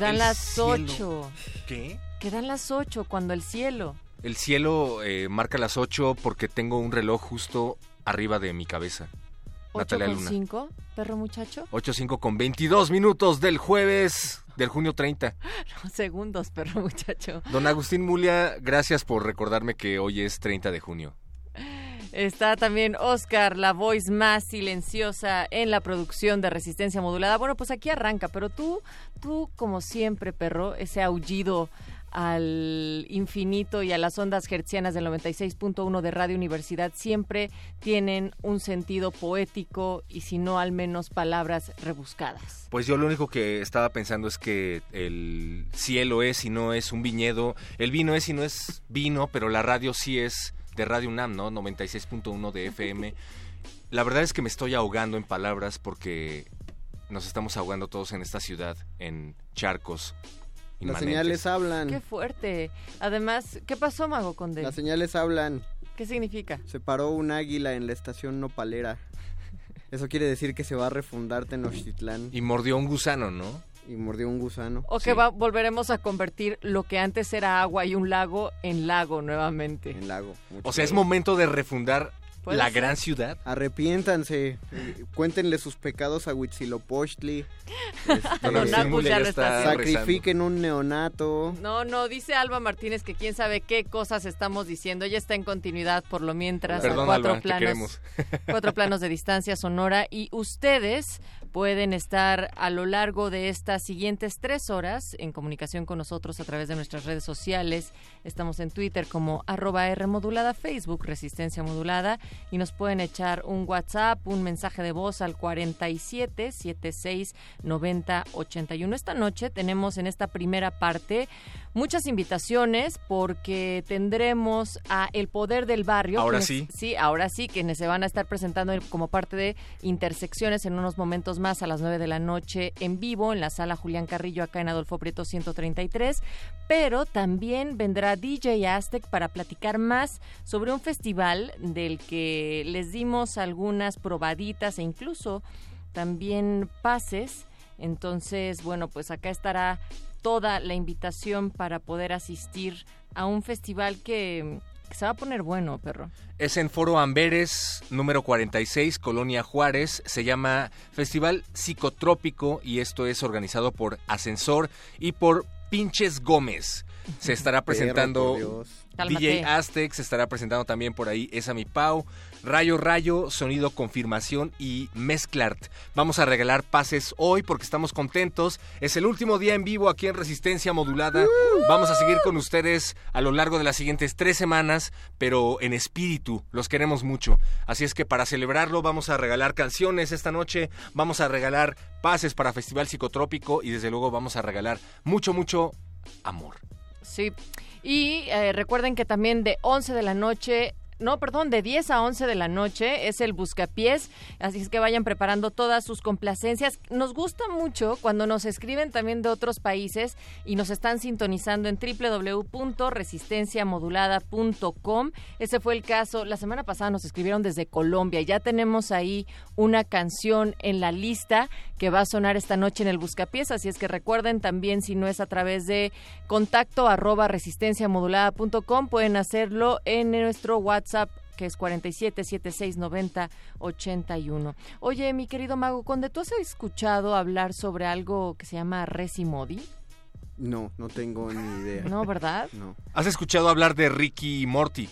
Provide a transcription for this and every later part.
Dan las. 8. ¿Qué? Que dan las 8 cuando el cielo. El cielo eh, marca las 8 porque tengo un reloj justo arriba de mi cabeza. 8 Natalia con Luna. 5, perro muchacho. 8.5 con 22 minutos del jueves del junio 30. Segundos, perro muchacho. Don Agustín Mulia, gracias por recordarme que hoy es 30 de junio. Está también Oscar, la voz más silenciosa en la producción de Resistencia Modulada. Bueno, pues aquí arranca, pero tú, tú como siempre, perro, ese aullido al infinito y a las ondas hertzianas del 96.1 de Radio Universidad siempre tienen un sentido poético y si no al menos palabras rebuscadas. Pues yo lo único que estaba pensando es que el cielo es y no es un viñedo, el vino es y no es vino, pero la radio sí es de Radio UNAM, ¿no? 96.1 de FM. La verdad es que me estoy ahogando en palabras porque nos estamos ahogando todos en esta ciudad, en charcos. Las señales hablan. Qué fuerte. Además, ¿qué pasó, Mago Conde? Las señales hablan. ¿Qué significa? Se paró un águila en la estación nopalera. Eso quiere decir que se va a refundar Tenochtitlán Y mordió un gusano, ¿no? Y mordió un gusano. O que va- volveremos a convertir lo que antes era agua y un lago en lago nuevamente. En lago. O sea, es momento de refundar la ser. gran ciudad. Arrepiéntanse. Cuéntenle sus pecados a Huitzilopochtli. Agustín Agus Mulia ya está. Sacrifiquen un neonato. No, no, dice Alba Martínez que quién sabe qué cosas estamos diciendo. Ella está en continuidad por lo mientras Perdón, a cuatro Alba, planos, cuatro planos de distancia sonora y ustedes pueden estar a lo largo de estas siguientes tres horas en comunicación con nosotros a través de nuestras redes sociales. Estamos en Twitter como arroba R modulada, Facebook Resistencia Modulada y nos pueden echar un WhatsApp, un mensaje de voz al 47 76 90 81. Esta noche tenemos en esta primera parte muchas invitaciones porque tendremos a El Poder del Barrio. Ahora quienes- sí. Sí, ahora sí, quienes se van a estar presentando como parte de Intersecciones en unos momentos más a las 9 de la noche en vivo en la sala Julián Carrillo acá en Adolfo Prieto 133. Pero también vendrá DJ Aztec para platicar más sobre un festival del que les dimos algunas probaditas e incluso también pases. Entonces, bueno, pues acá estará toda la invitación para poder asistir a un festival que, que se va a poner bueno, perro. Es en Foro Amberes, número 46, Colonia Juárez. Se llama Festival Psicotrópico y esto es organizado por Ascensor y por Pinches Gómez. Se estará presentando. DJ Aztec, se estará presentando también por ahí Esa Mi Pau, Rayo Rayo, Sonido Confirmación y Mezclart. Vamos a regalar pases hoy porque estamos contentos. Es el último día en vivo aquí en Resistencia Modulada. Vamos a seguir con ustedes a lo largo de las siguientes tres semanas, pero en espíritu. Los queremos mucho. Así es que para celebrarlo vamos a regalar canciones esta noche, vamos a regalar pases para Festival Psicotrópico y desde luego vamos a regalar mucho, mucho amor. Sí. Y eh, recuerden que también de 11 de la noche no, perdón, de 10 a 11 de la noche es el Buscapiés, así es que vayan preparando todas sus complacencias. Nos gusta mucho cuando nos escriben también de otros países y nos están sintonizando en www.resistenciamodulada.com. Ese fue el caso, la semana pasada nos escribieron desde Colombia, ya tenemos ahí una canción en la lista que va a sonar esta noche en el Buscapiés, así es que recuerden también si no es a través de contacto arroba resistenciamodulada.com, pueden hacerlo en nuestro WhatsApp que es 47 76 90 81. Oye, mi querido Mago Conde, ¿tú has escuchado hablar sobre algo que se llama Resimodi? No, no tengo ni idea. No, ¿verdad? No, ¿Has escuchado hablar de Ricky Morty?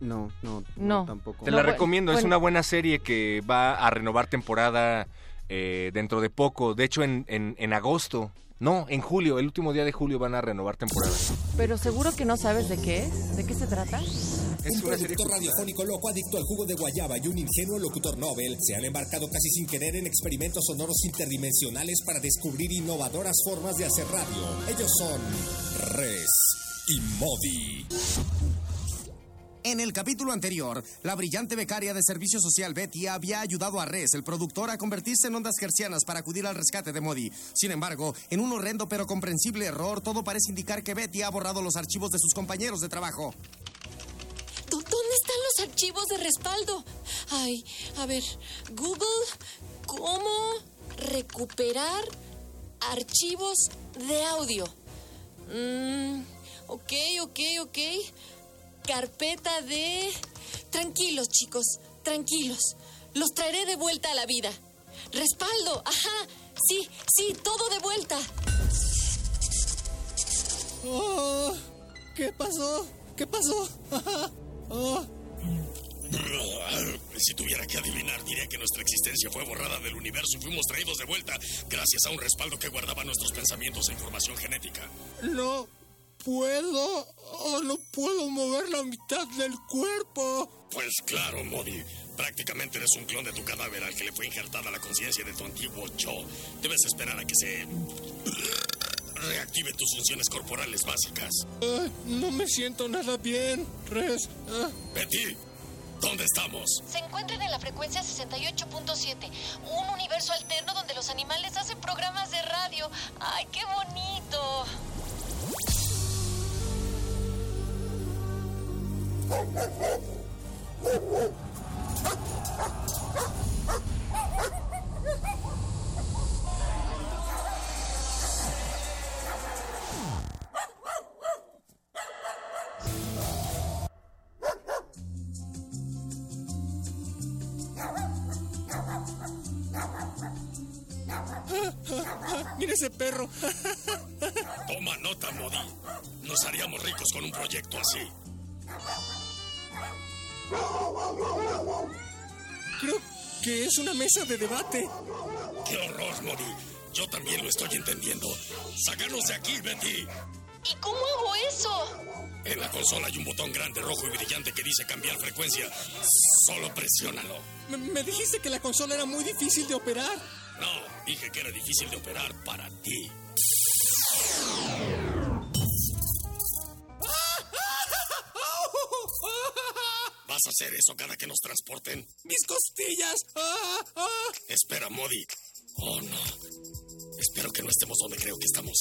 no, no, No. tampoco. Te la recomiendo, es una buena serie que va a renovar temporada eh, dentro de poco. De hecho, en, en, en agosto, no, en julio, el último día de julio van a renovar temporada. Pero seguro que no sabes de qué es. ¿De qué se trata? Es un una serie radiofónico loco adicto al jugo de guayaba y un ingenuo locutor Nobel se han embarcado casi sin querer en experimentos sonoros interdimensionales para descubrir innovadoras formas de hacer radio. Ellos son Res y Modi. En el capítulo anterior, la brillante becaria de servicio social Betty había ayudado a Res, el productor, a convertirse en ondas gercianas para acudir al rescate de Modi. Sin embargo, en un horrendo pero comprensible error, todo parece indicar que Betty ha borrado los archivos de sus compañeros de trabajo. ¿Dó- ¿Dónde están los archivos de respaldo? Ay, a ver, Google, ¿cómo recuperar archivos de audio? Mm, ok, ok, ok. Carpeta de... Tranquilos, chicos, tranquilos. Los traeré de vuelta a la vida. Respaldo, ajá. Sí, sí, todo de vuelta. Oh, ¿Qué pasó? ¿Qué pasó? Oh, Si tuviera que adivinar, diría que nuestra existencia fue borrada del universo y fuimos traídos de vuelta gracias a un respaldo que guardaba nuestros pensamientos e información genética. no puedo. Oh, no puedo mover la mitad del cuerpo. Pues claro, Modi. Prácticamente eres un clon de tu cadáver al que le fue injertada la conciencia de tu antiguo yo. Debes esperar a que se reactive tus funciones corporales básicas. Ah, no me siento nada bien, Res. Ah, Betty, ¿dónde estamos? Se encuentran en la frecuencia 68.7, un universo alterno donde los animales hacen programas de radio. ¡Ay, qué bonito! Mira ese perro. Toma nota, Modi. Nos haríamos ricos con un proyecto así. Creo que es una mesa de debate. ¡Qué horror, Modi! Yo también lo estoy entendiendo. ¡Sácanos de aquí, Betty! ¿Y cómo hago eso? En la consola hay un botón grande, rojo y brillante que dice cambiar frecuencia. Solo presiónalo. Me, me dijiste que la consola era muy difícil de operar. No, dije que era difícil de operar para ti. ¿Vas a hacer eso cada que nos transporten? ¡Mis costillas! ¡Ah, ah! Espera, Modi. Oh, no. Espero que no estemos donde creo que estamos.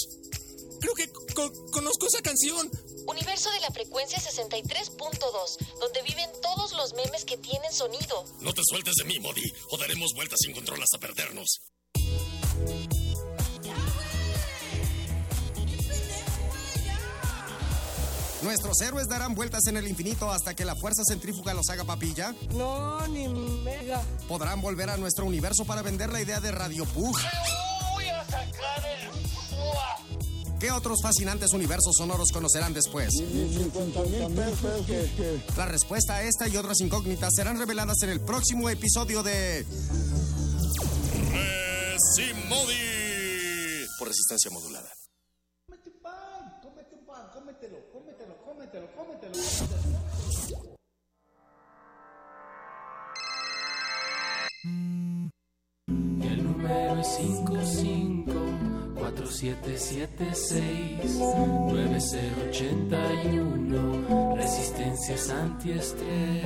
Creo que co- conozco esa canción. Universo de la frecuencia 63.2, donde viven todos los memes que tienen sonido. No te sueltes de mí, Modi, o daremos vueltas sin control hasta perdernos. ¿Nuestros héroes darán vueltas en el infinito hasta que la fuerza centrífuga los haga papilla? No, ni mega. ¿Podrán volver a nuestro universo para vender la idea de Radio Pug? Voy a sacar el. ¿Qué otros fascinantes universos sonoros conocerán después? La respuesta a esta y otras incógnitas serán reveladas en el próximo episodio de... Resimodi. Por resistencia modulada. El número es 5547769081 Resistencias antiestrés.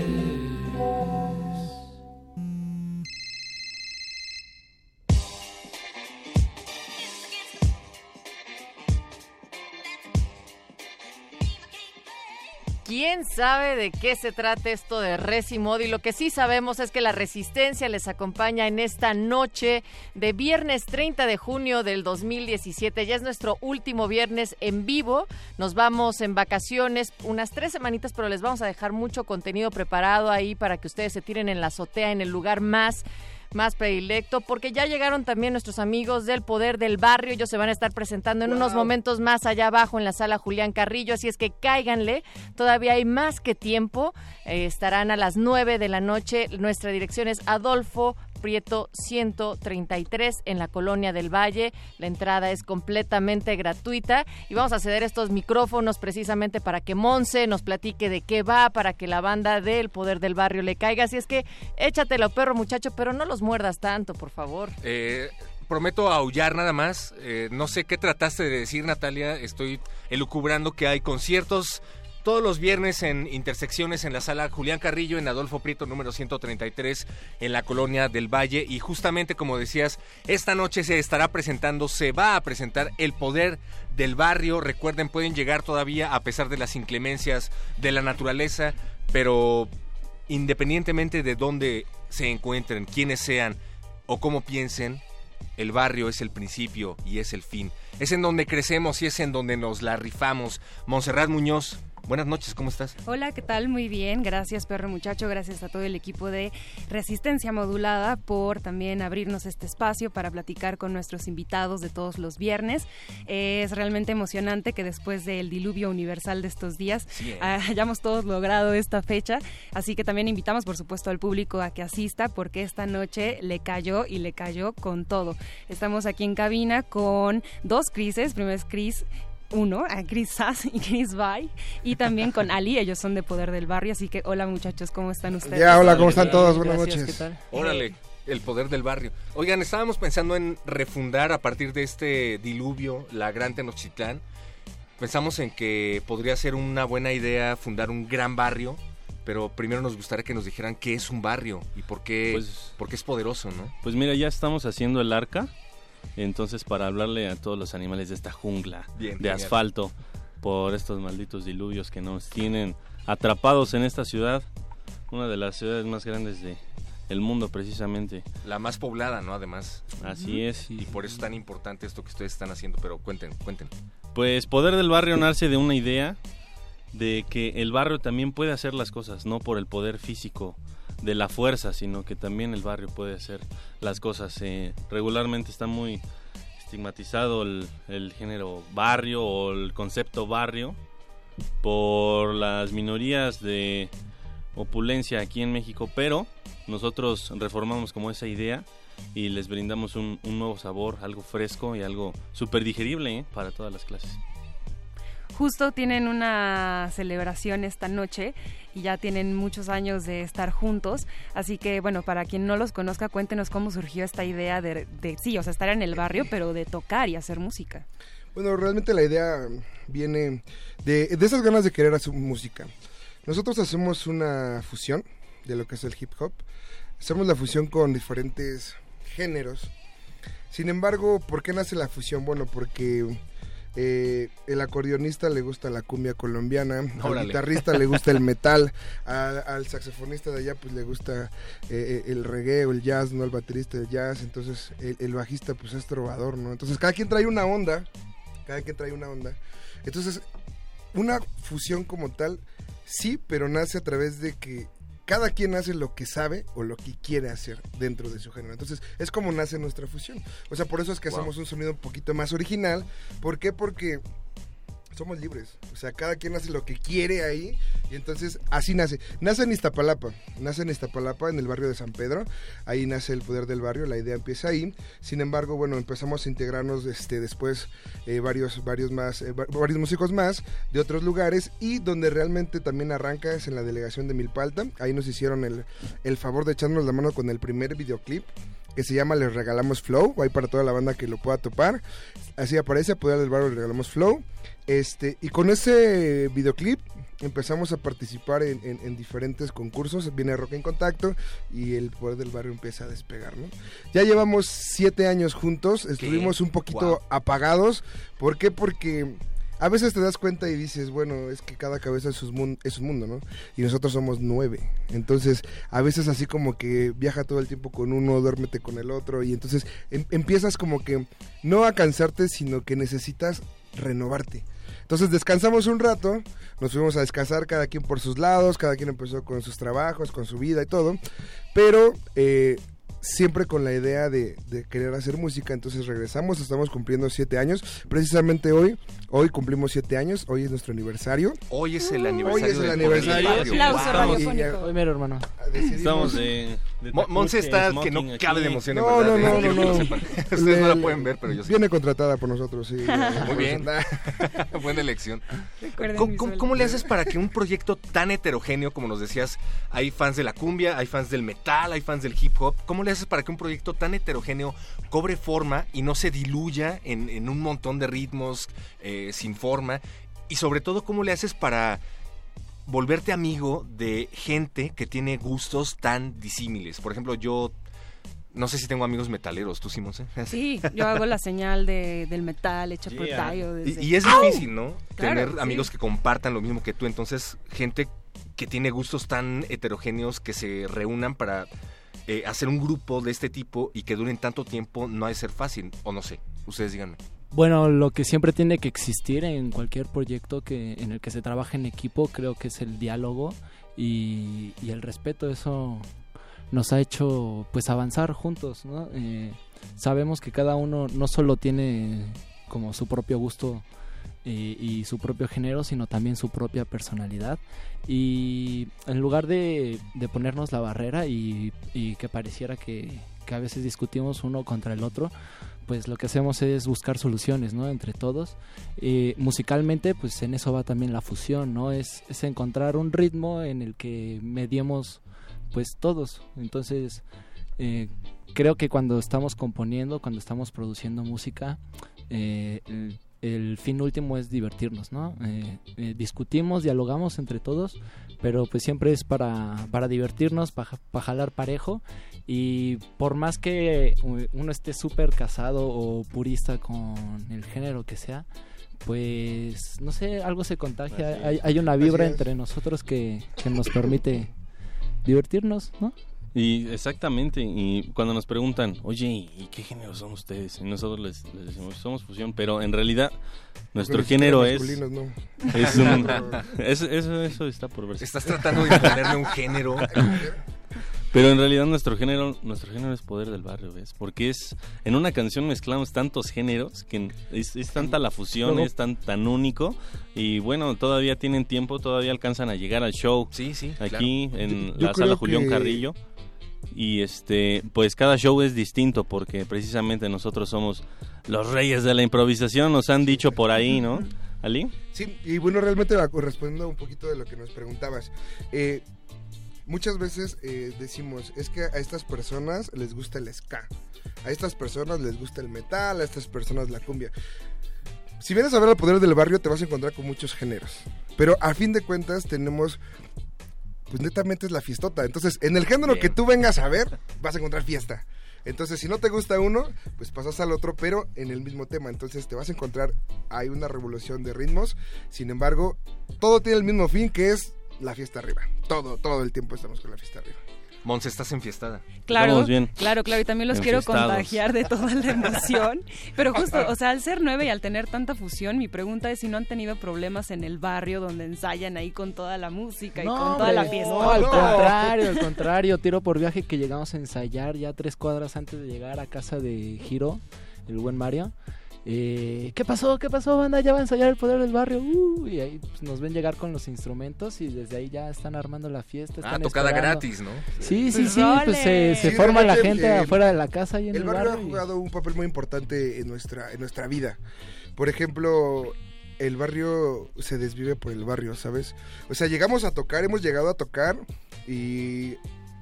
¿Quién sabe de qué se trata esto de Resimodi? Lo que sí sabemos es que la Resistencia les acompaña en esta noche de viernes 30 de junio del 2017. Ya es nuestro último viernes en vivo. Nos vamos en vacaciones unas tres semanitas, pero les vamos a dejar mucho contenido preparado ahí para que ustedes se tiren en la azotea, en el lugar más más predilecto, porque ya llegaron también nuestros amigos del Poder del Barrio. Ellos se van a estar presentando en unos momentos más allá abajo en la sala Julián Carrillo, así es que cáiganle. Todavía hay más que tiempo. Eh, estarán a las 9 de la noche. Nuestra dirección es Adolfo Prieto 133 en la Colonia del Valle. La entrada es completamente gratuita y vamos a ceder estos micrófonos precisamente para que Monse nos platique de qué va, para que la banda del Poder del Barrio le caiga. Así es que échatelo, perro muchacho, pero no los muerdas tanto, por favor. Eh, prometo aullar nada más. Eh, no sé qué trataste de decir, Natalia. Estoy elucubrando que hay conciertos todos los viernes en intersecciones en la sala Julián Carrillo en Adolfo Prieto número 133 en la colonia del Valle y justamente como decías esta noche se estará presentando se va a presentar el poder del barrio recuerden pueden llegar todavía a pesar de las inclemencias de la naturaleza pero independientemente de dónde se encuentren quiénes sean o cómo piensen el barrio es el principio y es el fin. Es en donde crecemos y es en donde nos la rifamos. Montserrat Muñoz, Buenas noches, ¿cómo estás? Hola, ¿qué tal? Muy bien, gracias perro muchacho, gracias a todo el equipo de Resistencia Modulada por también abrirnos este espacio para platicar con nuestros invitados de todos los viernes. Es realmente emocionante que después del diluvio universal de estos días ¿eh? hayamos todos logrado esta fecha, así que también invitamos por supuesto al público a que asista porque esta noche le cayó y le cayó con todo. Estamos aquí en cabina con dos Crises, primero es Cris uno, a Chris Sass y Chris Bay, y también con Ali, ellos son de Poder del Barrio, así que hola muchachos, ¿cómo están ustedes? Ya, hola, ¿cómo están todos? Buenas noches. Órale, el poder del barrio. Oigan, estábamos pensando en refundar a partir de este diluvio la Gran Tenochtitlán. Pensamos en que podría ser una buena idea fundar un gran barrio, pero primero nos gustaría que nos dijeran qué es un barrio y por qué, Pues- por qué es poderoso, ¿no? Pues mira, ya estamos haciendo el arca. Entonces, para hablarle a todos los animales de esta jungla Bien, de asfalto por estos malditos diluvios que nos tienen atrapados en esta ciudad, una de las ciudades más grandes de el mundo precisamente. La más poblada, ¿no? Además. Así es. Y por eso es tan importante esto que ustedes están haciendo, pero cuenten, cuenten. Pues Poder del Barrio nace de una idea de que el barrio también puede hacer las cosas, no por el poder físico de la fuerza, sino que también el barrio puede hacer las cosas. Eh, regularmente está muy estigmatizado el, género barrio o el concepto barrio por las minorías de opulencia aquí en México, pero nosotros reformamos como esa idea y les brindamos un, un nuevo sabor, algo fresco y algo súper digerible ¿eh? para todas las clases. Justo tienen una celebración esta noche y ya tienen muchos años de estar juntos, así que bueno, para quien no los conozca, cuéntenos cómo surgió esta idea de, de sí, o sea, estar en el barrio, pero de tocar y hacer música. Bueno, realmente la idea viene de, de esas ganas de querer hacer música. Nosotros hacemos una fusión de lo que es el hip hop. Hacemos la fusión con diferentes géneros. Sin embargo, ¿por qué nace la fusión? Bueno, porque eh, el acordeonista le gusta la cumbia colombiana, al Órale. guitarrista le gusta el metal, a- al saxofonista de allá pues le gusta eh, eh, el reggae o el jazz, no el baterista del jazz, entonces el, el bajista pues es trovador, ¿no? Entonces cada quien trae una onda, cada quien trae una onda. Entonces, una fusión como tal, sí, pero nace a través de que cada quien hace lo que sabe o lo que quiere hacer dentro de su género. Entonces, es como nace nuestra fusión. O sea, por eso es que Wow. hacemos un sonido un poquito más original. ¿Por qué? Porque somos libres. O sea, cada quien hace lo que quiere ahí. Y entonces, así nace. Nace en Iztapalapa. Nace en Iztapalapa, en el barrio de San Pedro. Ahí nace el poder del barrio. La idea empieza ahí. Sin embargo, bueno, empezamos a integrarnos este, después eh, varios, varios, más, eh, va- varios músicos más de otros lugares. Y donde realmente también arranca es en la delegación de Milpalta. Ahí nos hicieron el, el favor de echarnos la mano con el primer videoclip que se llama Les Regalamos Flow, ahí para toda la banda que lo pueda topar. Así aparece, Poder del Barrio Les Regalamos Flow. Este, y con ese videoclip empezamos a participar en, en- en diferentes concursos. Viene Rock en Contacto y el Poder del Barrio empieza a despegar, ¿no? Ya llevamos siete años juntos, estuvimos un poquito Wow. apagados. ¿Por qué? Porque a veces te das cuenta y dices, bueno, es que cada cabeza es un, mun- es un mundo, ¿no? Y nosotros somos nueve. Entonces, a veces así como que viaja todo el tiempo con uno, duérmete con el otro. Y entonces em- empiezas como que no a cansarte, sino que necesitas renovarte. Entonces descansamos un rato, nos fuimos a descansar cada quien por sus lados, cada quien empezó con sus trabajos, con su vida y todo. Pero eh, siempre con la idea de, de querer hacer música, entonces regresamos, estamos cumpliendo siete años, precisamente hoy, hoy cumplimos siete años, hoy es nuestro aniversario. Hoy es el Hoy aniversario. es el aniversario. Barrio. Aplauso Wow. radiofónico. Y, Hoy mero, hermano. Estamos de... de Mo- Monse está que no aquí. cabe de emoción, en No, verdad. no, eh, no, no, no. Ustedes no la pueden ver, pero yo sí. Viene contratada por nosotros, sí. Muy bien. Buena elección. Recuerden ¿Cómo, mi cómo- sueldo. cómo le haces para que un proyecto tan heterogéneo, como nos decías, hay fans de la cumbia, hay fans del metal, hay fans del hip hop, ¿cómo le haces para que un proyecto tan heterogéneo cobre forma y no se diluya en, en un montón de ritmos eh, sin forma? Y sobre todo, ¿cómo le haces para volverte amigo de gente que tiene gustos tan disímiles? Por ejemplo, yo no sé si tengo amigos metaleros, tú Simón. Sí, yo hago la señal de, del metal hecha por Yeah. Tayo. Y, desde- y es ¡Au! difícil, ¿no? Claro, Tener sí. amigos que compartan lo mismo que tú. Entonces, gente que tiene gustos tan heterogéneos que se reúnan para eh, hacer un grupo de este tipo y que duren tanto tiempo no ha de ser fácil. O no sé, ustedes díganme. Bueno, lo que siempre tiene que existir en cualquier proyecto que en el que se trabaje en equipo, creo que es el diálogo y, el respeto. Eso nos ha hecho pues avanzar juntos, ¿no? Eh, sabemos que cada uno no solo tiene como su propio gusto y, y su propio género, sino también su propia personalidad. Y en lugar de, de ponernos la barrera y, y que pareciera que, que a veces discutimos uno contra el otro, pues lo que hacemos es buscar soluciones, ¿no? Entre todos. Eh, musicalmente, pues en eso va también la fusión, ¿no? Es, es encontrar un ritmo en el que mediemos, pues todos. Entonces, eh, creo que cuando estamos componiendo, cuando estamos produciendo música, eh, el fin último es divertirnos, ¿no? Eh, eh, discutimos, dialogamos entre todos, pero pues siempre es para, para divertirnos, para jalar parejo y por más que uno esté súper casado o purista con el género que sea, pues no sé, algo se contagia, hay, hay una vibra entre nosotros que, que nos permite divertirnos, ¿no? Y exactamente, y cuando nos preguntan, oye, ¿y qué género son ustedes? Y nosotros les, les decimos, somos fusión, pero en realidad nuestro Pero género es... no. es un- eso, eso, eso está por verse. Estás tratando de imponerme un género. Pero en realidad nuestro género, nuestro género es poder del barrio, ¿ves? Porque es, en una canción mezclamos tantos géneros que es, es tanta la fusión, es tan, tan único. Y bueno, todavía tienen tiempo, todavía alcanzan a llegar al show. Sí, sí. Aquí claro. en Yo- yo la sala Julián que- Carrillo. Y este, pues cada show es distinto porque precisamente nosotros somos los reyes de la improvisación, nos han dicho por ahí, ¿no? ¿Ali? Sí, y bueno, realmente va- respondiendo un poquito de lo que nos preguntabas. eh, muchas veces eh, decimos, es que a estas personas les gusta el ska, a estas personas les gusta el metal, a estas personas la cumbia. Si vienes a ver el poder del barrio te vas a encontrar con muchos géneros, pero a fin de cuentas tenemos... Pues netamente es la fiestota. Entonces, en el género que tú vengas a ver, vas a encontrar fiesta. Entonces, si no te gusta uno, pues pasas al otro, pero en el mismo tema. Entonces, te vas a encontrar, hay una revolución de ritmos. Sin embargo, todo tiene el mismo fin, que es la fiesta arriba. Todo, todo el tiempo estamos con la fiesta arriba. Monse, estás enfiestada. Claro, Estamos bien. claro, claro, y también los quiero contagiar de toda la emoción. Pero justo, o sea, al ser nueve y al tener tanta fusión, mi pregunta es si no han tenido problemas en el barrio donde ensayan ahí con toda la música y con toda hombre, la fiesta. no, al contrario, al contrario, tiro por viaje que llegamos a ensayar ya tres cuadras antes de llegar a casa de Giro, el buen Mario. Eh, ¿Qué pasó? ¿Qué pasó, banda? Ya va a ensayar el poder del barrio. Uh, y ahí pues, nos ven llegar con los instrumentos y desde ahí ya están armando la fiesta. Ah, tocada esperando. gratis, ¿no? Sí, sí, Pues sí. Pues se, se Sí, forma la gente eh, afuera de la casa y en el el, barrio, barrio. ha y- jugado un papel muy importante en nuestra, en nuestra vida. Por ejemplo, el barrio se desvive por el barrio, ¿sabes? O sea, llegamos a tocar, hemos llegado a tocar y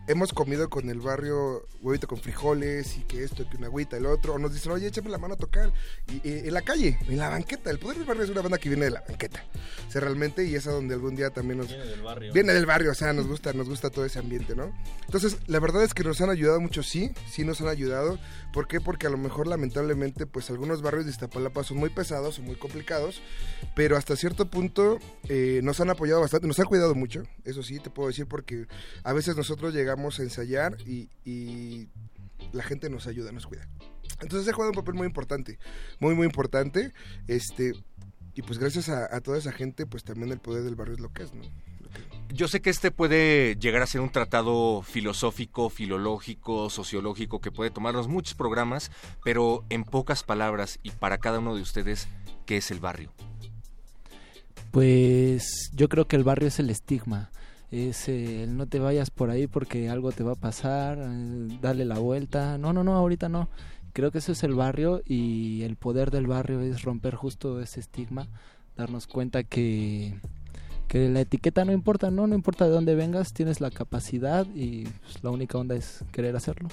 hemos comido con el barrio huevito con frijoles y que esto, que una agüita, el otro. O nos dicen, oye, échame la mano a tocar. Y, y en la calle, en la banqueta. El Poder del Barrio es una banda que viene de la banqueta. O sea, realmente, y es a donde algún día también nos... Viene del barrio. Viene del barrio, o sea, nos gusta, nos gusta todo ese ambiente, ¿no? Entonces, la verdad es que nos han ayudado mucho, sí, sí nos han ayudado. ¿Por qué? Porque a lo mejor, lamentablemente, pues algunos barrios de Iztapalapa son muy pesados, son muy complicados, pero hasta cierto punto eh, nos han apoyado bastante, nos han cuidado mucho, eso sí, te puedo decir, porque a veces nosotros llegamos a ensayar y, y la gente nos ayuda, nos cuida. Entonces ha jugado un papel muy importante, muy, muy importante, este... Y pues gracias a, a toda esa gente, pues también el poder del barrio es lo que es, ¿no? Yo sé que este puede llegar a ser un tratado filosófico, filológico, sociológico, que puede tomarnos muchos programas, pero en pocas palabras y para cada uno de ustedes, ¿qué es el barrio? Pues yo creo que el barrio es el estigma. Es el no te vayas por ahí porque algo te va a pasar, eh, dale la vuelta. No, no, no, ahorita no. Creo que eso es el barrio y el poder del barrio es romper justo ese estigma, darnos cuenta que, que la etiqueta no importa, no, no importa de dónde vengas, tienes la capacidad y pues, la única onda es querer hacerlo.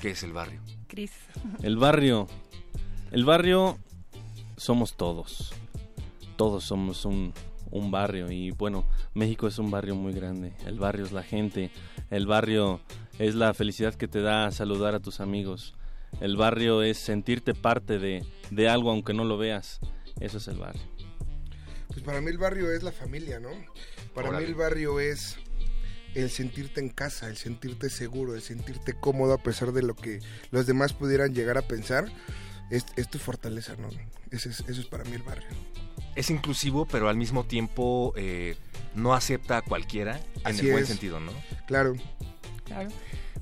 ¿Qué es el barrio? Cris. El barrio. El barrio somos todos. Todos somos un, un barrio y bueno, México es un barrio muy grande. El barrio es la gente. El barrio es la felicidad que te da saludar a tus amigos. El barrio es sentirte parte de, de algo aunque no lo veas. Eso es el barrio. Pues para mí el barrio es la familia, ¿no? Para Órale. mí el barrio es el sentirte en casa, el sentirte seguro, el sentirte cómodo a pesar de lo que los demás pudieran llegar a pensar. Es, es tu fortaleza, ¿no? Ese es- eso es para mí el barrio. Es inclusivo, pero al mismo tiempo eh, no acepta a cualquiera en Así el buen es. sentido, ¿no? Claro. Claro.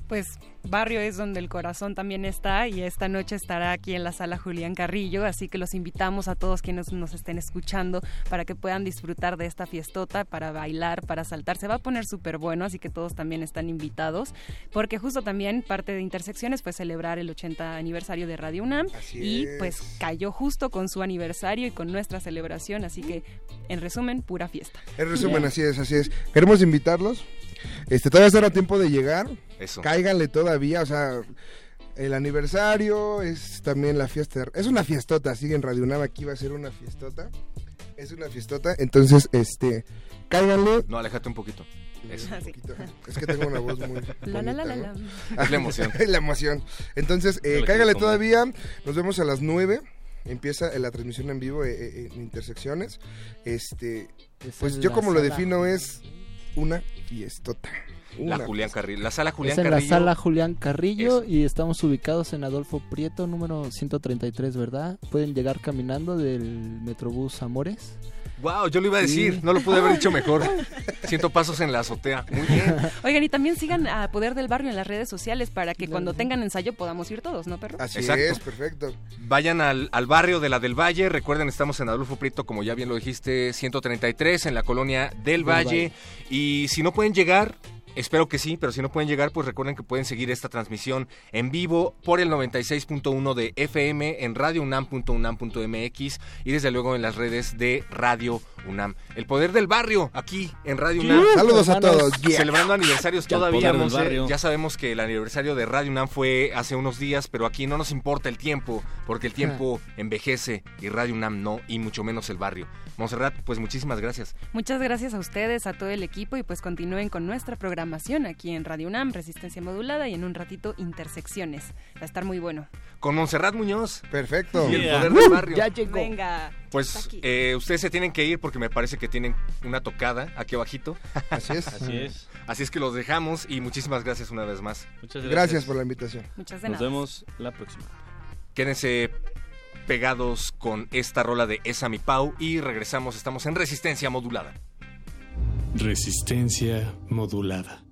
Pues barrio es donde el corazón también está y esta noche estará aquí en la sala Julián Carrillo, así que los invitamos a todos quienes nos estén escuchando para que puedan disfrutar de esta fiestota, para bailar, para saltar. Se va a poner súper bueno, así que todos también están invitados, porque justo también parte de Intersecciones fue celebrar el 80 aniversario de Radio UNAM y es. pues cayó justo con su aniversario y con nuestra celebración, así que en resumen, pura fiesta. En resumen, así es, así es. Queremos invitarlos. Este, todavía estará a tiempo de llegar. Eso. Cáiganle todavía, o sea, el aniversario es también la fiesta. Es una fiestota, sigue en Radio UNAM, aquí va a ser una fiestota. Es una fiestota, entonces, este, cáiganle. No, aléjate un poquito. Eso. Ah, Un poquito. Es que tengo una voz muy La, la, la, bonita, la, ¿no? la. Es la emoción. Es la emoción. Entonces, eh, le cáigale todavía. Nos vemos a las 9. Empieza la transmisión en vivo eh, eh, en Intersecciones. Este, Es pues yo la como lo defino es una fiestota. La Una Julián fiesta. Carrillo. La sala Julián es en Carrillo. la sala Julián Carrillo y estamos ubicados en Adolfo Prieto, número 133, ¿verdad? Pueden llegar caminando del Metrobús Amores. Wow, yo lo iba a Sí. decir, no lo pude haber dicho mejor. Siento pasos en la azotea. Muy bien. Oigan, y también sigan a Poder del Barrio en las redes sociales para que cuando tengan ensayo podamos ir todos, ¿no, perro? Así Exacto. es, perfecto. Vayan al, al barrio de la del Valle. Recuerden, estamos en Adolfo Prieto, como ya bien lo dijiste, 133, en la colonia del Valle. Y si no pueden llegar, espero que sí, pero si no pueden llegar, pues recuerden que pueden seguir esta transmisión en vivo por el 96.1 de FM en radiounam.unam.mx y desde luego en las redes de Radio UNAM. El poder del barrio, aquí en Radio UNAM. Saludos a todos. Yeah. Celebrando aniversarios el todavía, Monse. barrio. Ya sabemos que el aniversario de Radio UNAM fue hace unos días, pero aquí no nos importa el tiempo, porque el tiempo envejece y Radio UNAM no, y mucho menos el barrio. Monserrat, pues muchísimas gracias. Muchas gracias a ustedes, a todo el equipo y pues continúen con nuestra programación aquí en Radio UNAM, Resistencia Modulada y en un ratito Intersecciones. Va a estar muy bueno. Con Monserrat Muñoz Perfecto. y el Yeah. poder del barrio. Ya llegó. Venga. Pues eh, ustedes se tienen que ir porque me parece que tienen una tocada aquí abajito. Así es. Así es. Así es que los dejamos y muchísimas gracias una vez más. Muchas Gracias gracias. por la invitación. Muchas de Nos vemos la próxima. Quédense pegados con esta rola de Esa Mi Pau y regresamos. Estamos en Resistencia Modulada. Resistencia modulada.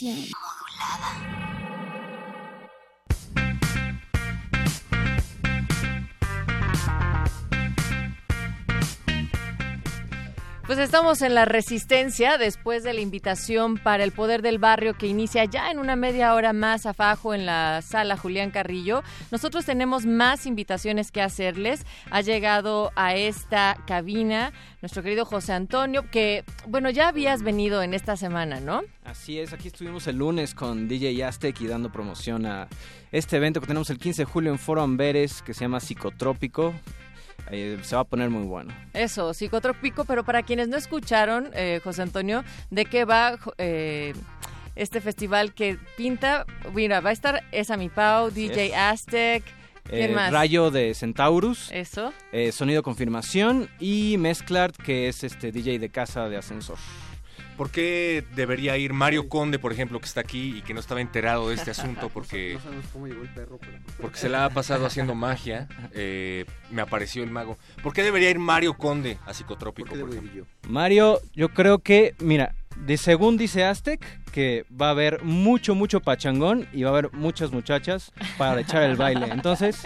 Resistencia Pues estamos en la resistencia después de la invitación para el poder del barrio que inicia ya en una media hora más abajo en la sala Julián Carrillo. Nosotros tenemos más invitaciones que hacerles. Ha llegado a esta cabina nuestro querido José Antonio, que bueno, ya habías venido en esta semana, ¿no? Así es, aquí estuvimos el lunes con DJ Aztec y dando promoción a este evento que tenemos el 15 de julio en Foro Amberes que se llama Psicotrópico. Eh, se va a poner muy bueno. Eso, psicotrópico, pero para quienes no escucharon, eh, José Antonio, ¿de qué va eh, este festival que pinta? Mira, va a estar Esa Mi Pau, DJ es. Aztec, ¿quién Eh, más? Rayo de Centaurus. Eso. eh, sonido Confirmación y Mezclart, que es este DJ de casa de ascensor. ¿Por qué debería ir Mario Conde, por ejemplo, que está aquí y que no estaba enterado de este asunto? Porque, No sabemos cómo llegó el perro, pero... porque se la ha pasado haciendo magia. eh, me apareció el mago. ¿Por qué debería ir Mario Conde a Psicotrópico, por? Mario, yo creo que, mira, de según dice Aztec, que va a haber mucho, mucho pachangón y va a haber muchas muchachas para echar el baile. Entonces,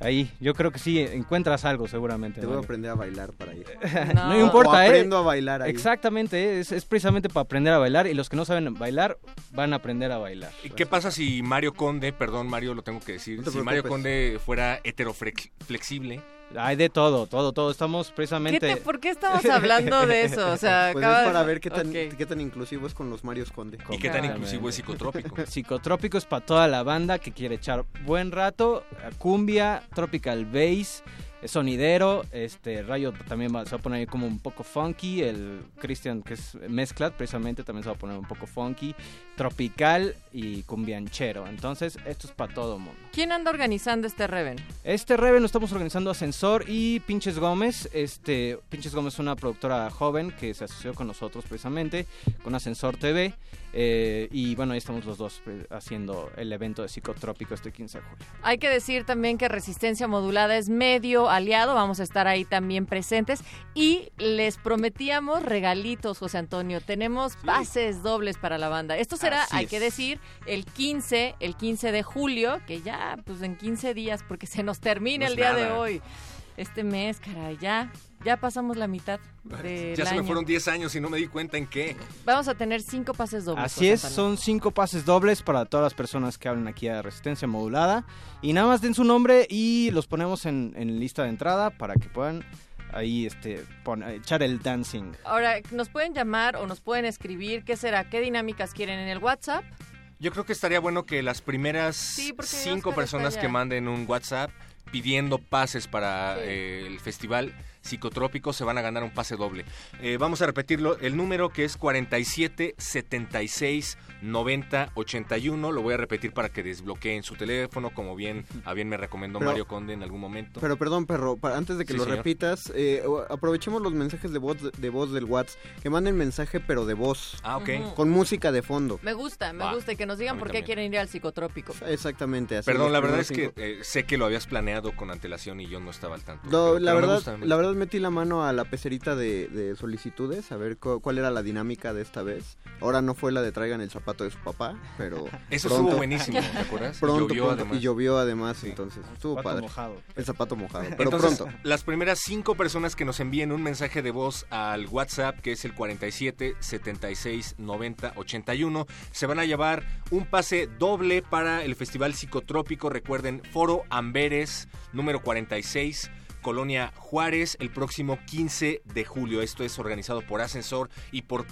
ahí, yo creo que sí, encuentras algo seguramente. Te voy a aprender a bailar para ir. No, importa, O ¿eh? aprendo a bailar ahí. Exactamente, es, es precisamente para aprender a bailar y los que no saben bailar van a aprender a bailar. ¿Y qué pasa si Mario Conde, perdón Mario, lo tengo que decir, No te si Mario. Conde fuera heteroflexible? Hay de todo, todo, todo. Estamos ¿Qué precisamente... te- ¿Por qué estamos hablando de eso? O sea, Pues acaba es para ver qué tan, qué tan inclusivo es con los Marios Conde. ¿Y qué tan inclusivo es psicotrópico? Psicotrópico es para toda la banda que quiere echar buen rato, cumbia, tropical bass, sonidero, este Rayo también va, se va a poner como un poco funky, el Christian que es mezcla precisamente también se va a poner un poco funky, tropical y cumbianchero. Entonces, esto es para todo mundo. ¿Quién anda organizando este Reven? Este Reven lo estamos organizando Ascensor y Pinches Gómez. Este Pinches Gómez es una productora joven que se asoció con nosotros precisamente, con Ascensor TV. Eh, y bueno, ahí estamos los dos eh, haciendo el evento de Psicotrópico este 15 de julio. Hay que decir también que Resistencia Modulada es medio aliado, vamos a estar ahí también presentes y les prometíamos regalitos, José Antonio. Tenemos pases dobles para la banda. Esto será, Así hay es. que decir, el 15, el 15 de julio, que ya pues en 15 días porque se nos termina No el día de hoy. Este mes, caray, ya ya pasamos la mitad del Ya se me fueron 10 años y no me di cuenta en qué. Vamos a tener cinco pases dobles. Así es, son cinco pases dobles para todas las personas que hablan aquí a Resistencia Modulada. Y nada más den su nombre y los ponemos en, en lista de entrada para que puedan ahí este, pon- echar el dancing. Ahora, nos pueden llamar o nos pueden escribir, ¿qué será? ¿Qué dinámicas quieren en el WhatsApp? Yo creo que estaría bueno que las primeras Sí, cinco Oscar personas que manden un WhatsApp pidiendo pases para eh, el festival psicotrópico se van a ganar un pase doble. Eh, vamos a repetirlo, el número que es 47 76 90 81, lo voy a repetir para que desbloqueen su teléfono, como bien a bien me recomendó Pero- Mario Conde en algún momento. Pero perdón, perro, antes de que Sí, lo señor. repitas, eh, aprovechemos los mensajes de voz, de voz del WhatsApp. Que manden mensaje, pero de voz. Ah, ok. Con música de fondo. Me gusta, me gusta y que nos digan por qué también. quieren ir al psicotrópico. Exactamente. así Perdón, la verdad es que eh, sé que lo habías planeado con antelación y yo no estaba al tanto. No, Pero- la pero me verdad, gusta, me la verdad metí la mano a la pecerita de, de solicitudes a ver cu- cuál era la dinámica de esta vez. Ahora no fue la de traigan el zapato de su papá, pero Eso pronto- estuvo buenísimo, ¿te acuerdas? Y Pronto, llovió, pronto, además. y llovió además, entonces estuvo zapato padre. mojado. El zapato mojado, pero Entonces, pronto. las primeras cinco personas que nos envíen un mensaje de voz al WhatsApp, que es el 47 76 90 81, se van a llevar un pase doble para el Festival Psicotrópico. Recuerden, Foro Amberes, número 46. Colonia Juárez, el próximo 15 de julio. Esto es organizado por Ascensor y por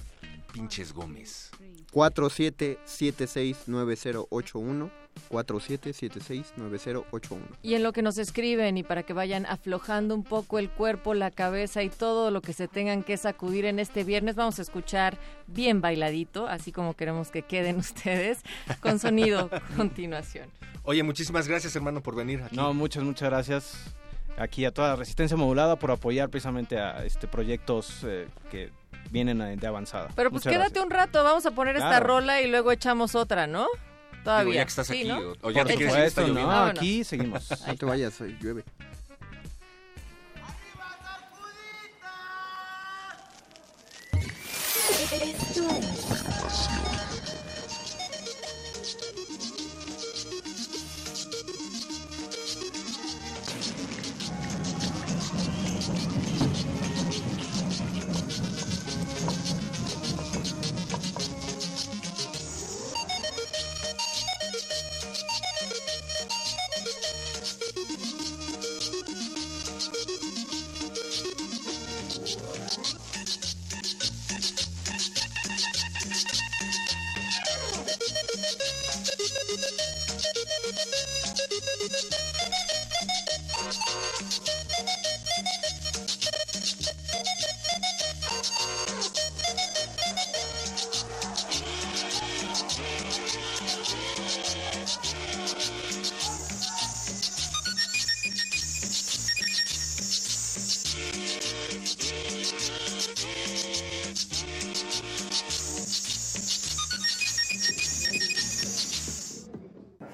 Pinches Gómez. 47769081 47769081 Y en lo que nos escriben y para que vayan aflojando un poco el cuerpo, la cabeza y todo lo que se tengan que sacudir en este viernes, vamos a escuchar bien bailadito, así como queremos que queden ustedes, con sonido a continuación. Oye, muchísimas gracias, hermano, por venir aquí. No, muchas, muchas gracias aquí a toda la Resistencia Modulada por apoyar precisamente a este proyectos eh, que vienen a- de avanzada. Pero pues Muchas quédate un rato, vamos a poner esta rola y luego echamos otra, ¿no? Todavía. ya que estás Sí, aquí, ¿no? o- o ya te Por está supuesto, lloviendo. no, aquí seguimos. No te vayas, llueve. Esto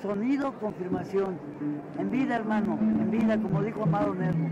Sonido confirmación. En vida, hermano, en vida, como dijo Amado Nervo.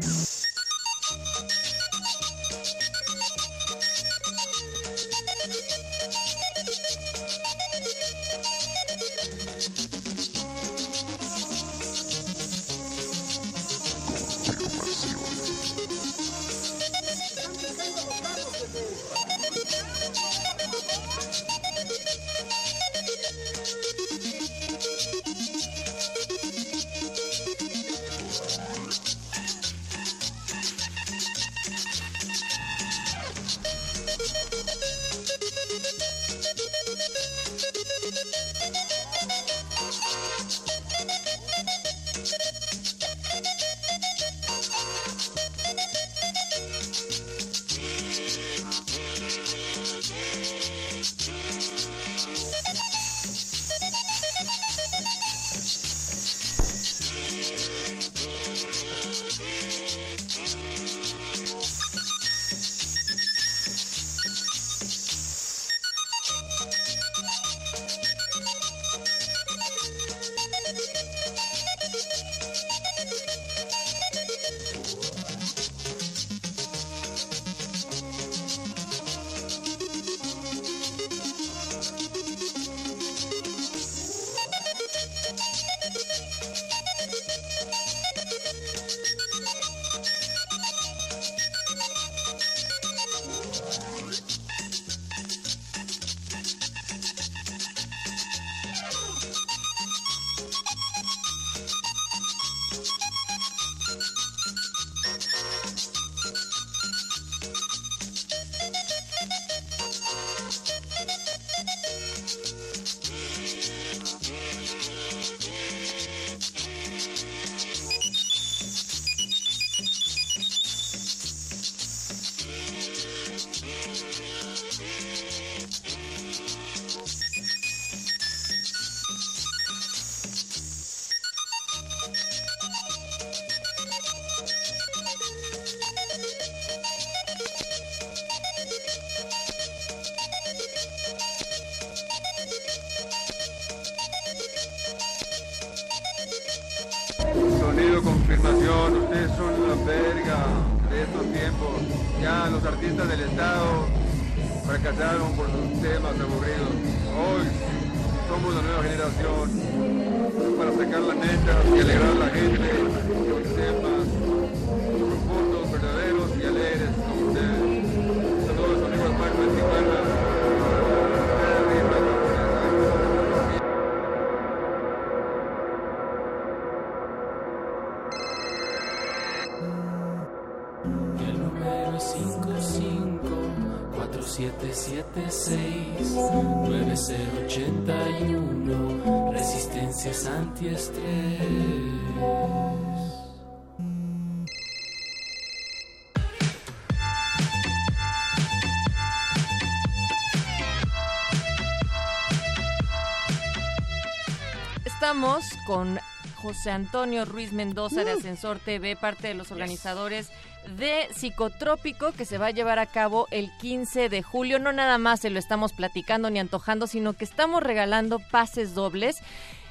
Con José Antonio Ruiz Mendoza de Ascensor TV, parte de los organizadores de Psicotrópico que se va a llevar a cabo el 15 de julio. No nada más se lo estamos platicando ni antojando, sino que estamos regalando pases dobles.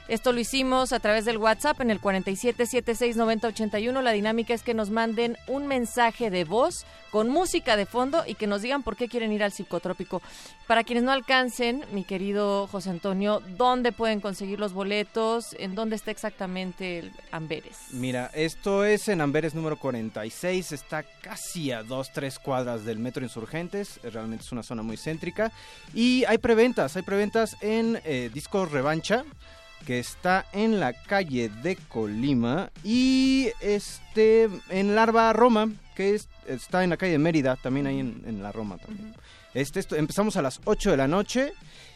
Esto lo hicimos a través del WhatsApp en el 47769081. La dinámica es que nos manden un mensaje de voz con música de fondo y que nos digan por qué quieren ir al psicotrópico. Para quienes no alcancen, mi querido José Antonio, ¿dónde pueden conseguir los boletos? ¿En dónde está exactamente el Amberes? Mira, esto es en Amberes número 46, está casi a dos, tres cuadras del Metro Insurgentes, realmente es una zona muy céntrica. Y hay preventas, hay preventas en eh, Discos Revancha, que está en la calle de Colima, y este en Larva Roma, que es- está en la calle de Mérida, también ahí en, en la Roma también. Este, esto- empezamos a las 8 de la noche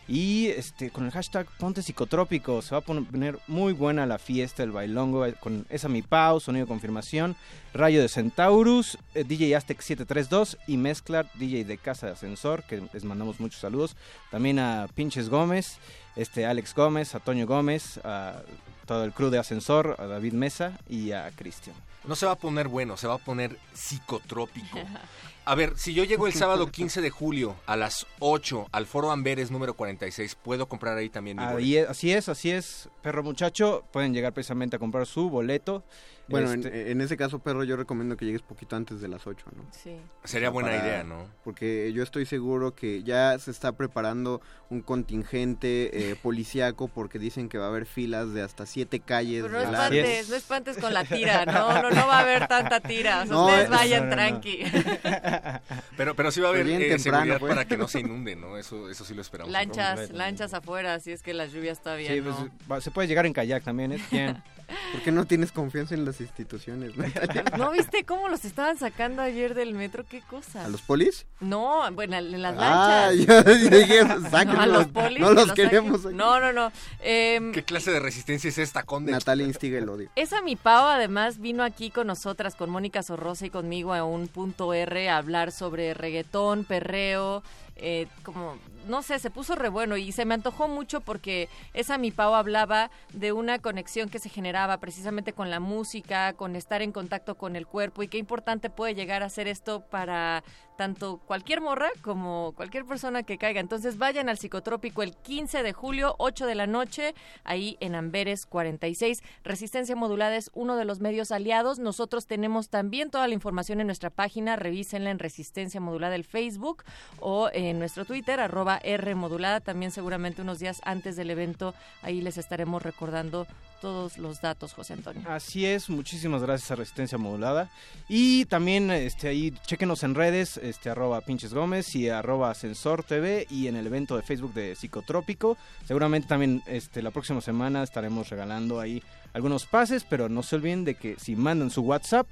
y este con el hashtag Ponte Psicotrópico se va a poner muy buena la fiesta, el bailongo eh, con esa mi pau, sonido de confirmación, Rayo de Centaurus, eh, DJ Aztec 732 y Mezclar, DJ de Casa de Ascensor, que les mandamos muchos saludos. También a Pinches Gómez, este Alex Gómez, a Toño Gómez, a todo el crew de Ascensor, a David Mesa y a Cristian. No se va a poner bueno, se va a poner psicotrópico. A ver, si yo llego el sábado 15 de julio a las 8 al Foro Amberes número 46, ¿puedo comprar ahí también mi Ahí boleto? es- así es, así es, perro muchacho. Pueden llegar precisamente a comprar su boleto. Bueno, en, Este, en ese caso, perro, yo recomiendo que llegues poquito antes de las 8, ¿no? Sí. Sería buena idea, ¿no? Porque yo estoy seguro que ya se está preparando un contingente eh, policíaco porque dicen que va a haber filas de hasta siete calles. Pero no de la- espantes, no espantes con la tira, no, no, no va a haber tanta tira. No, ustedes es- vayan no, no, no. tranqui. Pero, pero sí va a haber eh, temprano, seguridad pues. para que no se inunde, ¿no? Eso, eso sí lo esperamos. lanchas, lanchas afuera, si es que las lluvias todavía sí, no. pues, va- se puede llegar en kayak también, ¿eh? Bien. ¿Por qué no tienes confianza en las instituciones? Natalia? ¿No viste cómo los estaban sacando ayer del metro? ¿Qué cosa? ¿A los polis? No, bueno, en las Ah, lanchas. yo dije, No, a los polis no los queremos aquí. No, no, no. Em, ¿Qué clase de resistencia es esta, Conde? Natalia instiga el odio. Esa mi Pau además vino aquí con nosotras, con Mónica Sorrosa y conmigo a un punto R a hablar sobre reggaetón, perreo, eh, como, no sé, se puso re bueno y se me antojó mucho porque esa mi Pau hablaba de una conexión que se generaba precisamente con la música, con estar en contacto con el cuerpo y qué importante puede llegar a ser esto para tanto cualquier morra como cualquier persona que caiga. Entonces vayan al psicotrópico el 15 de julio, 8 de la noche, ahí en Amberes 46. Resistencia modulada es uno de los medios aliados. Nosotros tenemos también toda la información en nuestra página. Revísenla en Resistencia Modulada el Facebook o en nuestro Twitter, arroba R modulada. También seguramente unos días antes del evento ahí les estaremos recordando todos los datos, José Antonio. Así es, muchísimas gracias a Resistencia Modulada. Y también este ahí chequenos en redes, este arroba pinches Gómez y arroba Ascensor TV y en el evento de Facebook de Psicotrópico. Seguramente también este la próxima semana estaremos regalando ahí algunos pases, pero no se olviden de que si mandan su WhatsApp,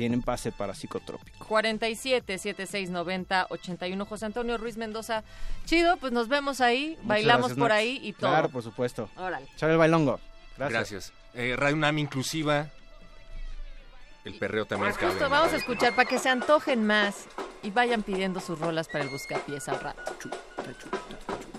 tienen pase para Psicotrópico. 47 7690 81 José Antonio Ruiz Mendoza. Chido, pues nos vemos ahí, Muchas bailamos gracias, por Max. ahí y todo. Claro, por supuesto. Órale. El bailongo. Gracias. Gracias. Eh, Radio UNAM inclusiva. El perreo también cabe. Justo vamos a escuchar para que se antojen más y vayan pidiendo sus rolas para el buscapiés al rato. It began in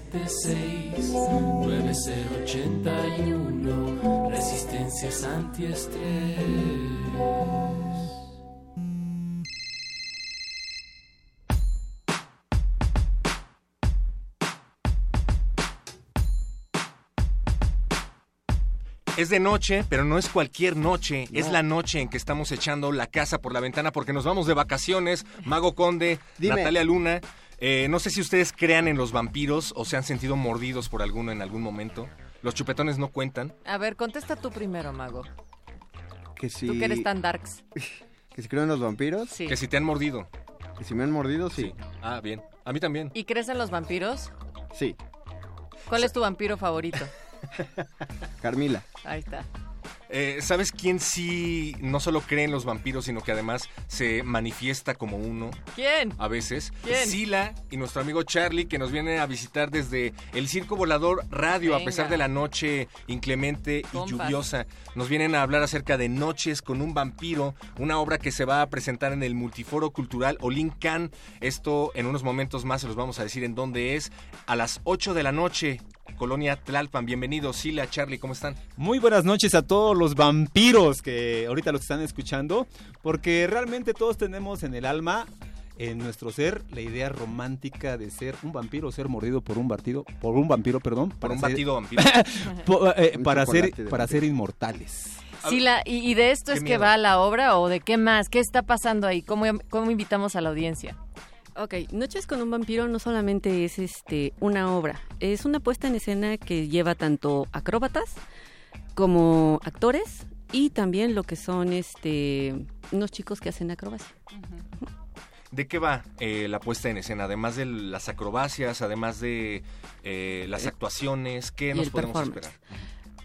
776-9081, resistencias antiestrés. Es de noche, pero no es cualquier noche. Es la noche en que estamos echando la casa por la ventana porque nos vamos de vacaciones. Mago Conde, Dime. Natalia Luna. Eh, no sé si ustedes crean en los vampiros o se han sentido mordidos por alguno en algún momento. Los chupetones no cuentan. A ver, contesta tú primero, Mago. Que si... Tú que eres tan darks. ¿Que si creo en los vampiros? Sí. Que si te han mordido. ¿Que si me han mordido? Sí. Ah, bien. A mí también. ¿Y crees en los vampiros? Sí. ¿Cuál es tu vampiro favorito? Carmila. Ahí está. Eh, ¿Sabes quién sí no solo cree en los vampiros, sino que además se manifiesta como uno? ¿Quién? A veces. ¿Quién? Sila y nuestro amigo Charlie, que nos viene a visitar desde el Circo Volador Radio, a pesar de la noche inclemente y lluviosa. Nos vienen a hablar acerca de Noches con un vampiro, una obra que se va a presentar en el Multiforo Cultural Olincan. Esto en unos momentos más se los vamos a decir en dónde es. A las 8 de la noche, Colonia Tlalpan. Bienvenidos, Sila, Charlie, ¿cómo están? Muy buenas noches a todos los vampiros que ahorita los están escuchando, porque realmente todos tenemos en el alma, en nuestro ser, la idea romántica de ser un vampiro, ser mordido por un vampiro, por un vampiro, perdón, Por un ser- batido vampiro. Eh, Un para ser para vampiro. ser inmortales. Sila, ¿y, y de esto es que va la obra o de qué más? ¿Qué está pasando ahí? ¿Cómo, cómo invitamos a la audiencia? Ok, Noches con un vampiro no solamente es este una obra, es una puesta en escena que lleva tanto acróbatas como actores y también lo que son este unos chicos que hacen acrobacia. ¿De qué va eh, la puesta en escena? Además de las acrobacias, además de eh, las actuaciones, ¿qué nos podemos esperar?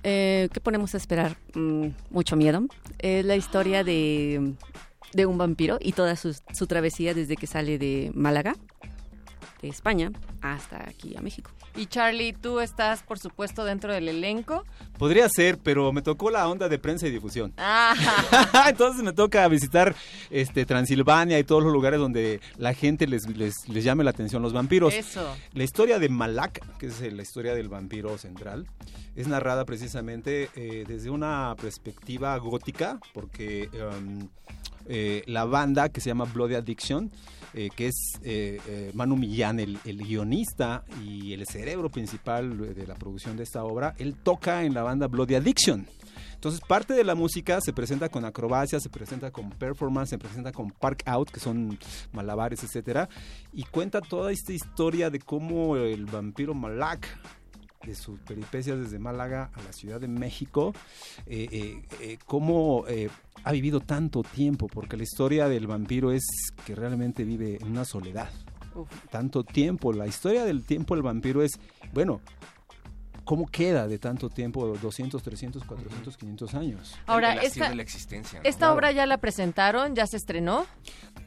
Eh, ¿Qué ponemos a esperar? Mm, mucho miedo. Es la historia de, de un vampiro y toda su, su travesía desde que sale de Málaga, de España, hasta aquí a México. Y Charlie, tú estás, por supuesto, dentro del elenco. Podría ser, pero me tocó la onda de prensa y difusión. Ah, Entonces me toca visitar este Transilvania y todos los lugares donde la gente les, les, les llame la atención los vampiros. eso. La historia de Malak, que es eh, la historia del vampiro central, es narrada precisamente eh, desde una perspectiva gótica, porque um, eh, la banda que se llama Bloody Addiction, eh, que es eh, eh, Manu Millán, el, el guionista y el cerebro principal de la producción de esta obra, él toca en la banda Bloody Addiction. Entonces, parte de la música se presenta con acrobacias, se presenta con performance, se presenta con park out, que son malabares, etcétera, y cuenta toda esta historia de cómo el vampiro Malak de sus peripecias desde Málaga a la Ciudad de México, eh, eh, eh, cómo ha vivido tanto tiempo, porque la historia del vampiro es que realmente vive en una soledad. Uf. Tanto tiempo, la historia del tiempo del vampiro es, bueno, ¿cómo queda de tanto tiempo? 200, 300, 400, 500 años. Ahora, el, el hastío esta, de la existencia. ¿no? esta obra ya la presentaron, ya se estrenó.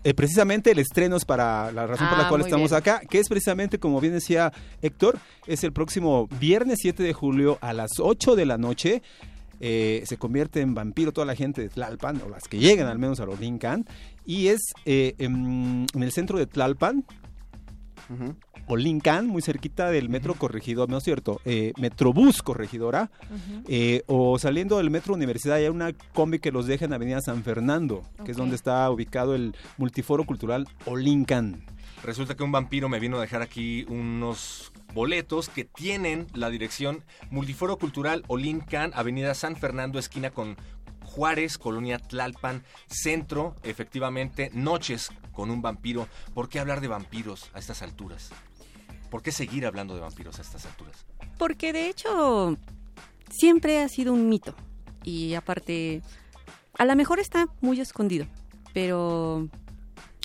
Eh, precisamente el estreno es para la razón por Ah, la cual muy estamos bien. acá, que es precisamente, como bien decía Héctor, es el próximo viernes 7 de julio a las 8 de la noche. Eh, se convierte en vampiro toda la gente de Tlalpan, o las que lleguen al menos a los Lincan, y es eh, en, en el centro de Tlalpan, Olincan, muy cerquita del metro corregidor, no es cierto, eh, Metrobús corregidora, eh, o saliendo del metro universidad hay una combi que los deja en Avenida San Fernando, que es donde está ubicado el multiforo cultural Olincan. Resulta que un vampiro me vino a dejar aquí unos boletos que tienen la dirección Multiforo Cultural Olincan, Avenida San Fernando, esquina con Juárez, Colonia Tlalpan, Centro, efectivamente, Noches con un vampiro. ¿Por qué hablar de vampiros a estas alturas? ¿Por qué seguir hablando de vampiros a estas alturas? Porque de hecho siempre ha sido un mito. Y aparte, a lo mejor está muy escondido, pero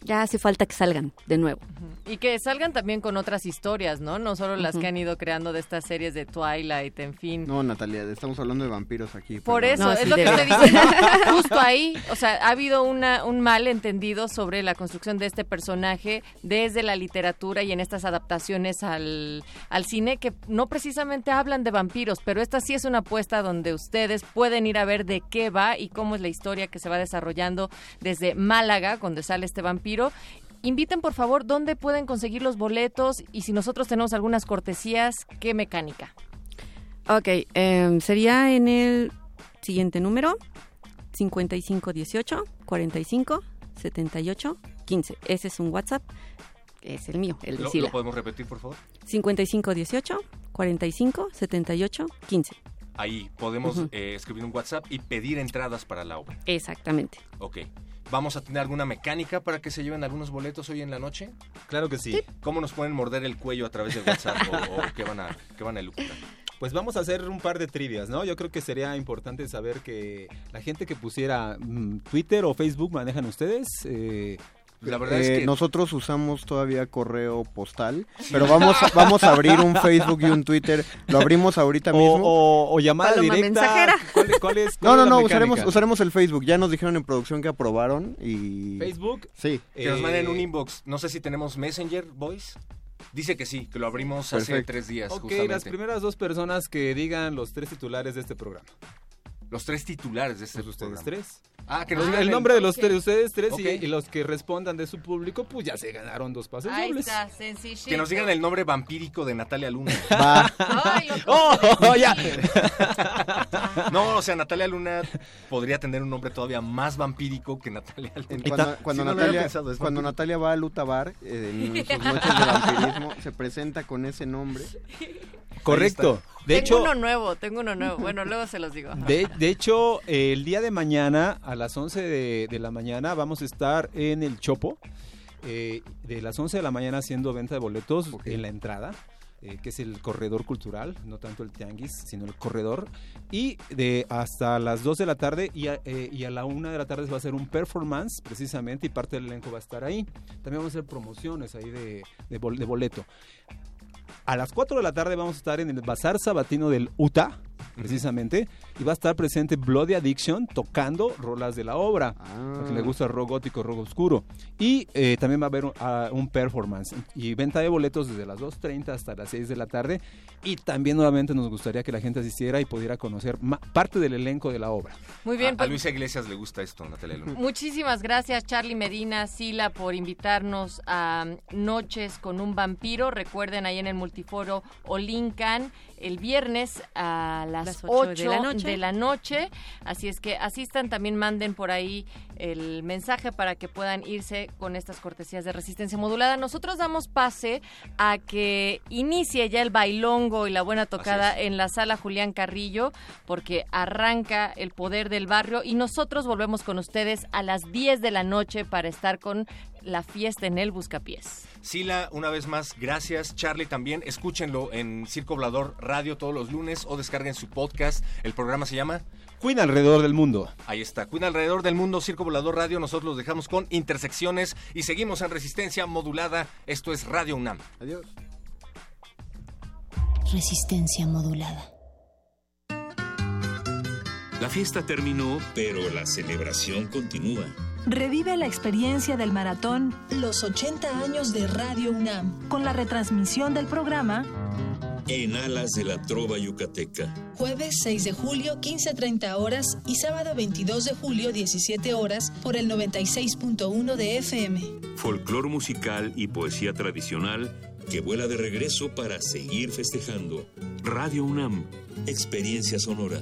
ya hace falta que salgan de nuevo. Y que salgan también con otras historias, ¿no? No solo las que han ido creando de estas series de Twilight, en fin. No, Natalia, estamos hablando de vampiros aquí. Por perdón. eso, es lo que estoy diciendo. Justo ahí, o sea, ha habido una, un mal entendido sobre la construcción de este personaje desde la literatura y en estas adaptaciones al, al cine que no precisamente hablan de vampiros, pero esta sí es una apuesta donde ustedes pueden ir a ver de qué va y cómo es la historia que se va desarrollando desde Málaga, donde sale este vampiro. Inviten por favor dónde pueden conseguir los boletos y si nosotros tenemos algunas cortesías, qué mecánica. Ok, em, sería en el siguiente número, 5518 45 78 15. Ese es un WhatsApp, es el mío, el de ¿Lo, Sila. lo podemos repetir, por favor? 5518 45 78 15. Ahí podemos eh, escribir un WhatsApp y pedir entradas para la obra. Exactamente. Ok. ¿Vamos a tener alguna mecánica para que se lleven algunos boletos hoy en la noche? Claro que sí. ¿Cómo nos pueden morder el cuello a través de WhatsApp o, o qué van a qué van a elucubrar? Pues vamos a hacer un par de trivias, ¿no? Yo creo que sería importante saber que la gente que pusiera mm, Twitter o Facebook manejan ustedes. Eh, La verdad Eh, es que nosotros usamos todavía correo postal, pero vamos a, vamos a abrir un Facebook y un Twitter. Lo abrimos ahorita O- mismo. o- o llamada Paloma directa. mensajera. ¿Cuál, cuál es, No, cuál no, no, mecánica? usaremos, usaremos el Facebook. Ya nos dijeron en producción que aprobaron y... Facebook. Sí. que nos manden Eh, un inbox. No sé si tenemos Messenger, Boys. Dice que sí, que lo abrimos hace tres días, Ok, justamente. las primeras dos personas que digan los tres titulares de este programa. Los tres titulares de este Pues ustedes programa. tres. Ah, que Nos digan digan el nombre de los Ok. tres, ustedes tres y- los que respondan de su público, pues ya se ganaron dos pases Ahí dobles. está, sencillito. Que nos digan el nombre vampírico de Natalia Luna. Va. Ay, lo ¡Oh, ya! No, o sea, Natalia Luna podría tener un nombre todavía más vampírico que Natalia Luna. Cuando, cuando Sí, no lo había Natalia, pensado, cuando. Natalia va a Lutabar eh, en sus noches de vampirismo, se presenta con ese nombre. Correcto. De tengo hecho, uno nuevo, tengo uno nuevo. Bueno, luego se los digo. De, de hecho, eh, el día de mañana, a las 11 de, de la mañana, vamos a estar en el Chopo. eh, de las 11 de la mañana haciendo venta de boletos en la entrada. eh, que es el corredor cultural, no tanto el tianguis, sino el corredor. Y de hasta las 2 de la tarde y a, eh, y a la 1 de la tarde va a ser un performance, precisamente, y parte del elenco va a estar ahí. También vamos a hacer promociones ahí de, de bol- de boleto. A las 4 de la tarde vamos a estar en el Bazar Sabatino del UTA, precisamente, y va a estar presente Bloody Addiction tocando rolas de la obra, porque le gusta el rock gótico, rock oscuro. Y eh, también va a haber un, ah, un performance y venta de boletos desde las 2.30 hasta las 6 de la tarde. Y también nuevamente nos gustaría que la gente asistiera y pudiera conocer parte del elenco de la obra. Muy bien, A, a pues, Luisa Iglesias le gusta esto, Natalia Luna. Muchísimas gracias Charlie Medina, Sila, por invitarnos a Noches con un vampiro. Recuerden ahí en el multiforo Olincan el viernes a las, Las 8 ocho de la noche. De la noche. Así es que asistan, también manden por ahí el mensaje para que puedan irse con estas cortesías de resistencia modulada. Nosotros damos pase a que inicie ya el bailongo y la buena tocada en la sala Julián Carrillo, porque arranca el poder del barrio y nosotros volvemos con ustedes a las 10 de la noche para estar con la fiesta en el Buscapiés. Sila, una vez más, gracias. Charlie también, escúchenlo en Circo Volador Radio todos los lunes o descarguen su podcast. El programa se llama Queen alrededor del mundo. Ahí está, Queen alrededor del mundo, Circo Volador Radio. Nosotros los dejamos con intersecciones y seguimos en resistencia modulada. Esto es Radio UNAM. Adiós. Resistencia modulada. La fiesta terminó, pero la celebración continúa. Revive la experiencia del maratón Los 80 años de Radio UNAM con la retransmisión del programa En alas de la trova yucateca. jueves 6 de julio 15.30 horas y sábado 22 de julio 17 horas por el 96.1 de FM. Folclor musical y poesía tradicional que vuela de regreso para seguir festejando. Radio UNAM, experiencia sonora.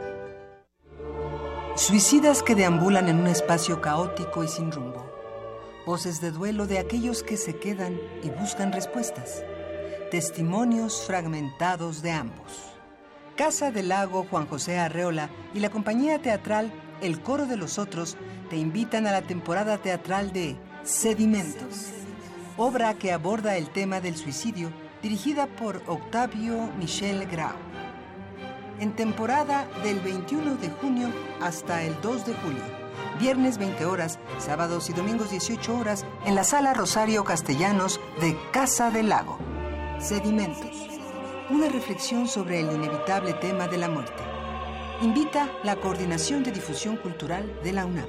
Suicidas que deambulan en un espacio caótico y sin rumbo. Voces de duelo de aquellos que se quedan y buscan respuestas. Testimonios fragmentados de ambos. Casa del Lago Juan José Arreola y la compañía teatral El Coro de los Otros te invitan a la temporada teatral de Sedimentos, obra que aborda el tema del suicidio dirigida por Octavio Michel Grau. En temporada del 21 de junio hasta el 2 de julio. viernes 20 horas, sábados y domingos 18 horas, en la sala Rosario Castellanos de Casa del Lago. Sedimentos. Una reflexión sobre el inevitable tema de la muerte. Invita la Coordinación de Difusión Cultural de la UNAM.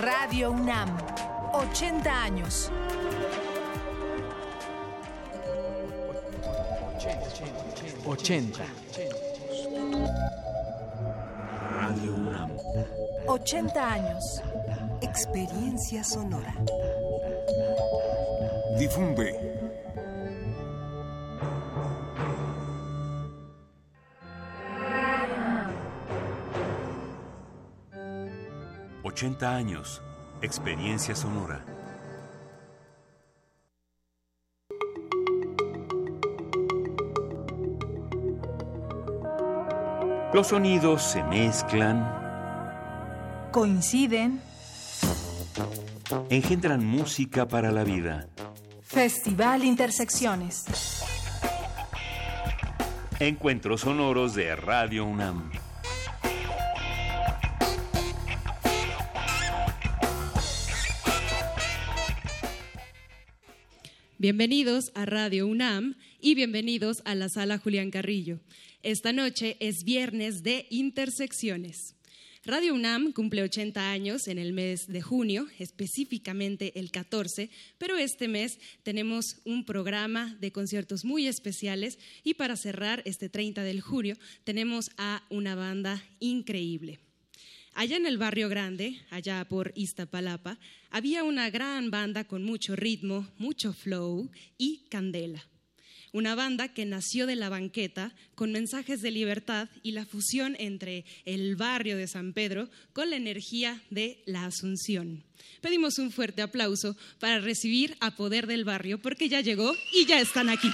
Radio UNAM, 80 años. 80. Radio UNAM. 80 años. Experiencia sonora. Difunde. ...80 años... ...experiencia sonora... Los sonidos se mezclan, Coinciden. engendran música para la vida. Festival Intersecciones. Encuentros sonoros de Radio UNAM. Bienvenidos a Radio UNAM y bienvenidos a la sala Julián Carrillo. Esta noche es viernes de Intersecciones. Radio UNAM cumple 80 años en el mes de junio, específicamente el 14, pero este mes tenemos un programa de conciertos muy especiales y para cerrar este 30 de julio tenemos a una banda increíble. Allá en el barrio grande, allá por Iztapalapa, había una gran banda con mucho ritmo, mucho flow y candela. Una banda que nació de la banqueta con mensajes de libertad y la fusión entre el barrio de San Pedro con la energía de la Asunción. Pedimos un fuerte aplauso para recibir a Poder del Barrio porque ya llegó y ya están aquí.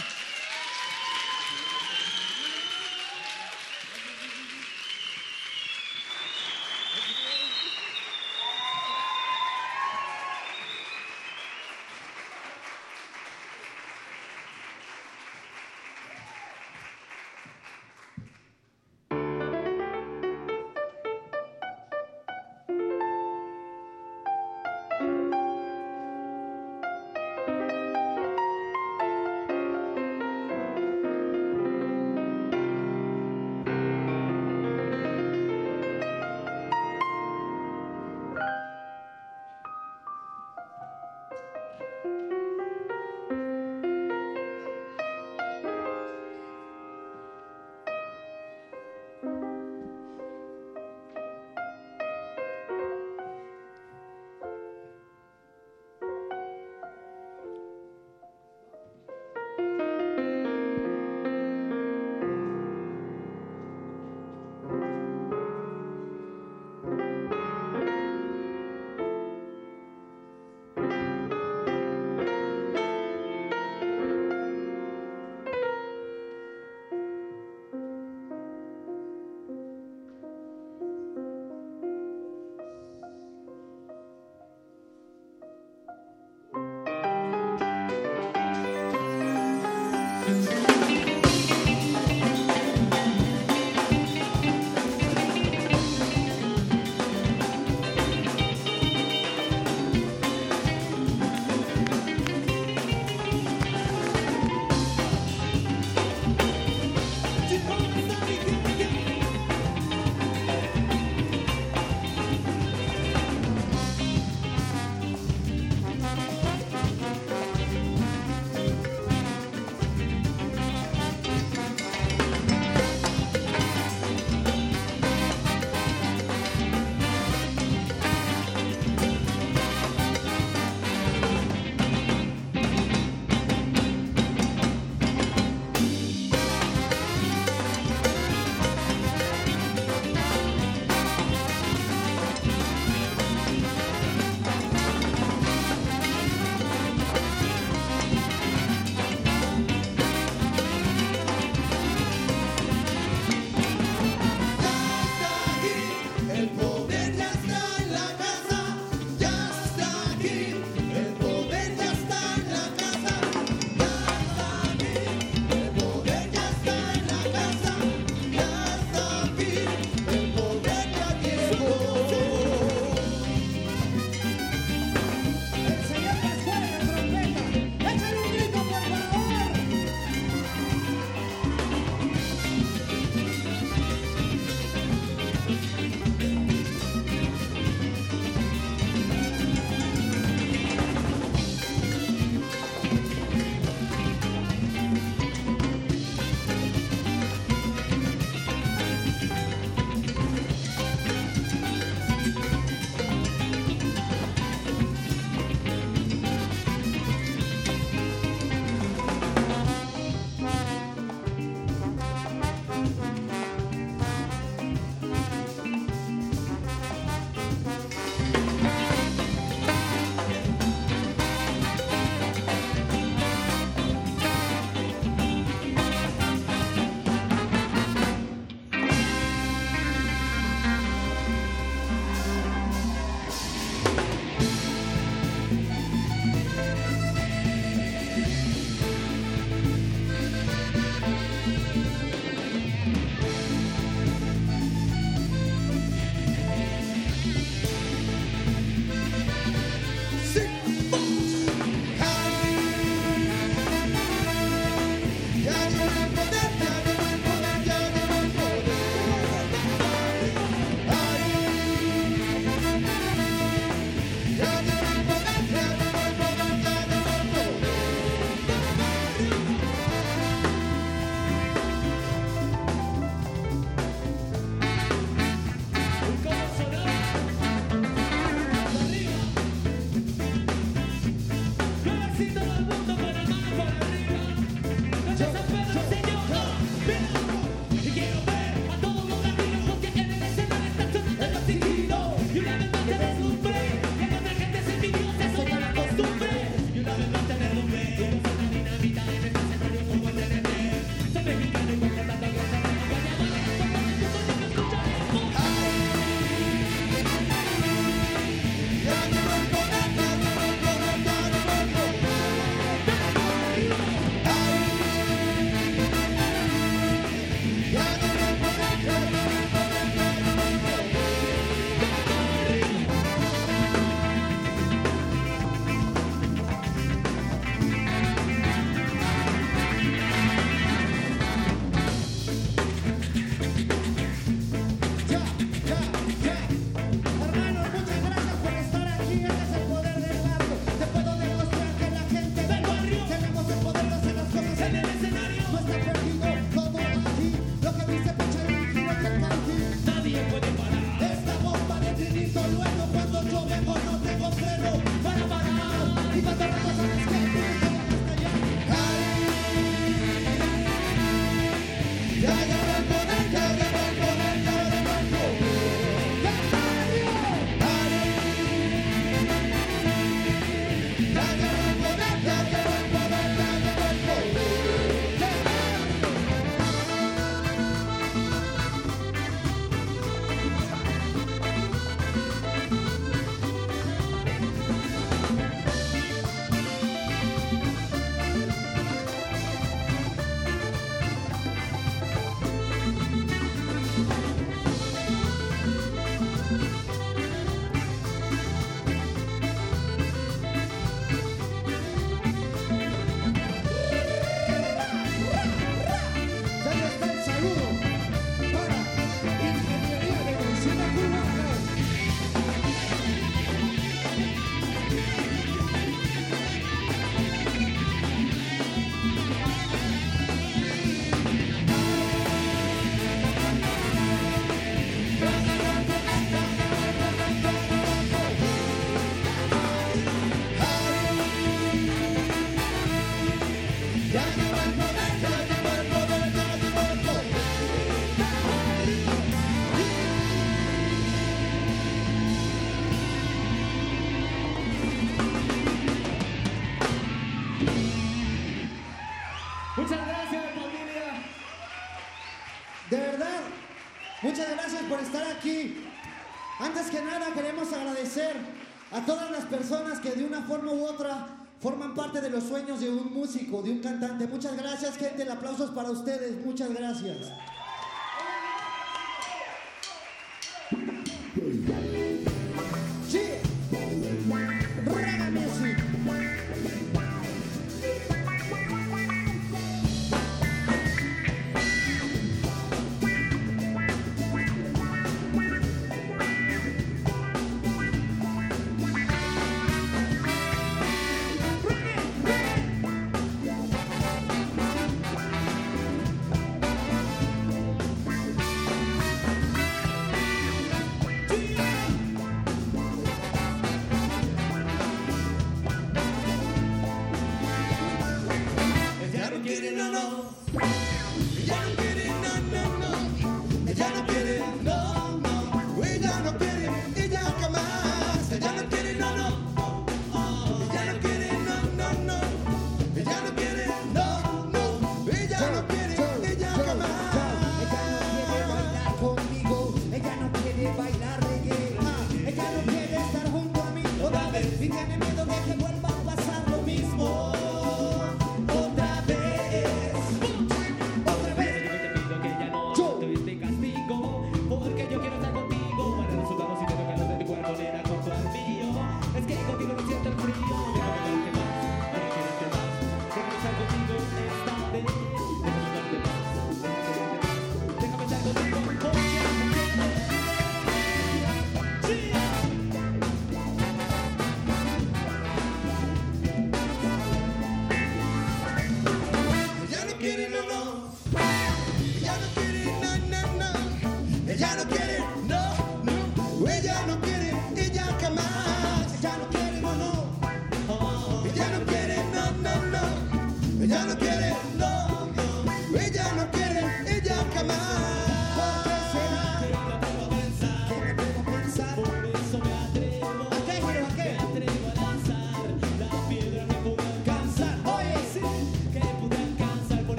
Parte de los sueños de un músico, de un cantante. Muchas gracias, gente. El aplauso es para ustedes. Muchas gracias.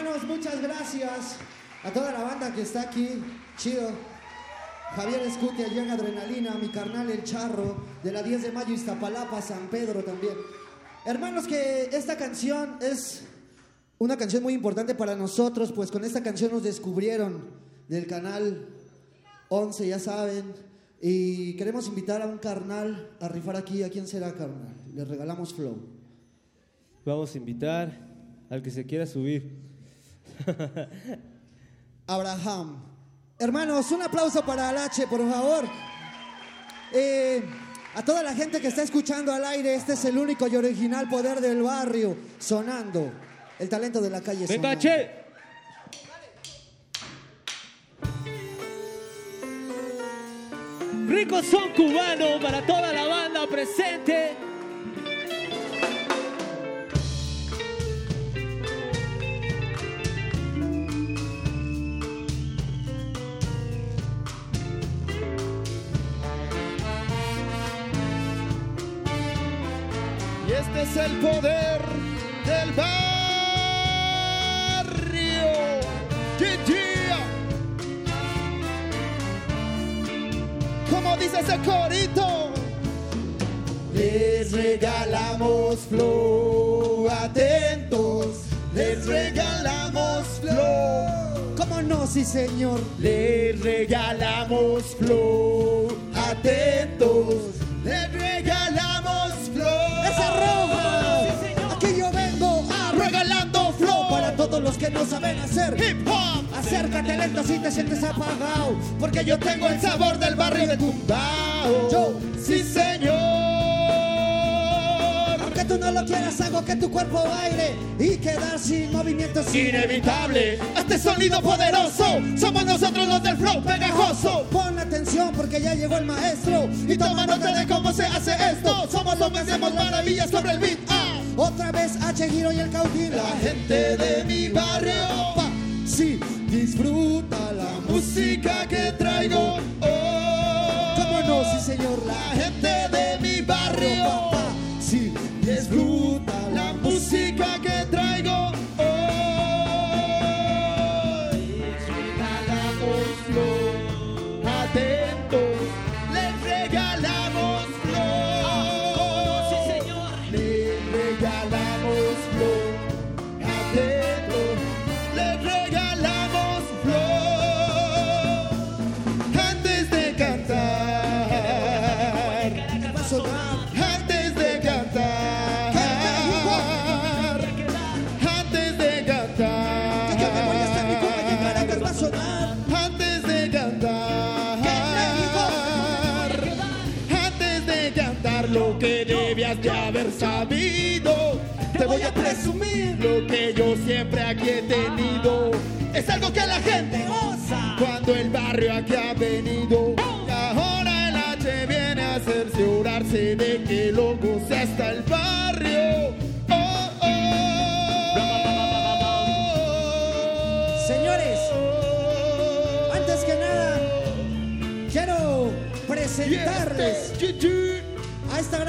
Hermanos, muchas gracias a toda la banda que está aquí. Chido. Javier Escutia, Young Adrenalina, mi carnal El Charro, de la 10 de mayo, Iztapalapa, San Pedro también. Hermanos, que esta canción es una canción muy importante para nosotros, pues con esta canción nos descubrieron del canal 11, ya saben. Y queremos invitar a un carnal a rifar aquí. ¿A quién será, carnal? Le regalamos flow. Vamos a invitar al que se quiera subir. Abraham. Hermanos, un aplauso para Alache, por favor. Eh, a toda la gente que está escuchando al aire, este es el único y original poder del barrio, sonando. El talento de la calle. Venga, che. Rico son cubano para toda la banda presente. Este es el poder del barrio. Como dice ese corito. Les regalamos flow, atentos. Les regalamos flow. ¿Cómo no, sí, señor? Les regalamos flow, atentos. Les regalamos flow esa roja. Aquí yo vengo regalando flow para todos los que no saben hacer hip hop. Acércate lento si te sientes apagado, porque yo tengo el sabor del barrio de Tumbao. Yo, sí señor. Tú no lo quieras, hago que tu cuerpo baile y quedar sin movimiento es inevitable. Este sonido poderoso, somos nosotros los del flow pegajoso. Pon atención porque ya llegó el maestro y toma nota de cómo se hace esto. Somos los que hacemos maravillas sobre el beat. Ah, otra vez H Giro y el Cautín. La gente de mi barrio, pa, sí, disfruta la música que traigo. Oh, ¿Cómo no, sí señor? La gente de mi barrio, papá, disfruta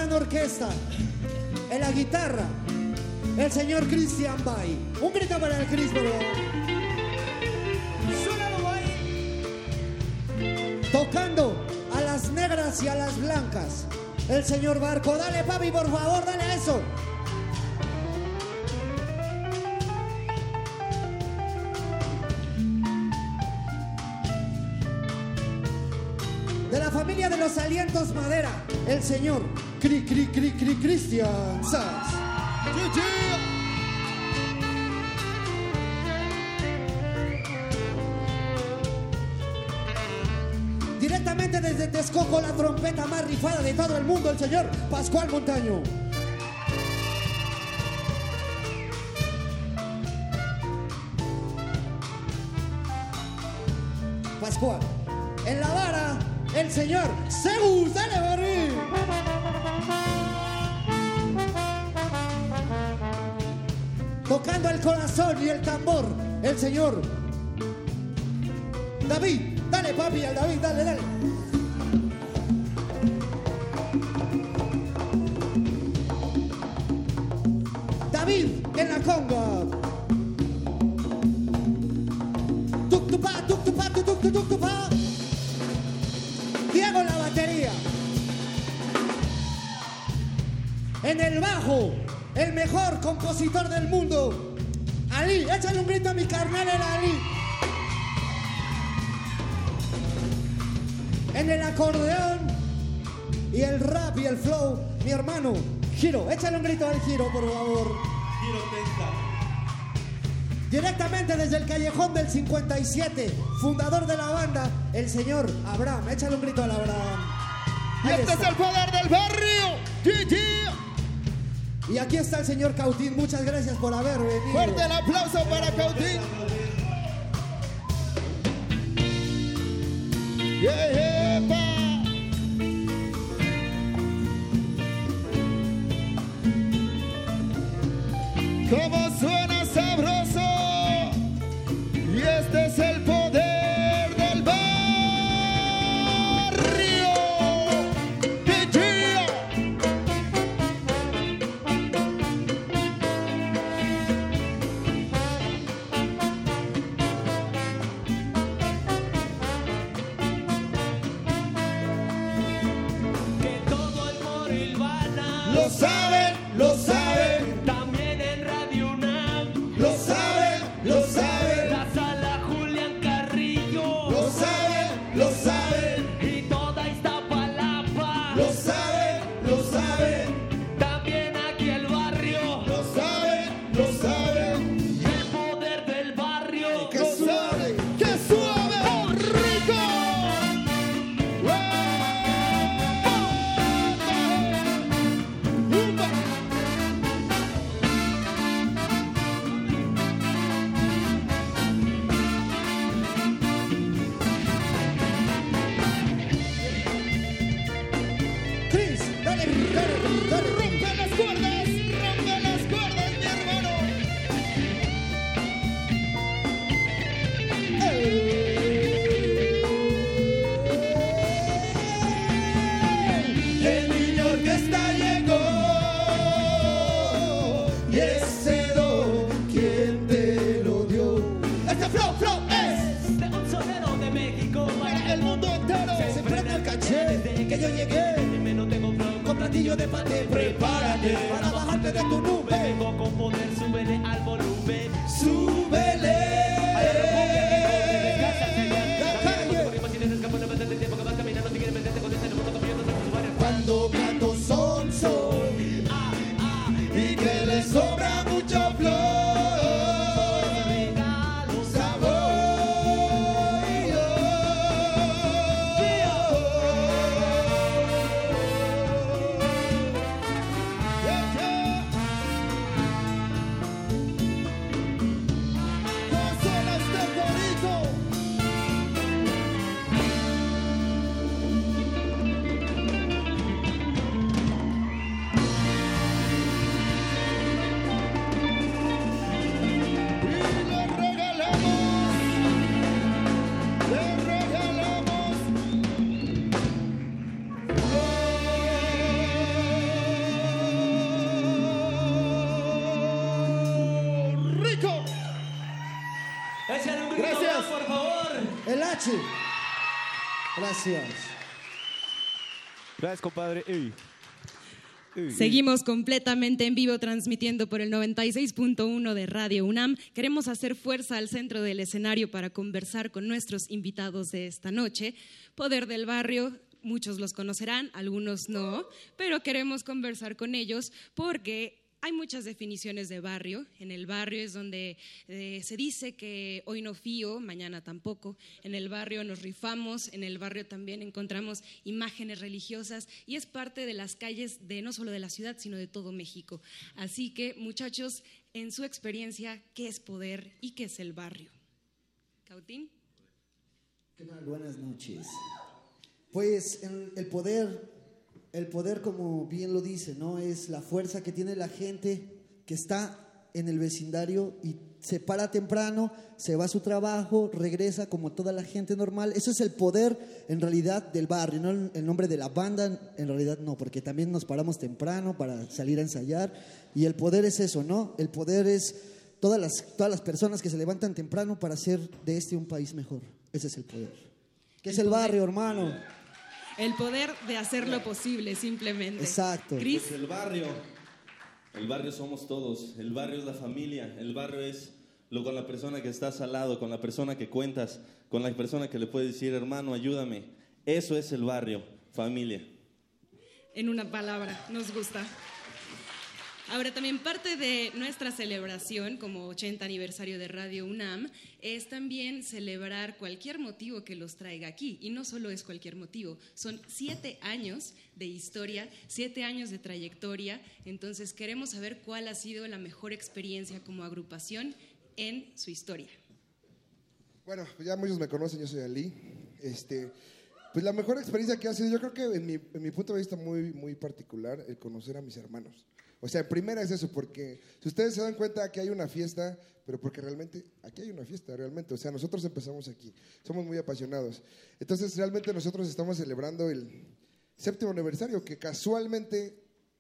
gran orquesta. En la guitarra, el señor Christian Bay. Un grito para el favor. Tocando a las negras y a las blancas. El señor Barco. Dale, papi, por favor, dale eso. De la familia de los alientos madera, el señor Cri Cri Cri Cri Cristian Sanz. Directamente desde Texcoco, la trompeta más rifada de todo el mundo, el señor Pascual Montaño. Y el tambor, el señor David. Dale, papi, al David, Un grito al Giro, por favor. Giro Directamente desde el callejón del 57, fundador de la banda, el señor Abraham. Échale un grito al Abraham. Y Ahí este es el poder del barrio. GG. Y aquí está el señor Cautín. Muchas gracias por haber venido. Fuerte el aplauso para Cautín. Gracias. Gracias, compadre. Seguimos completamente en vivo transmitiendo por el 96.1 de Radio UNAM. Queremos hacer fuerza al centro del escenario para conversar con nuestros invitados de esta noche. Poder del Barrio, muchos los conocerán, algunos no, pero queremos conversar con ellos porque hay muchas definiciones de barrio. En el barrio es donde eh, se dice que hoy no fío, mañana tampoco. En el barrio nos rifamos, en el barrio también encontramos imágenes religiosas y es parte de las calles de no solo de la ciudad, sino de todo México. Así que, muchachos, en su experiencia, ¿qué es poder y qué es el barrio? Cautín. Buenas noches. Pues el poder, el poder como bien lo dice, ¿no? Es la fuerza que tiene la gente que está en el vecindario y se para temprano, se va a su trabajo, regresa como toda la gente normal. Eso es el poder en realidad del barrio, no el- nombre de la banda, en realidad no, porque también nos paramos temprano para salir a ensayar y el poder es eso, ¿no? El poder es todas las, todas las personas que se levantan temprano para hacer de este un país mejor. Ese es el poder. ¿Qué es el barrio, hermano? El poder de hacer lo posible, simplemente. Exacto. Cris. Pues el barrio, el barrio somos todos, el barrio es la familia, el barrio es lo con la persona que estás al lado, con la persona que cuentas, con la persona que le puedes decir, hermano, ayúdame. Eso es el barrio, familia. en una palabra, nos gusta. Ahora, también parte de nuestra celebración como 80 aniversario de Radio UNAM es también celebrar cualquier motivo que los traiga aquí. Y no solo es cualquier motivo, son siete años de historia, siete años de trayectoria. Entonces, queremos saber cuál ha sido la mejor experiencia como agrupación en su historia. Bueno, pues ya muchos me conocen, yo soy Ali. Este, pues la mejor experiencia que ha sido, yo creo que en mi, en mi punto de vista muy, muy particular, el conocer a mis hermanos. O sea, en primera es eso, porque si ustedes se dan cuenta que hay una fiesta, pero porque realmente aquí hay una fiesta, realmente. O sea, nosotros empezamos aquí, somos muy apasionados. Entonces, realmente nosotros estamos celebrando el séptimo aniversario, que casualmente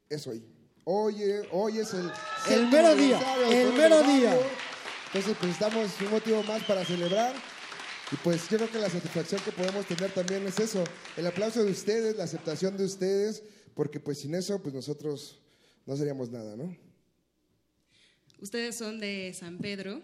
es hoy. Hoy, hoy es el, séptimo mero día, el mero día. Entonces, pues estamos un motivo más para celebrar. Y pues yo creo que la satisfacción que podemos tener también es eso, el aplauso de ustedes, la aceptación de ustedes, porque pues sin eso, pues nosotros no seríamos nada, ¿no? Ustedes son de San Pedro.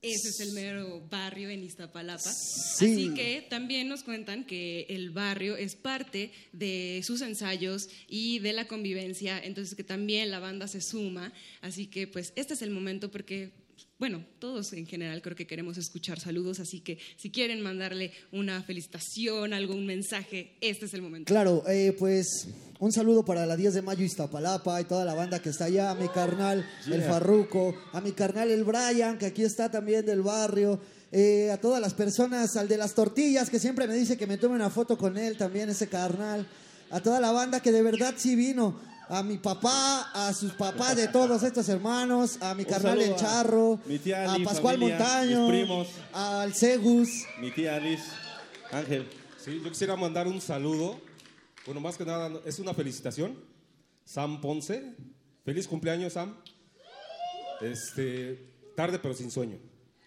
Ese es el mero barrio en Iztapalapa. Sí. Así que también nos cuentan que el barrio es parte de sus ensayos y de la convivencia, entonces que también la banda se suma. Así que pues este es el momento porque, bueno, todos en general creo que queremos escuchar saludos, así que si quieren mandarle una felicitación, algo, un mensaje, este es el momento. Claro, eh, pues un saludo para la 10 de mayo Iztapalapa y toda la banda que está allá, a mi carnal el. Farruco, a mi carnal el Brian, que aquí está también del barrio, eh, a todas las personas, al de las tortillas, que siempre me dice que me tome una foto con él también, ese carnal. a toda la banda que de verdad sí vino. A mi papá, a sus papás de todos estos hermanos, a mi Un carnal El Charro, mi tía a Ali, Pascual familia, Montaño, mis primos. al Cegus. Mi tía Alice, Ángel. Sí, yo quisiera mandar un saludo. Bueno, más que nada, es una felicitación. Sam Ponce. Feliz cumpleaños, Sam. Este, tarde pero sin sueño.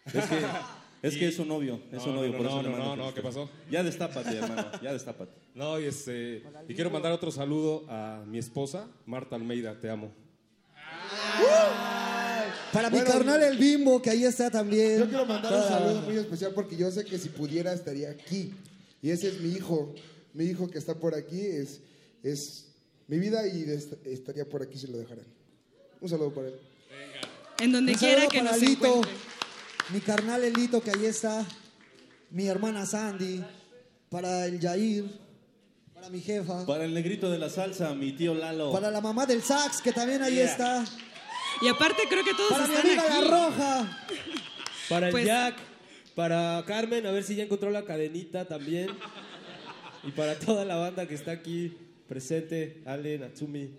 Es que, es, que es su novio, es No, su novio, no, por eso no, le no, mando no, no, ¿qué pasó? Ya destápate, hermano, ya destápate. No, y, este, y quiero mandar otro saludo a mi esposa, Marta Almeida, te amo. Para mi Bueno, carnal El Bimbo, que ahí está también. Yo quiero mandar un la saludo muy especial porque yo sé que si pudiera estaría aquí. Y ese es mi hijo. Mi hijo que está por aquí es, es mi vida y est- estaría por aquí si lo dejaran. Un saludo para él. En donde Un quiera saludo que nos encuentre. Mi carnal Elito, que ahí está. Mi hermana Sandy. Para el Yair. Para mi jefa. Para el negrito de la salsa, mi tío Lalo. Para la mamá del sax, que también ahí Yeah. está. Y aparte creo que todos Para mi están amiga aquí. La Roja. Para el Pues- Jack, para Carmen, a ver si ya encontró la cadenita también. Y para toda la banda que está aquí presente, Ale, Natsumi.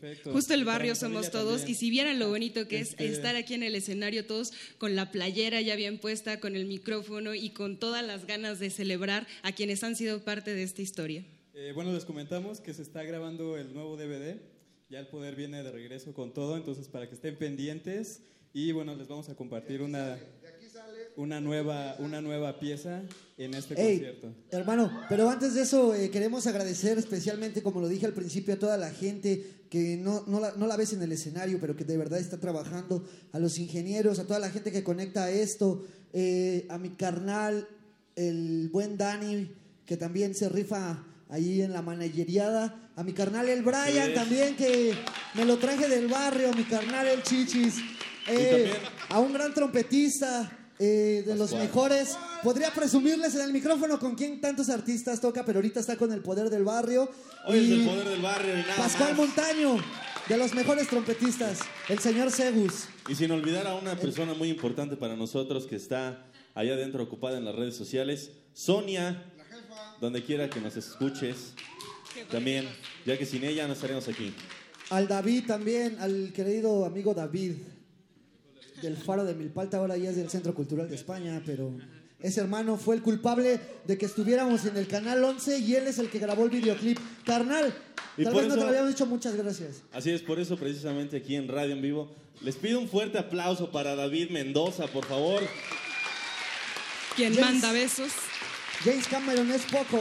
Perfecto. Justo el barrio somos todos también. y si vieran lo bonito que es Este- estar aquí en el escenario todos con la playera ya bien puesta, con el micrófono y con todas las ganas de celebrar a quienes han sido parte de esta historia. Eh, bueno, les comentamos que se está grabando el nuevo DVD. Ya el poder viene de regreso con todo, entonces para que estén pendientes. Y bueno, les vamos a compartir una, una, nueva, una nueva pieza en este Ey, concierto. hermano, pero antes de eso eh, queremos agradecer especialmente, como lo dije al principio, a toda la gente que no, no, la, no la ves en el escenario, pero que de verdad está trabajando, a los ingenieros, a toda la gente que conecta a esto, eh, a mi carnal, el buen Dani, que también se rifa ahí en la manageriada, a mi carnal el Brian Sí. también, que me lo traje del barrio, a mi carnal el Chichis, eh, a un gran trompetista. Eh, de los mejores. Podría presumirles en el micrófono con quién tantos artistas toca, pero ahorita está con el poder del barrio. Hoy es Y el poder del barrio y nada Pascual más. Montaño, de los mejores trompetistas, el señor Segus. Y sin olvidar a una persona muy importante para nosotros que está allá adentro ocupada en las redes sociales, Sonia, donde quiera que nos escuches. También, ya que sin ella no estaríamos aquí. Al David también, al querido amigo David, del Faro de Milpalta, ahora ya es del Centro Cultural de España, pero ese hermano fue el culpable de que estuviéramos en el Canal 11 y él es el que grabó el videoclip. Carnal, Y tal por vez no te eso- lo habíamos dicho, muchas gracias. Así es, por eso precisamente aquí en Radio en Vivo les pido un fuerte aplauso para David Mendoza, por favor. Quien James- manda besos. James Cameron es poco.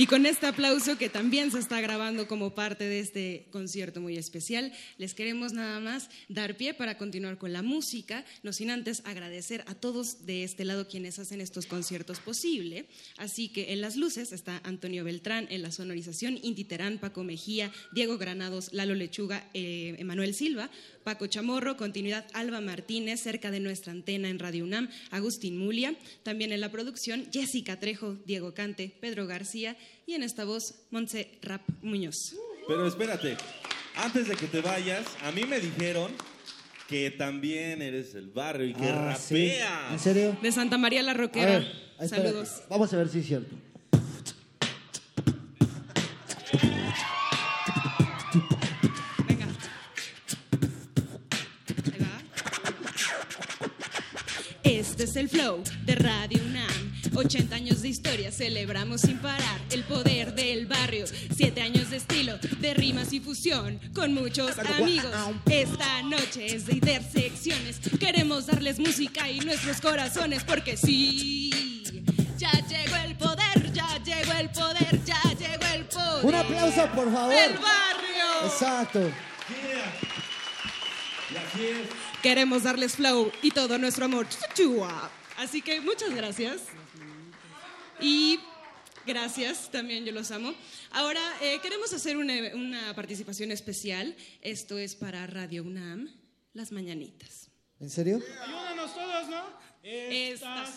Y con este aplauso que también se está grabando como parte de este concierto muy especial, les queremos nada más dar pie para continuar con la música, no sin antes agradecer a todos de este lado quienes hacen estos conciertos posible. Así que en las luces está Antonio Beltrán, en la sonorización Inti Terán, Paco Mejía, Diego Granados, Lalo Lechuga, eh, Emanuel Silva, Paco Chamorro, continuidad Alba Martínez, cerca de nuestra antena en Radio UNAM, Agustín Mulia, también en la producción Jessica Trejo, Diego Cante, Pedro García y en esta voz Montse Rap Muñoz. Pero espérate, antes de que te vayas, a mí me dijeron que también eres del barrio y que Ah, sí. rapeas. ¿En serio? De Santa María la A Roquera. ver. Saludos. Vamos a ver si es cierto. Este es el flow de Radio UNAM. 80 años de historia celebramos sin parar el poder del barrio. 7 años de estilo, de rimas y fusión con muchos amigos. Esta noche es de intersecciones. Queremos darles música y nuestros corazones porque sí. Ya llegó el poder, ya llegó el poder, ya llegó el poder. Un aplauso, por favor. ¡Del barrio! Exacto. Queremos darles flow y todo nuestro amor. Así que muchas gracias. Y gracias, también yo los amo. Ahora eh, queremos hacer una, una participación especial. Esto es para Radio UNAM, Las Mañanitas. ¿En serio? Ayúdanos todos, ¿no? Estas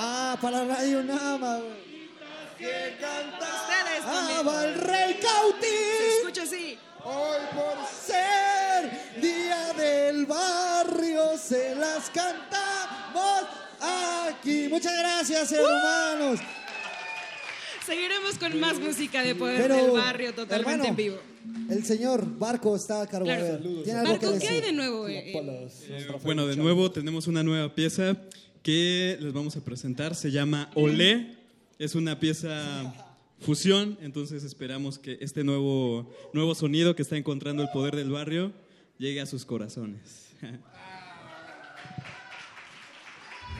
Ah, para Radio Nama. Ustedes Ah, va el rey Cauti. Se escucha así. Hoy por ser día del barrio se las cantamos aquí. Muchas gracias, hermanos. Seguiremos con más música de poder Pero, del barrio totalmente hermano, en vivo. El señor Barco está a cargo. Claro. Ver, ¿Tiene algo Barco, que ¿qué decir? hay de nuevo? eh, eh? Bueno, de nuevo tenemos una nueva pieza que les vamos a presentar. Se llama Olé. Es una pieza fusión, entonces esperamos que este nuevo, nuevo sonido que está encontrando el poder del barrio llegue a sus corazones.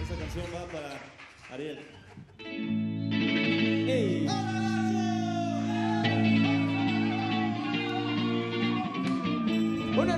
Esta canción va para Ariel. Una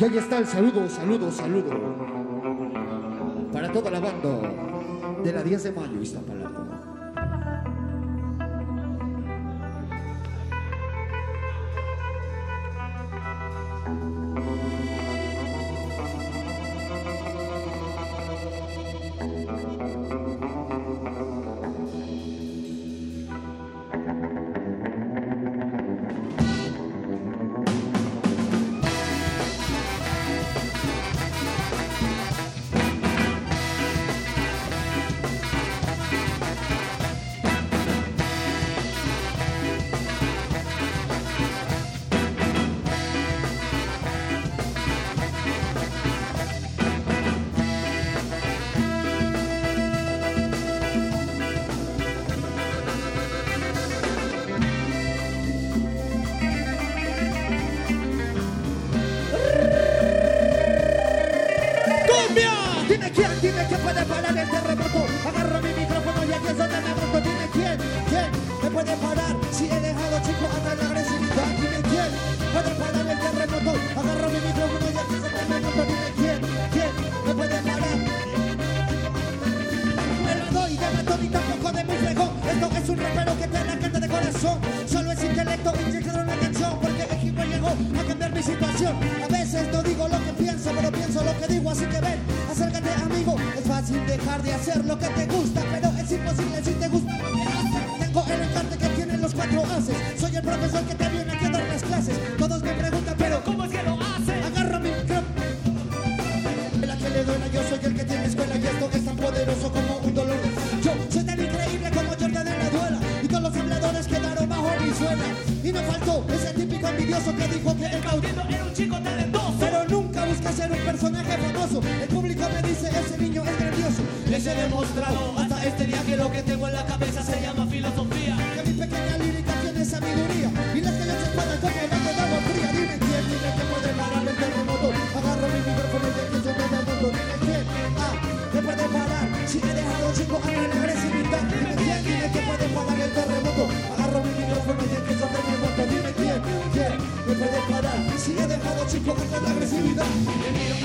Y ahí está el saludo, saludo, saludo. Para toda la banda de la 10 de mayo, Iztapalapa. Si he dejado chico hasta la agresividad, dime quién puede parar el terremoto. Agarro mi micrófono y aquí se me noto, dime quién, quién me puede parar. Me lo doy de batón y tampoco de muy fregón. Esto es un rapero que te la canta de corazón. Solo es intelecto inyectado en la canción porque el equipo llegó a cambiar mi situación. A veces no digo lo que pienso, pero pienso lo que digo, así que ven, acércate amigo. Es fácil dejar de hacer lo que te gusta hasta este día que lo que tengo en la cabeza se llama filosofía. Que mi pequeña lírica tiene sabiduría y las que yo se pueden tocar no te damos fría. Dime quién, dime que puede parar el terremoto. Agarro mi micrófono y te escucho todo el mundo. Dime quién, ah, que puede parar si he dejado chico a la agresividad. Dime quién, dime que puede parar el terremoto. Agarro mi micrófono y te escucho todo el mundo. Dime quién, quién, que puede parar si he dejado chico a la agresividad.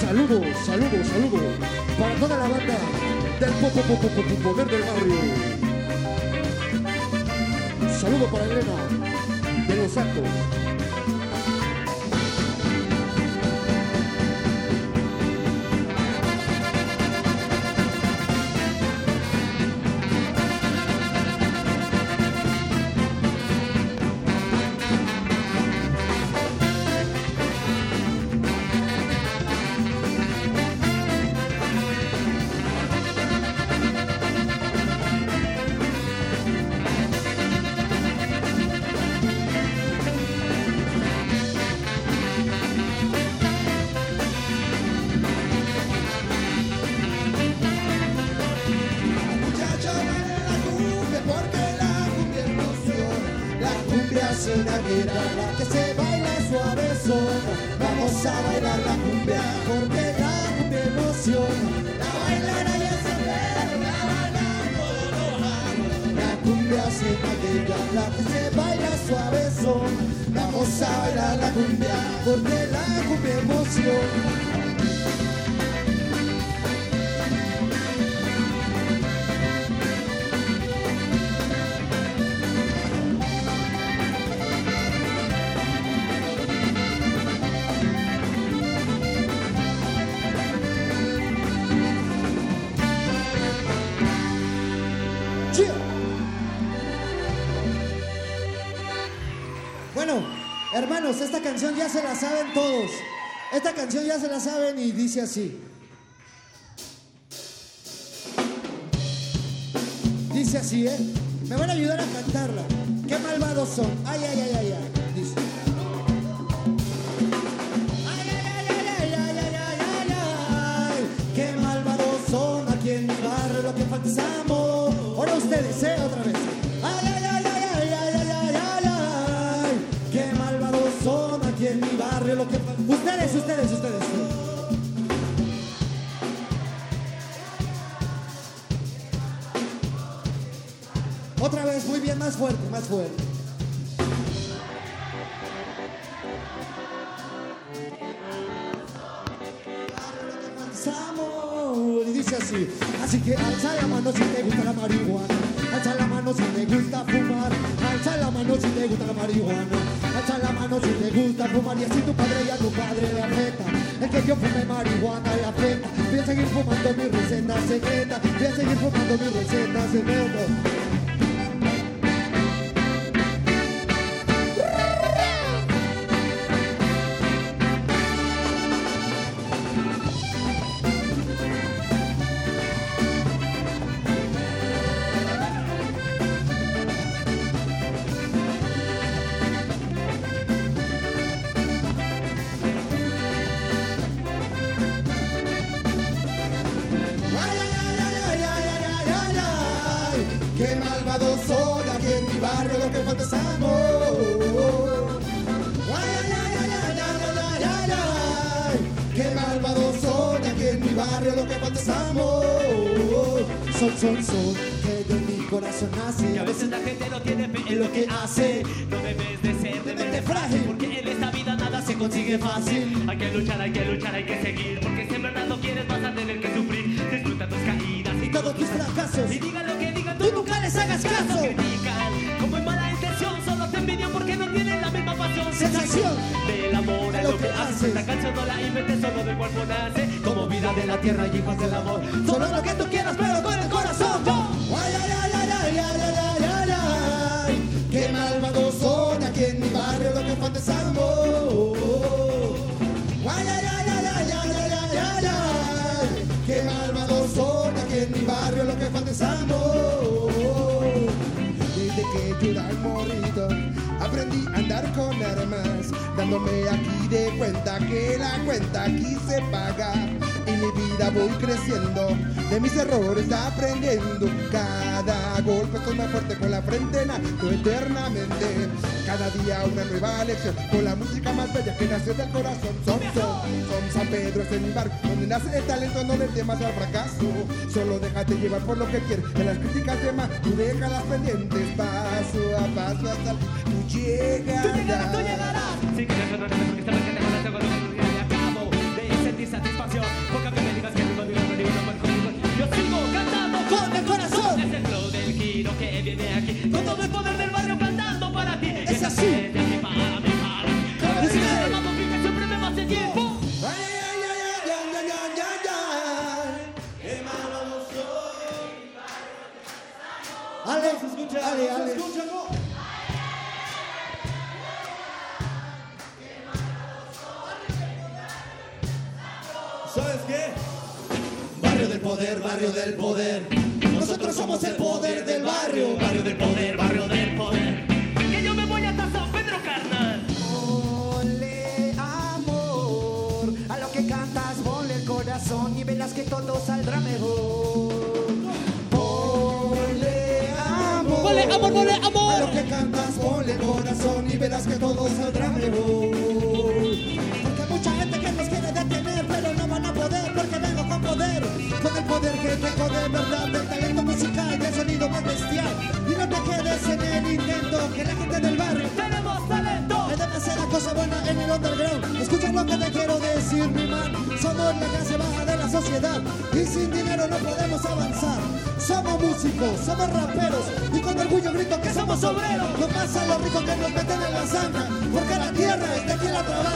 Saludos, saludos, saludos para toda la banda del popo, popo, popo, poder del barrio. Saludos para Elena de los Santos. canción ya se la saben todos. Esta canción ya se la saben y dice así. Hijos del amor. Solo lo que tú quieras, pero con el corazón. Ay, ay, ay, ay, ay, ay, ay, ay, ay, ay. Qué malvados son aquí en mi barrio lo que falta es amor. Ay, ay, ay, ay, ay, ay, ay, ay, ay. Qué malvados son aquí en mi barrio lo que falta es amor. Desde que yo era morrito, aprendí a andar con armas, dándome aquí de cuenta que la cuenta aquí se paga. Voy creciendo, de mis errores aprendiendo. Cada golpe estoy más fuerte con la frente en alto eternamente. Cada día una nueva lección, con la música más bella que nació del corazón. Son, son, son San Pedro es en mi barco, donde nace el talento, no le temas al fracaso. Solo déjate llevar por lo que quieres, de las críticas de más, tú déjalas pendientes, paso a paso hasta el tú llegarás. Tú llegarás, tú llegarás. Sí, que te porque sabes que te conozco con lo que y acabo ale, ale. escucha, no. ¿Sabes qué? Barrio del poder, barrio del poder. Nosotros somos el poder del barrio. Barrio del poder, barrio del poder. Que yo me voy hasta San Pedro, carnal. Ponle amor a lo que cantas, ponle el corazón y verás que todo saldrá mejor. Ponle amor, ponle amor. A lo que cantas, ponle corazón y verás que todo saldrá mejor. Porque hay mucha gente que nos quiere detener, pero no van a poder porque vengo con poder. Con el poder que tengo de verdad, del talento musical, del sonido más bestial. Y no te quedes en el intento, que la gente del barrio tenemos talento. Hay demasiada cosa buena en el underground. Escucha lo que te quiero decir, mi man. Somos la clase baja de la sociedad y sin dinero no podemos avanzar. Somos músicos, somos raperos y con orgullo grito que somos obreros. Lo más a lo rico que nos meten en la sangre, porque la tierra es de quien la trabaja.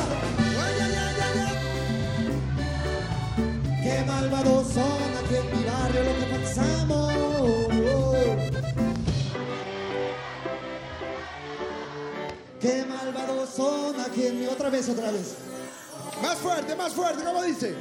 Qué malvados son aquí en mi barrio lo que pensamos. Qué malvados son aquí en mi otra vez, otra vez. Más fuerte, más fuerte, ¿cómo dice?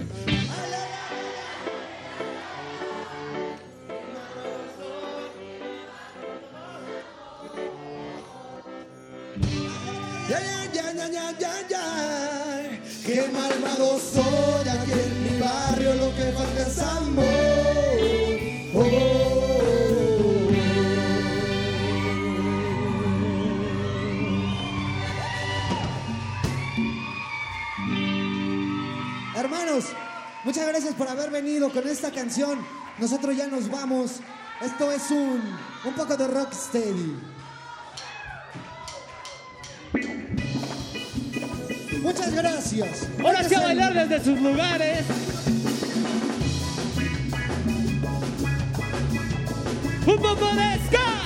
Qué malvados son aquí en mi barrio lo que falta es amor. Oh. Hermanos, muchas gracias por haber venido con esta canción. Nosotros ya nos vamos. Esto es un, un poco de rocksteady. Muchas gracias. Ahora sí a bailar desde sus lugares. ¡Un bombo de ska!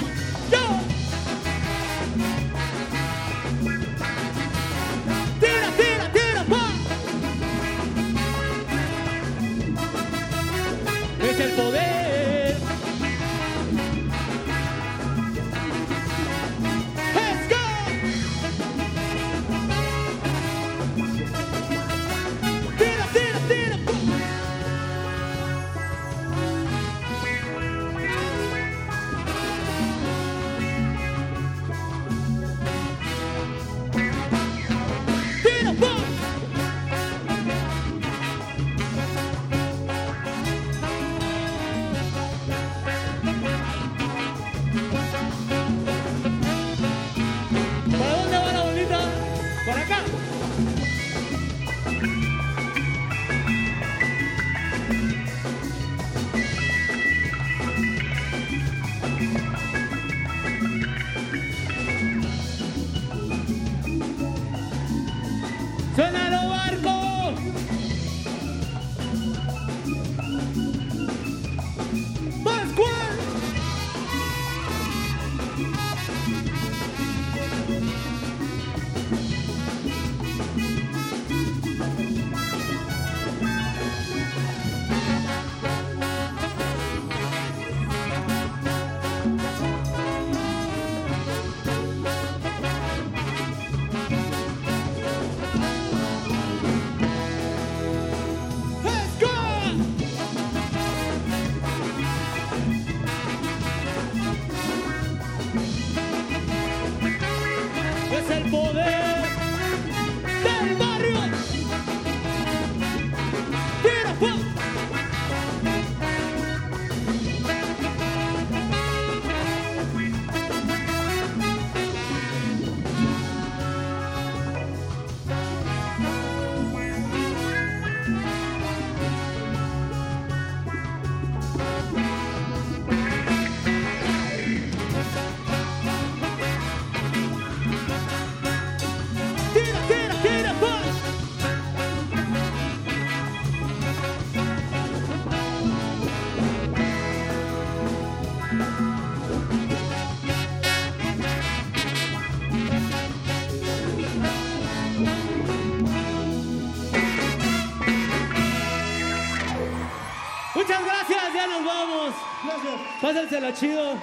Gracias. Pásensela chido.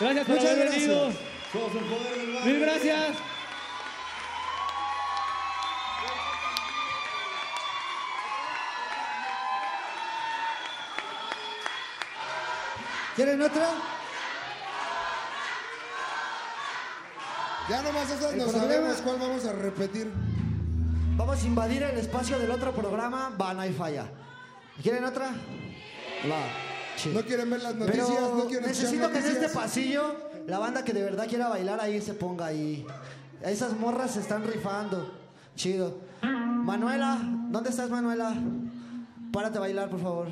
Gracias por Muchas haber gracias. venido. Somos el poder del barrio. Mil gracias. ¿Quieren otra? Ya nomás esas El no problema- sabemos cuál vamos a repetir. Vamos a invadir el espacio del otro programa. Va, no hay falla. ¿Quieren otra? Va. No quieren ver las Pero noticias, no quieren necesito que en este pasillo la banda que de verdad quiera bailar ahí se ponga ahí. Esas morras se están rifando. Chido. Manuela, ¿dónde estás, Manuela? Párate a bailar, por favor.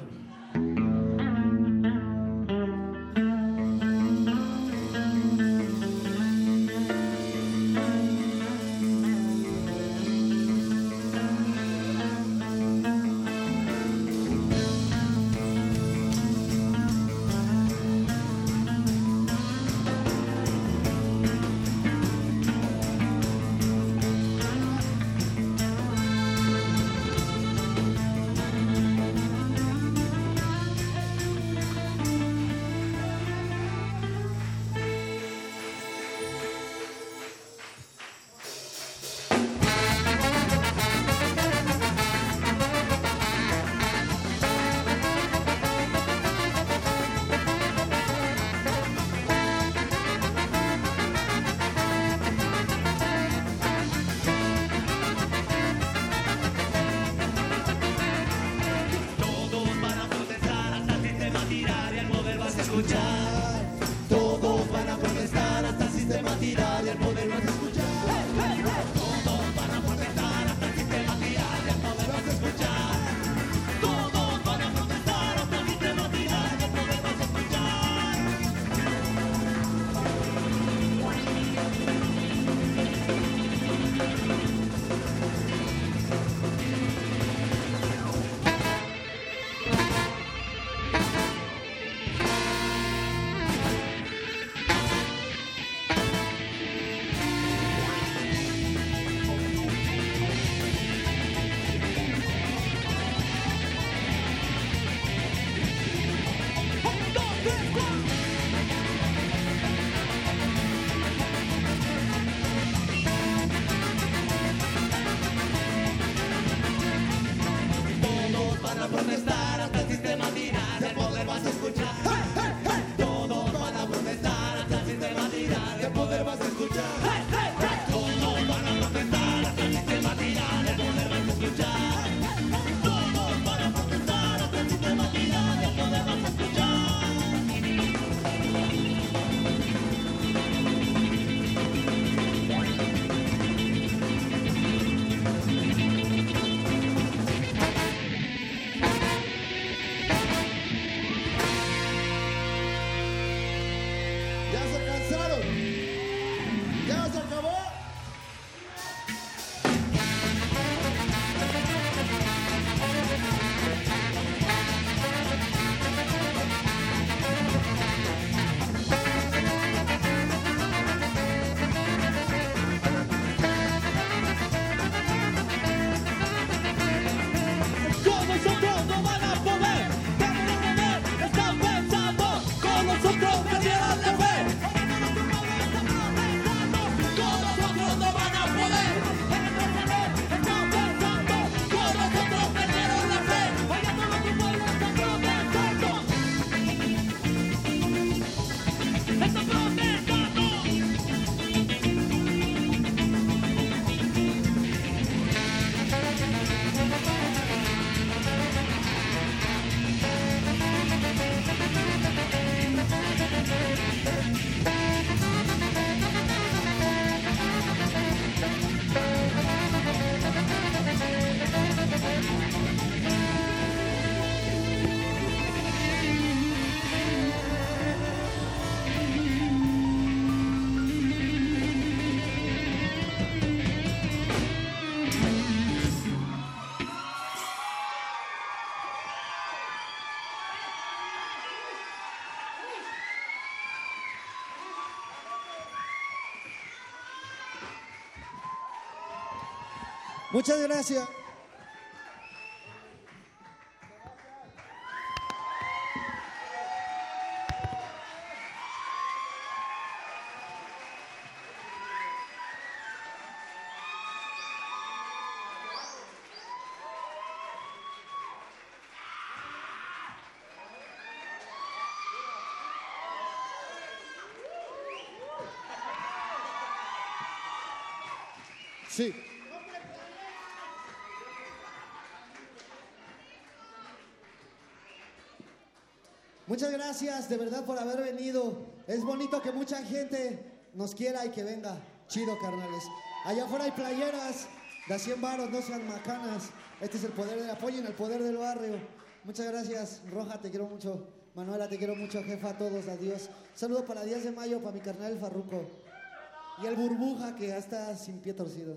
Muchas gracias. Sí. Muchas gracias de verdad por haber venido. Es bonito que mucha gente nos quiera y que venga. Chido, carnales. Allá afuera hay playeras de a 100 varos, no sean macanas. Este es el poder del apoyo en el poder del barrio. Muchas gracias, Roja, te quiero mucho. Manuela, te quiero mucho, jefa, a todos, adiós. Saludo para 10 de mayo, para mi carnal el Farruco. Y el Burbuja, que ya está sin pie torcido.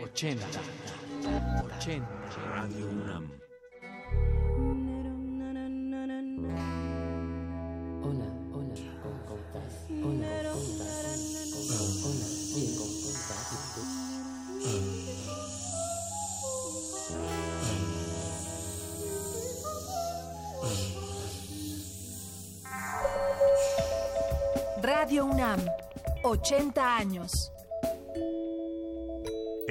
Ochenta, ochenta, ochenta. Radio UNAM. Hola, hola, compás. Hola. Hola, bien. Radio UNAM, 80 años.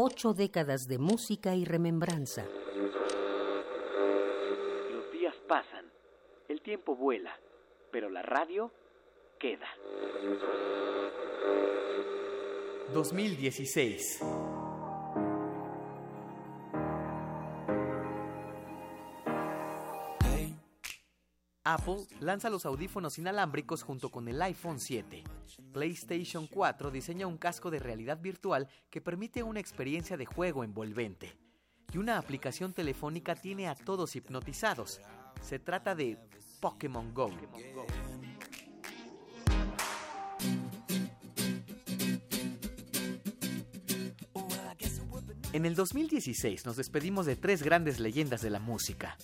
ocho décadas de música y remembranza. Los días pasan, el tiempo vuela, pero la radio queda. 2016. Apple lanza los audífonos inalámbricos junto con el iPhone 7. PlayStation 4 diseña un casco de realidad virtual que permite una experiencia de juego envolvente. Y una aplicación telefónica tiene a todos hipnotizados. Se trata de Pokémon Go. En el 2016 nos despedimos de tres grandes leyendas de la música,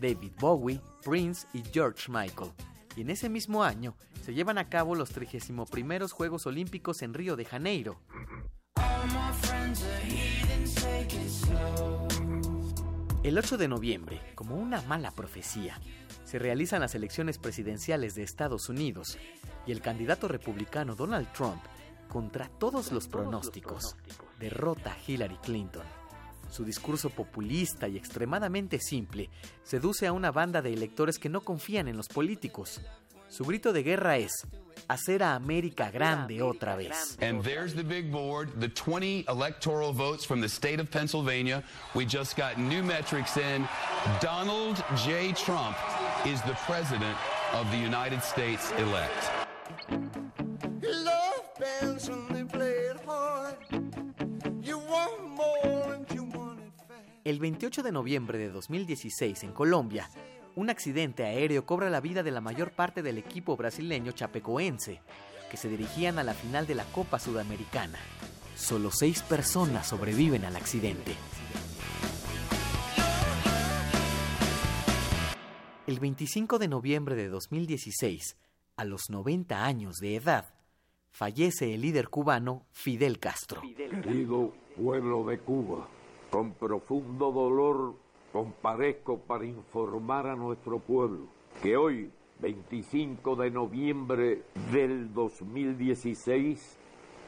David Bowie, Prince y George Michael. Y en ese mismo año se llevan a cabo los 31 Juegos Olímpicos en Río de Janeiro. El 8 de noviembre, como una mala profecía, se realizan las elecciones presidenciales de Estados Unidos y el candidato republicano Donald Trump, contra todos los pronósticos, derrota a Hillary Clinton. Su discurso populista y extremadamente simple seduce a una banda de electores que no confían en los políticos. Su grito de guerra es hacer a América grande otra vez. And there's the big board, the 20 electoral votes from the state of Pennsylvania. We just got new metrics in. Donald J. Trump is the president of the United States elect. Love bands when they play it hard. El 28 de noviembre de 2016 en Colombia, un accidente aéreo cobra la vida de la mayor parte del equipo brasileño chapecoense, que se dirigían a la final de la Copa Sudamericana. Solo seis personas sobreviven al accidente. El 25 de noviembre de 2016, a los 90 años de edad, fallece el líder cubano Fidel Castro. Querido pueblo de Cuba, con profundo dolor comparezco para informar a nuestro pueblo que hoy, 25 de noviembre del 2016,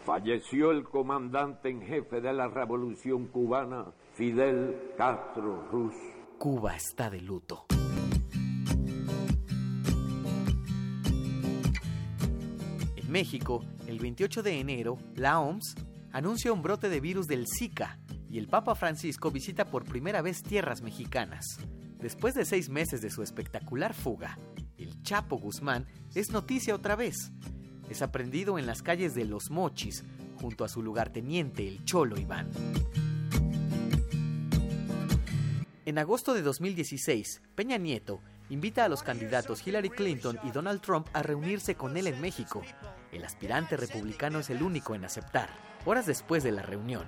falleció el comandante en jefe de la Revolución cubana, Fidel Castro Ruz. Cuba está de luto. En México, el 28 de enero, la OMS anuncia un brote de virus del Zika el Papa Francisco visita por primera vez tierras mexicanas. Después de seis meses de su espectacular fuga, el Chapo Guzmán es noticia otra vez. Es aprendido en las calles de Los Mochis, junto a su lugarteniente, el Cholo Iván. En agosto de 2016, Peña Nieto invita a los candidatos Hillary Clinton y Donald Trump a reunirse con él en México. El aspirante republicano es el único en aceptar. Horas después de la reunión,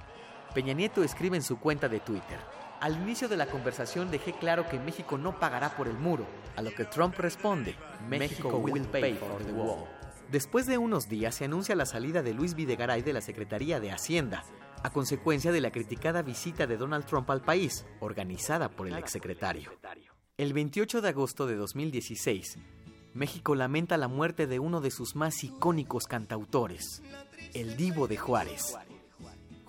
Peña Nieto escribe en su cuenta de Twitter, al inicio de la conversación dejé claro que México no pagará por el muro, a lo que Trump responde, México will pay for the wall. Después de unos días se anuncia la salida de Luis Videgaray de la Secretaría de Hacienda, a consecuencia de la criticada visita de Donald Trump al país, organizada por el exsecretario. El 28 de agosto de 2016, México lamenta la muerte de uno de sus más icónicos cantautores, el divo de Juárez,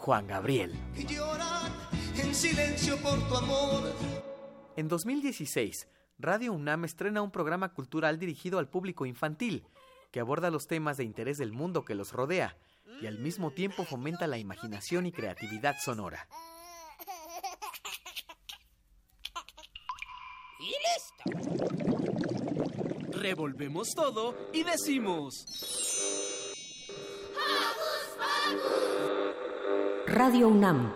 Juan Gabriel. y lloran en silencio por tu amor. En 2016, Radio UNAM estrena un programa cultural dirigido al público infantil, que aborda los temas de interés del mundo que los rodea y al mismo tiempo fomenta la imaginación y creatividad sonora. Y listo. Revolvemos todo y decimos... Radio UNAM,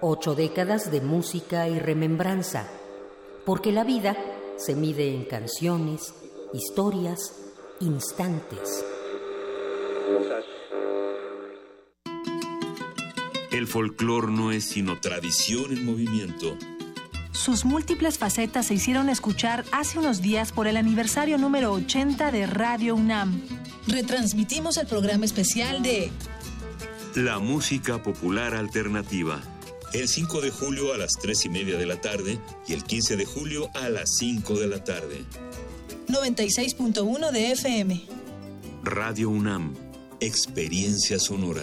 ocho décadas de música y remembranza, porque la vida se mide en canciones, historias, instantes. El folclor no es sino tradición en movimiento. Sus múltiples facetas se hicieron escuchar hace unos días por el aniversario número 80 de Radio UNAM. Retransmitimos el programa especial de La música popular alternativa. El 5 de julio a las 3 y media de la tarde y el 15 de julio a las 5 de la tarde. 96.1 de FM. Radio UNAM. Experiencia sonora.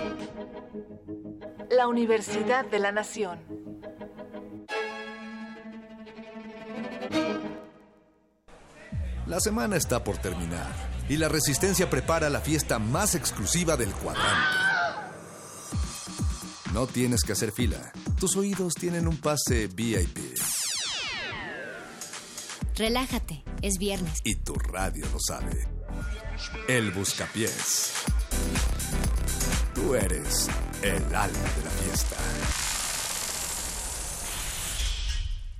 La Universidad de la Nación. La semana está por terminar y la Resistencia prepara la fiesta más exclusiva del cuadrante. No tienes que hacer fila. Tus oídos tienen un pase VIP Relájate, es viernes. y tu radio lo sabe. El Buscapiés. Tú eres el alma de la fiesta.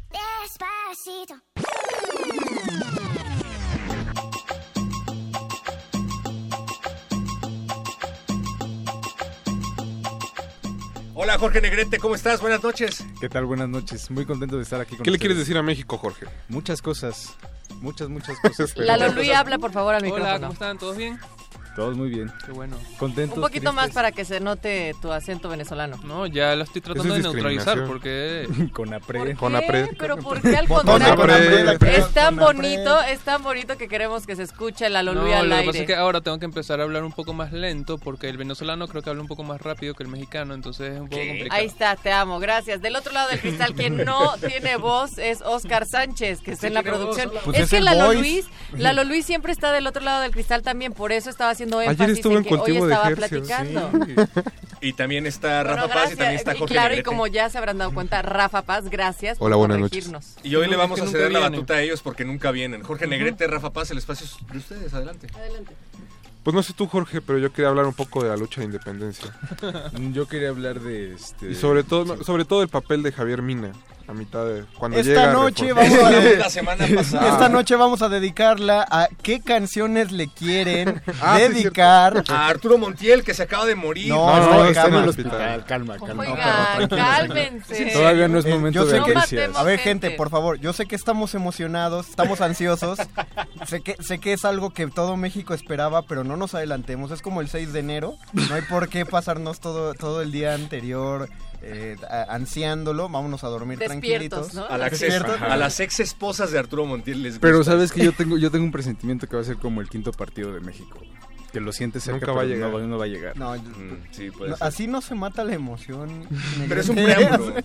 Despacito. Hola Jorge Negrete, ¿cómo estás? Buenas noches. ¿Qué tal? Buenas noches. Muy contento de estar aquí con ¿Qué le ustedes. quieres decir a México, Jorge? Muchas cosas. Muchas, muchas cosas. Lalo Luis, habla por favor al Hola, micrófono. ¿cómo están? ¿Todos bien? Todos muy bien. Qué bueno. Contentos. Un poquito más para que se note tu acento venezolano. No, ya lo estoy tratando de neutralizar porque... Con APRED. ¿Por Con qué? APRED. Pero ¿por qué al contrario? Es tan bonito, es tan bonito que queremos que se escuche la No, Lolui al lo que aire. pasa es que ahora tengo que empezar a hablar un poco más lento porque el venezolano creo que habla un poco más rápido que el mexicano, entonces es un poco complicado. Ahí está, te amo, gracias. Del otro lado del cristal, quien no tiene voz es Oscar Sánchez, que está Sí en la voz, producción. Pues es es que el Lalo voice. Luis, Lalo Luis siempre está del otro lado del cristal también, por eso estaba haciendo Ayer estuvo en en que hoy cultivo de. Y también está Bueno, Rafa Paz y también está Y Jorge claro, y como ya se habrán dado cuenta, Rafa Paz, gracias Hola, por buenas noches. corregirnos. Y hoy le vamos a ceder la batuta a ellos porque nunca vienen. Jorge Negrete, Rafa Paz, el espacio es de ustedes, adelante. Adelante. Pues no sé tú, Jorge, pero yo quería hablar un poco de la lucha de independencia. Yo quería hablar de este. Y sobre todo, sobre todo el papel de Javier Mina a mitad de cuando Esta llega noche vamos a La semana pasada. Esta noche vamos a dedicarla a qué canciones le quieren Ah, sí, dedicar A Arturo Montiel, que se acaba de morir. No, No, no, en está en el hospital. Calma, calma. Oigan, cálmense. Todavía no es momento yo de que-. A ver, gente, por favor, yo sé que estamos emocionados, estamos ansiosos. sé, que, sé que es algo que todo México esperaba, pero no nos adelantemos. Es como el 6 de enero. No hay por qué pasarnos todo, todo el día anterior eh, ansiándolo. Vámonos a dormir Despiertos, tranquilitos. ¿no? A, las ex, Despiertos. a las ex esposas de Arturo Montiel les gusta. Pero sabes que yo tengo, yo tengo un presentimiento que va a ser como el quinto partido de México. Que lo sientes cerca, Nunca va a llegar. No, no va a llegar. No, Mm, sí, puede no, ser. así no se mata la emoción. Pero es un preámbulo.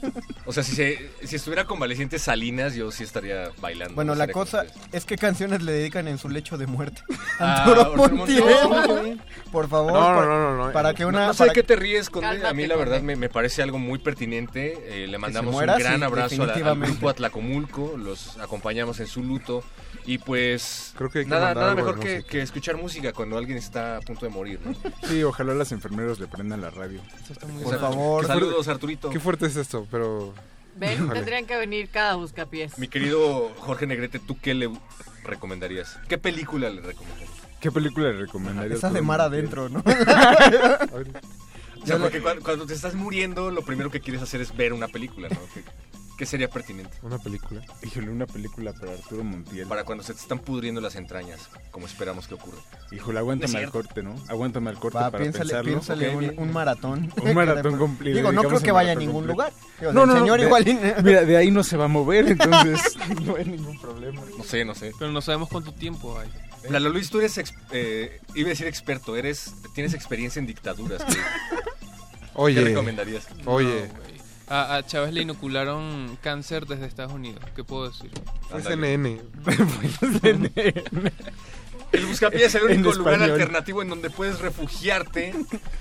O sea, si, se, si estuviera convaleciente Salinas, yo sí estaría bailando. Bueno, no la con cosa es que canciones le dedican en su lecho de muerte. Ah, Arturo Arturo Montiel. Por favor. No, no, pa- no, no, no. Para que una. no sé para qué te ríes, Conde. a mí la verdad me, me parece algo muy pertinente. Eh, le mandamos muera, un gran sí, abrazo a la- al grupo Atlacomulco. Los acompañamos en su luto. Y pues Creo que hay que nada, nada mejor que, que escuchar música cuando alguien está a punto de morir. ¿no? Sí, ojalá los enfermeros le prendan la radio. Eso está muy Por favor. Saludos, Arturito. Qué fuerte es esto, pero... Ven, Híjole. tendrían que venir cada buscapiés. Mi querido Jorge Negrete, ¿tú qué le recomendarías? ¿Qué película le recomendarías? ¿Qué película le recomendarías? Esa de mar adentro, ¿no? O sea, porque cuando, cuando te estás muriendo, lo primero que quieres hacer es ver una película, ¿no? ¿Qué, sería pertinente? Una película. Híjole, una película para Arturo Montiel. Para cuando se te están pudriendo las entrañas, como esperamos que ocurra. Híjole, aguántame al corte, ¿no? Aguántame al corte Va, para piénsale, pensarlo. piénsale Ok, un, un maratón. Un maratón completo. Digo, no creo que vaya a ningún completo. lugar. Digo, No, el no, señor de- igual. Mira, de ahí no se va a mover, entonces no hay ningún problema. No sé, no sé. Pero no sabemos cuánto tiempo hay. Lalo Luis, tú eres, ex- eh, iba a decir experto, eres, tienes experiencia en dictaduras. ¿Qué, Oye. qué recomendarías? Oye. No. A, a Chávez le inocularon cáncer desde Estados Unidos. ¿Qué puedo decir? Fue. CNN. El Buscapié es el único lugar español. alternativo en donde puedes refugiarte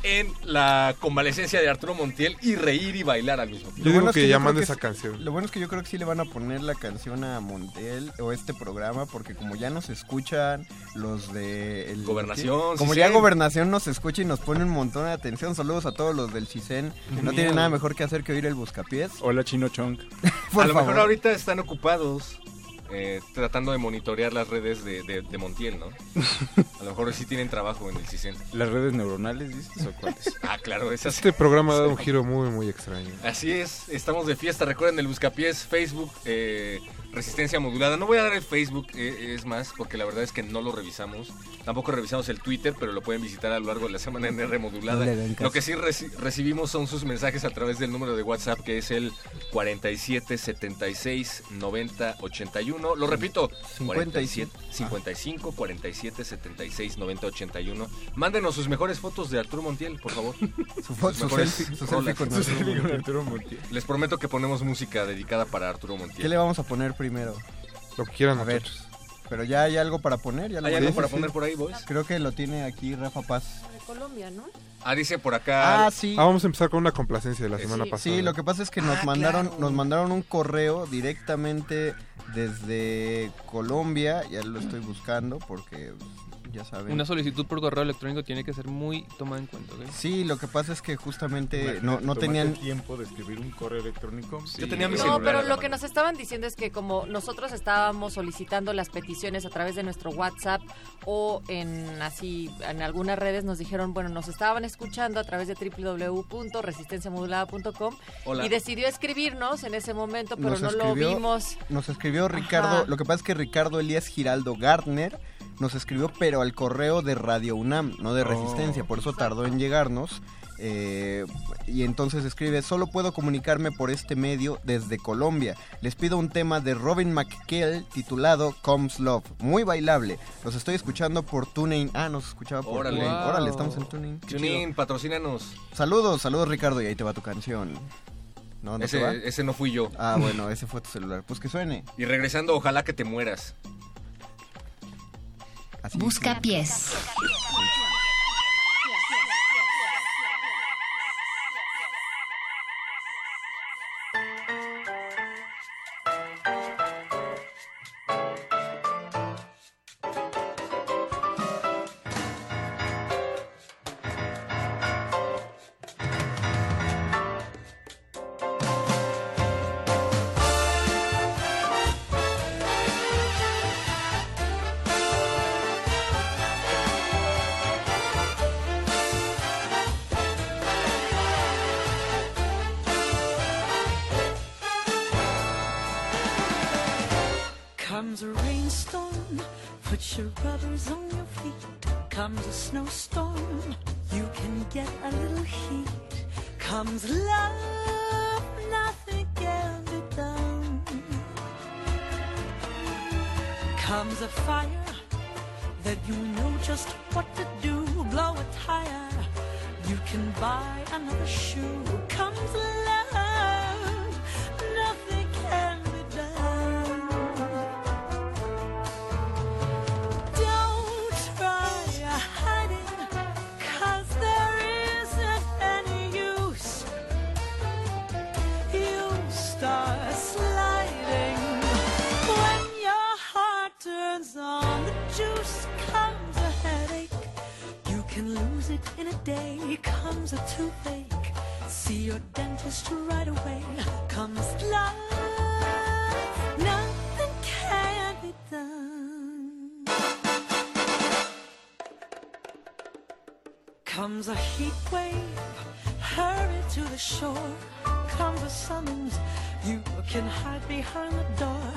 en la convalecencia de Arturo Montiel y reír y bailar al mismo Yo tiempo. digo bueno es que que ya yo mande creo que esa canción. Lo bueno es que yo creo que sí le van a poner la canción a Montel o este programa porque como ya nos escuchan los de el- Gobernación, como ya gobernación nos escucha y nos pone un montón de atención. Saludos a todos los del CISEN. que No tienen nada mejor que hacer que oír el buscapiés. Hola, Chino Chong. A lo favor. mejor ahorita están ocupados eh, tratando de monitorear las redes de, de- de Montiel, ¿no? A lo mejor sí tienen trabajo en el CISEN. ¿Las redes neuronales, dices, o cuáles? Ah, claro, esas. Este programa ha dado un giro muy, muy extraño. Así es, estamos de fiesta. Recuerden el Buscapiés, Facebook, eh, Resistencia Modulada. No voy a dar el Facebook, eh, es más, porque la verdad es que no lo revisamos. Tampoco revisamos el Twitter, pero lo pueden visitar a lo largo de la semana en R Modulada. No. Lo que sí reci- recibimos son sus mensajes a través del número de WhatsApp, que es el 47 76 90 81. Lo repito, 47 55 47 76 90 81. Mándenos sus mejores fotos de Arturo Montiel, por favor. Su, su selfie, su selfie con. Arturo Montiel. Les prometo que ponemos música dedicada para Arturo Montiel. ¿Qué le vamos a poner primero? Lo que quieran, A ver. muchachos. Pero ya hay algo para poner. ¿Ya lo ¿Hay algo para poner por ahí, boys? Creo que lo tiene aquí Rafa Paz. De Colombia, ¿no? Ah, dice por acá. Ah, sí. Ah, vamos a empezar con una complacencia de la semana Sí. pasada. Sí, lo que pasa es que nos Ah, mandaron, claro. nos mandaron un correo directamente desde Colombia, ya lo estoy buscando porque ya saben. Una solicitud por correo electrónico tiene que ser muy tomada en cuenta, ¿ok? Sí, lo que pasa es que justamente no, no tenían tiempo de escribir un correo electrónico. Yo tenía mi No, pero lo que nos estaban diciendo es que como nosotros estábamos solicitando las peticiones a través de nuestro WhatsApp o en así en algunas redes nos dijeron, bueno, nos estaban escuchando a través de www.resistenciamodulada.com y decidió escribirnos en ese momento, pero Nos no lo escribió- vimos. Nos escribió Ricardo, Ajá. lo que pasa es que Ricardo Elías Giraldo Gardner nos escribió, pero al correo de Radio UNAM, no de Oh. Resistencia, por eso tardó en llegarnos. eh, y entonces escribe, solo puedo comunicarme por este medio desde Colombia. Les pido un tema de Robin McKell titulado Comes Love, muy bailable. Los estoy escuchando por TuneIn. Ah, nos escuchaba por Órale. TuneIn. Wow. Órale, estamos en TuneIn. Chido. patrocínanos. Saludos, saludos Ricardo, y ahí te va tu canción. ¿No, no ese, ese no fui yo. Ah, bueno, ese fue tu celular. Pues que suene. Y regresando, ojalá que te mueras. Busca pies. Comes a heat wave, hurry to the shore. Comes a summons, you can hide behind the door.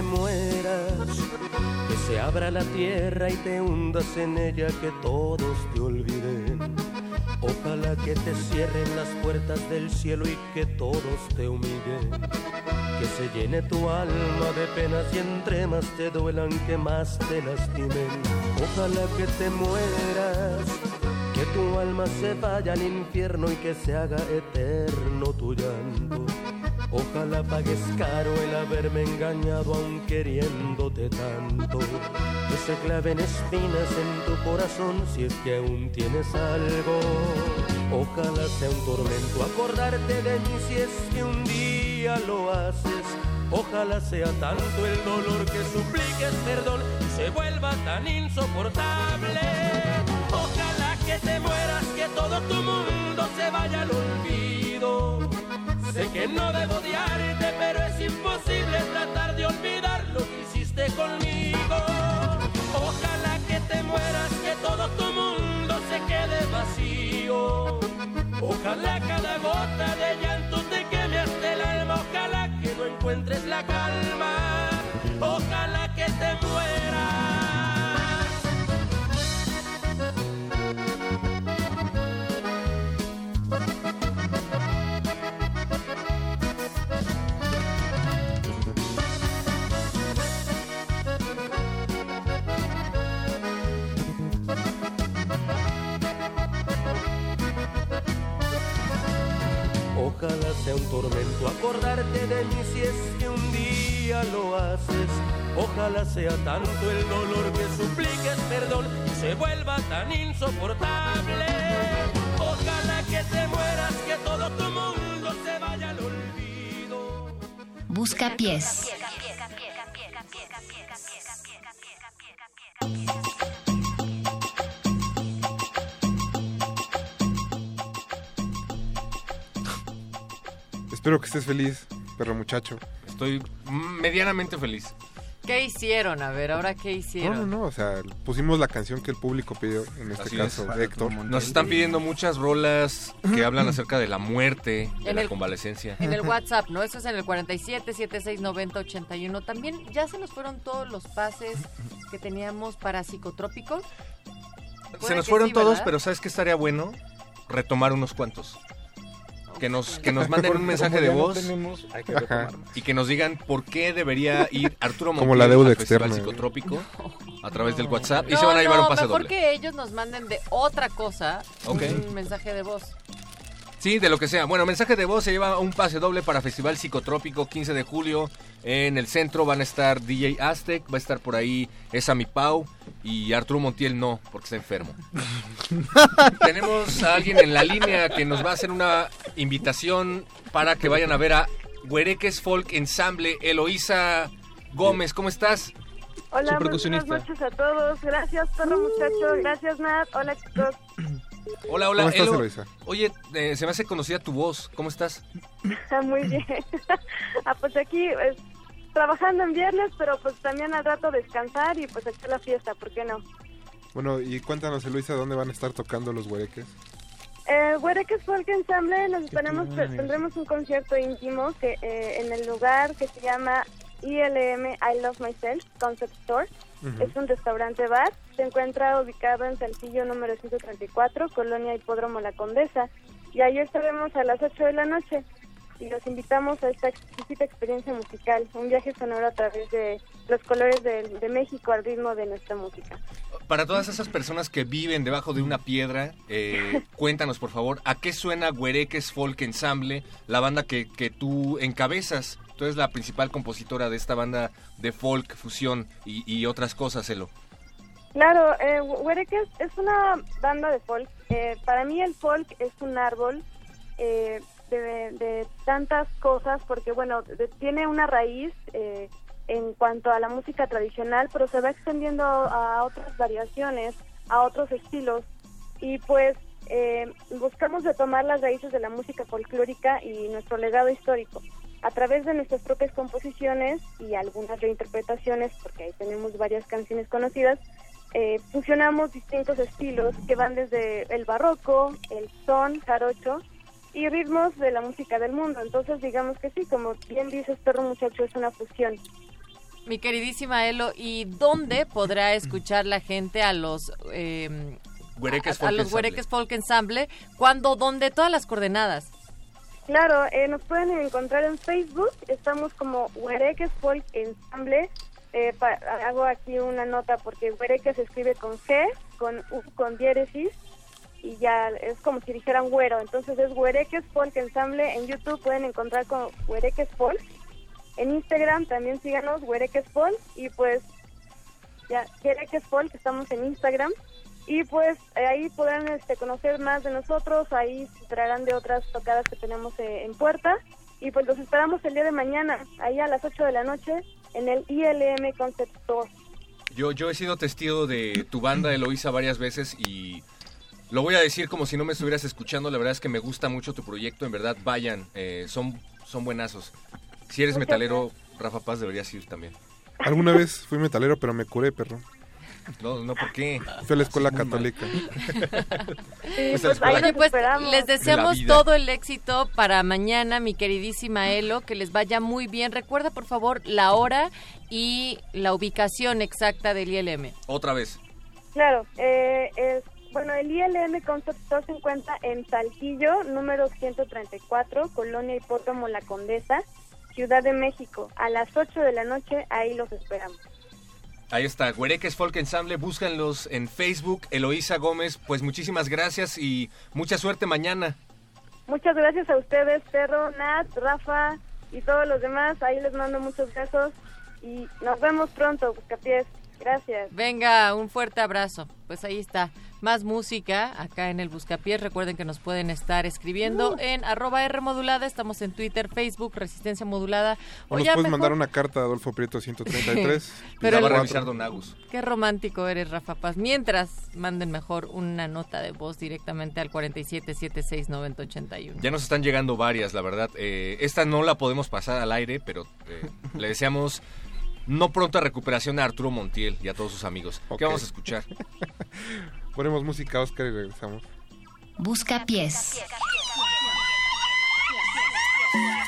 Te mueras, que se abra la tierra y te hundas en ella, que todos te olviden. Ojalá que te cierren las puertas del cielo y que todos te humillen. Que se llene tu alma de penas y entre más te duelan, que más te lastimen. Ojalá que te mueras, que tu alma se vaya al infierno y que se haga eterno tu llanto. Ojalá pagues caro el haberme engañado aun queriéndote tanto. Que se claven espinas en tu corazón si es que aún tienes algo. Ojalá sea un tormento acordarte de mí si es que un día lo haces. Ojalá sea tanto el dolor que supliques perdón y se vuelva tan insoportable. Ojalá que te mueras, que todo tu mundo se vaya al olvido. Sé que no debo odiarte, pero es imposible tratar de olvidar lo que hiciste conmigo. Ojalá que te mueras, que todo tu mundo se quede vacío. Ojalá cada gota de llanto te queme hasta el alma. Ojalá que no encuentres la calma. Ojalá que te mueras. Sea un tormento acordarte de mí si es que un día lo haces. Ojalá sea tanto el dolor que supliques perdón se vuelva tan insoportable. Ojalá que te mueras, que todo tu mundo se vaya al olvido. Busca pies. Espero que estés feliz, perro muchacho. Estoy medianamente feliz. ¿Qué hicieron? A ver, ahora qué No, hicieron. no, no, o sea, pusimos la canción que el público pidió, en este Así caso, es. Héctor. Nos están pidiendo muchas rolas que hablan acerca de la muerte, de En la el- convalecencia. En el WhatsApp, ¿no? Eso es en el 47 76 90 81. También ya se nos fueron todos los pases que teníamos para psicotrópicos. Se nos fueron sí, todos, ¿verdad? pero ¿sabes qué estaría bueno? Retomar unos cuantos. Que nos, que nos manden un mensaje Como de ya no voz tenemos, hay que y que nos digan por qué debería ir Arturo Como Montiel la deuda al Festival externa. Psicotrópico a través del WhatsApp y No, se van a llevar no, un pase mejor doble. que ellos nos manden de otra cosa Ok. un mensaje de voz. Sí, de lo que sea. Bueno, mensaje de voz se lleva un pase doble para Festival Psicotrópico 15 de julio. En el centro van a estar DJ Aztec, va a estar por ahí Esa Mi Pau y Arturo Montiel no, porque está enfermo. Tenemos a alguien en la línea que nos va a hacer una invitación para que vayan a ver a Huereques Folk Ensemble. Eloísa Gómez, ¿cómo estás? Hola, buenas noches a todos. Gracias, perro muchacho. Gracias, Nat. Hola, chicos. Hola, hola. ¿Cómo estás, Elo. Eloísa? Oye, eh, se me hace conocida tu voz. ¿Cómo estás? muy bien. ah, pues aquí pues, trabajando en viernes, pero pues también al rato descansar y pues echar la fiesta, ¿por qué no? Bueno, y cuéntanos, Eloísa, ¿dónde van a estar tocando los huereques? Eh, Huereques Folk Ensemble, nos tenemos, planes? tendremos un concierto íntimo que eh, en el lugar que se llama ILM I Love Myself Concept Store. Es un restaurante bar. Se encuentra ubicado en Saltillo número 134, Colonia Hipódromo La Condesa. Y ahí estaremos a las 8 de la noche. Y los invitamos a esta exquisita experiencia musical, un viaje sonoro a través de los colores de, de México al ritmo de nuestra música. Para todas esas personas que viven debajo de una piedra, eh, cuéntanos por favor, ¿a qué suena Huereques Folk Ensemble, la banda que, que tú encabezas? Tú la principal compositora de esta banda de folk, fusión y, otras cosas, Elo. Claro, eh, es una banda de folk. Eh, para mí el folk es un árbol eh, de, de tantas cosas, porque bueno, de- tiene una raíz eh, en cuanto a la música tradicional, pero se va extendiendo a otras variaciones, a otros estilos. Y pues eh, buscamos retomar las raíces de la música folclórica y nuestro legado histórico a través de nuestras propias composiciones y algunas reinterpretaciones, porque ahí tenemos varias canciones conocidas, eh, fusionamos distintos estilos que van desde el barroco, el son, jarocho y ritmos de la música del mundo. Entonces, digamos que sí, como bien dices, Perro Muchacho es una fusión. Mi queridísima Elo, ¿y dónde podrá escuchar la gente a los eh, Huereques a, los Ensemble. Huereques Folk Ensemble? ¿Cuándo? ¿Dónde? Todas las coordenadas. Claro, eh, nos pueden encontrar en Facebook, estamos como Huereques Folk Ensemble. Eh, pa- hago aquí una nota porque Huereques se escribe con G, con U, con diéresis, y ya es como si dijeran güero. Entonces es Huereques Folk Ensamble. En YouTube pueden encontrar con Huereques Folk. En Instagram también síganos, Huereques Folk. Y pues, ya, Huereques Folk, estamos en Instagram. Y pues eh, ahí podrán este, conocer más de nosotros. Ahí se enterarán de otras tocadas que tenemos eh, en puerta. Y pues los esperamos el día de mañana, ahí a las 8 de la noche, en el ILM Concept Store. Yo, yo he sido testigo de tu banda Eloísa varias veces y lo voy a decir como si no me estuvieras escuchando. La verdad es que me gusta mucho tu proyecto. En verdad, vayan. eh, son, son buenazos. Si eres metalero, Rafa Paz deberías ir también. Alguna vez fui metalero, pero me curé, perro. No, no, ¿por qué? Fui a la escuela católica. Pues la escuela Oye, pues les de deseamos todo el éxito para mañana, mi queridísima Elo, que les vaya muy bien. Recuerda, por favor, la hora y la ubicación exacta del ILM. Otra vez. Claro, eh, es, bueno, el ILM Concept Store se encuentra en Saltillo, número 134, Colonia Hipódromo La Condesa, Ciudad de México. A las 8 de la noche, ahí los esperamos. Ahí está, Huereques Folk Ensemble, búscanlos en Facebook, Eloísa Gómez, pues muchísimas gracias y mucha suerte mañana. Muchas gracias a ustedes, Perro, Nat, Rafa y todos los demás. Ahí les mando muchos besos y nos vemos pronto, Buscapiés. Gracias. Venga, un fuerte abrazo. Pues ahí está. Más música acá en el Buscapiés. Recuerden que nos pueden estar escribiendo en arroba R modulada. Estamos en Twitter, Facebook, Resistencia Modulada. O nos ya puedes mejor- mandar una carta a Adolfo Prieto 133. Pero la va a revisar Don Agus. Qué romántico eres, Rafa Paz. Mientras, manden mejor una nota de voz directamente al 47769081. Ya nos están llegando varias, la verdad. Eh, esta no la podemos pasar al aire, pero eh, le deseamos no pronta recuperación a Arturo Montiel y a todos sus amigos. Ok. ¿Qué vamos a escuchar? Ponemos música, Oscar, y regresamos. Busca pies. Thank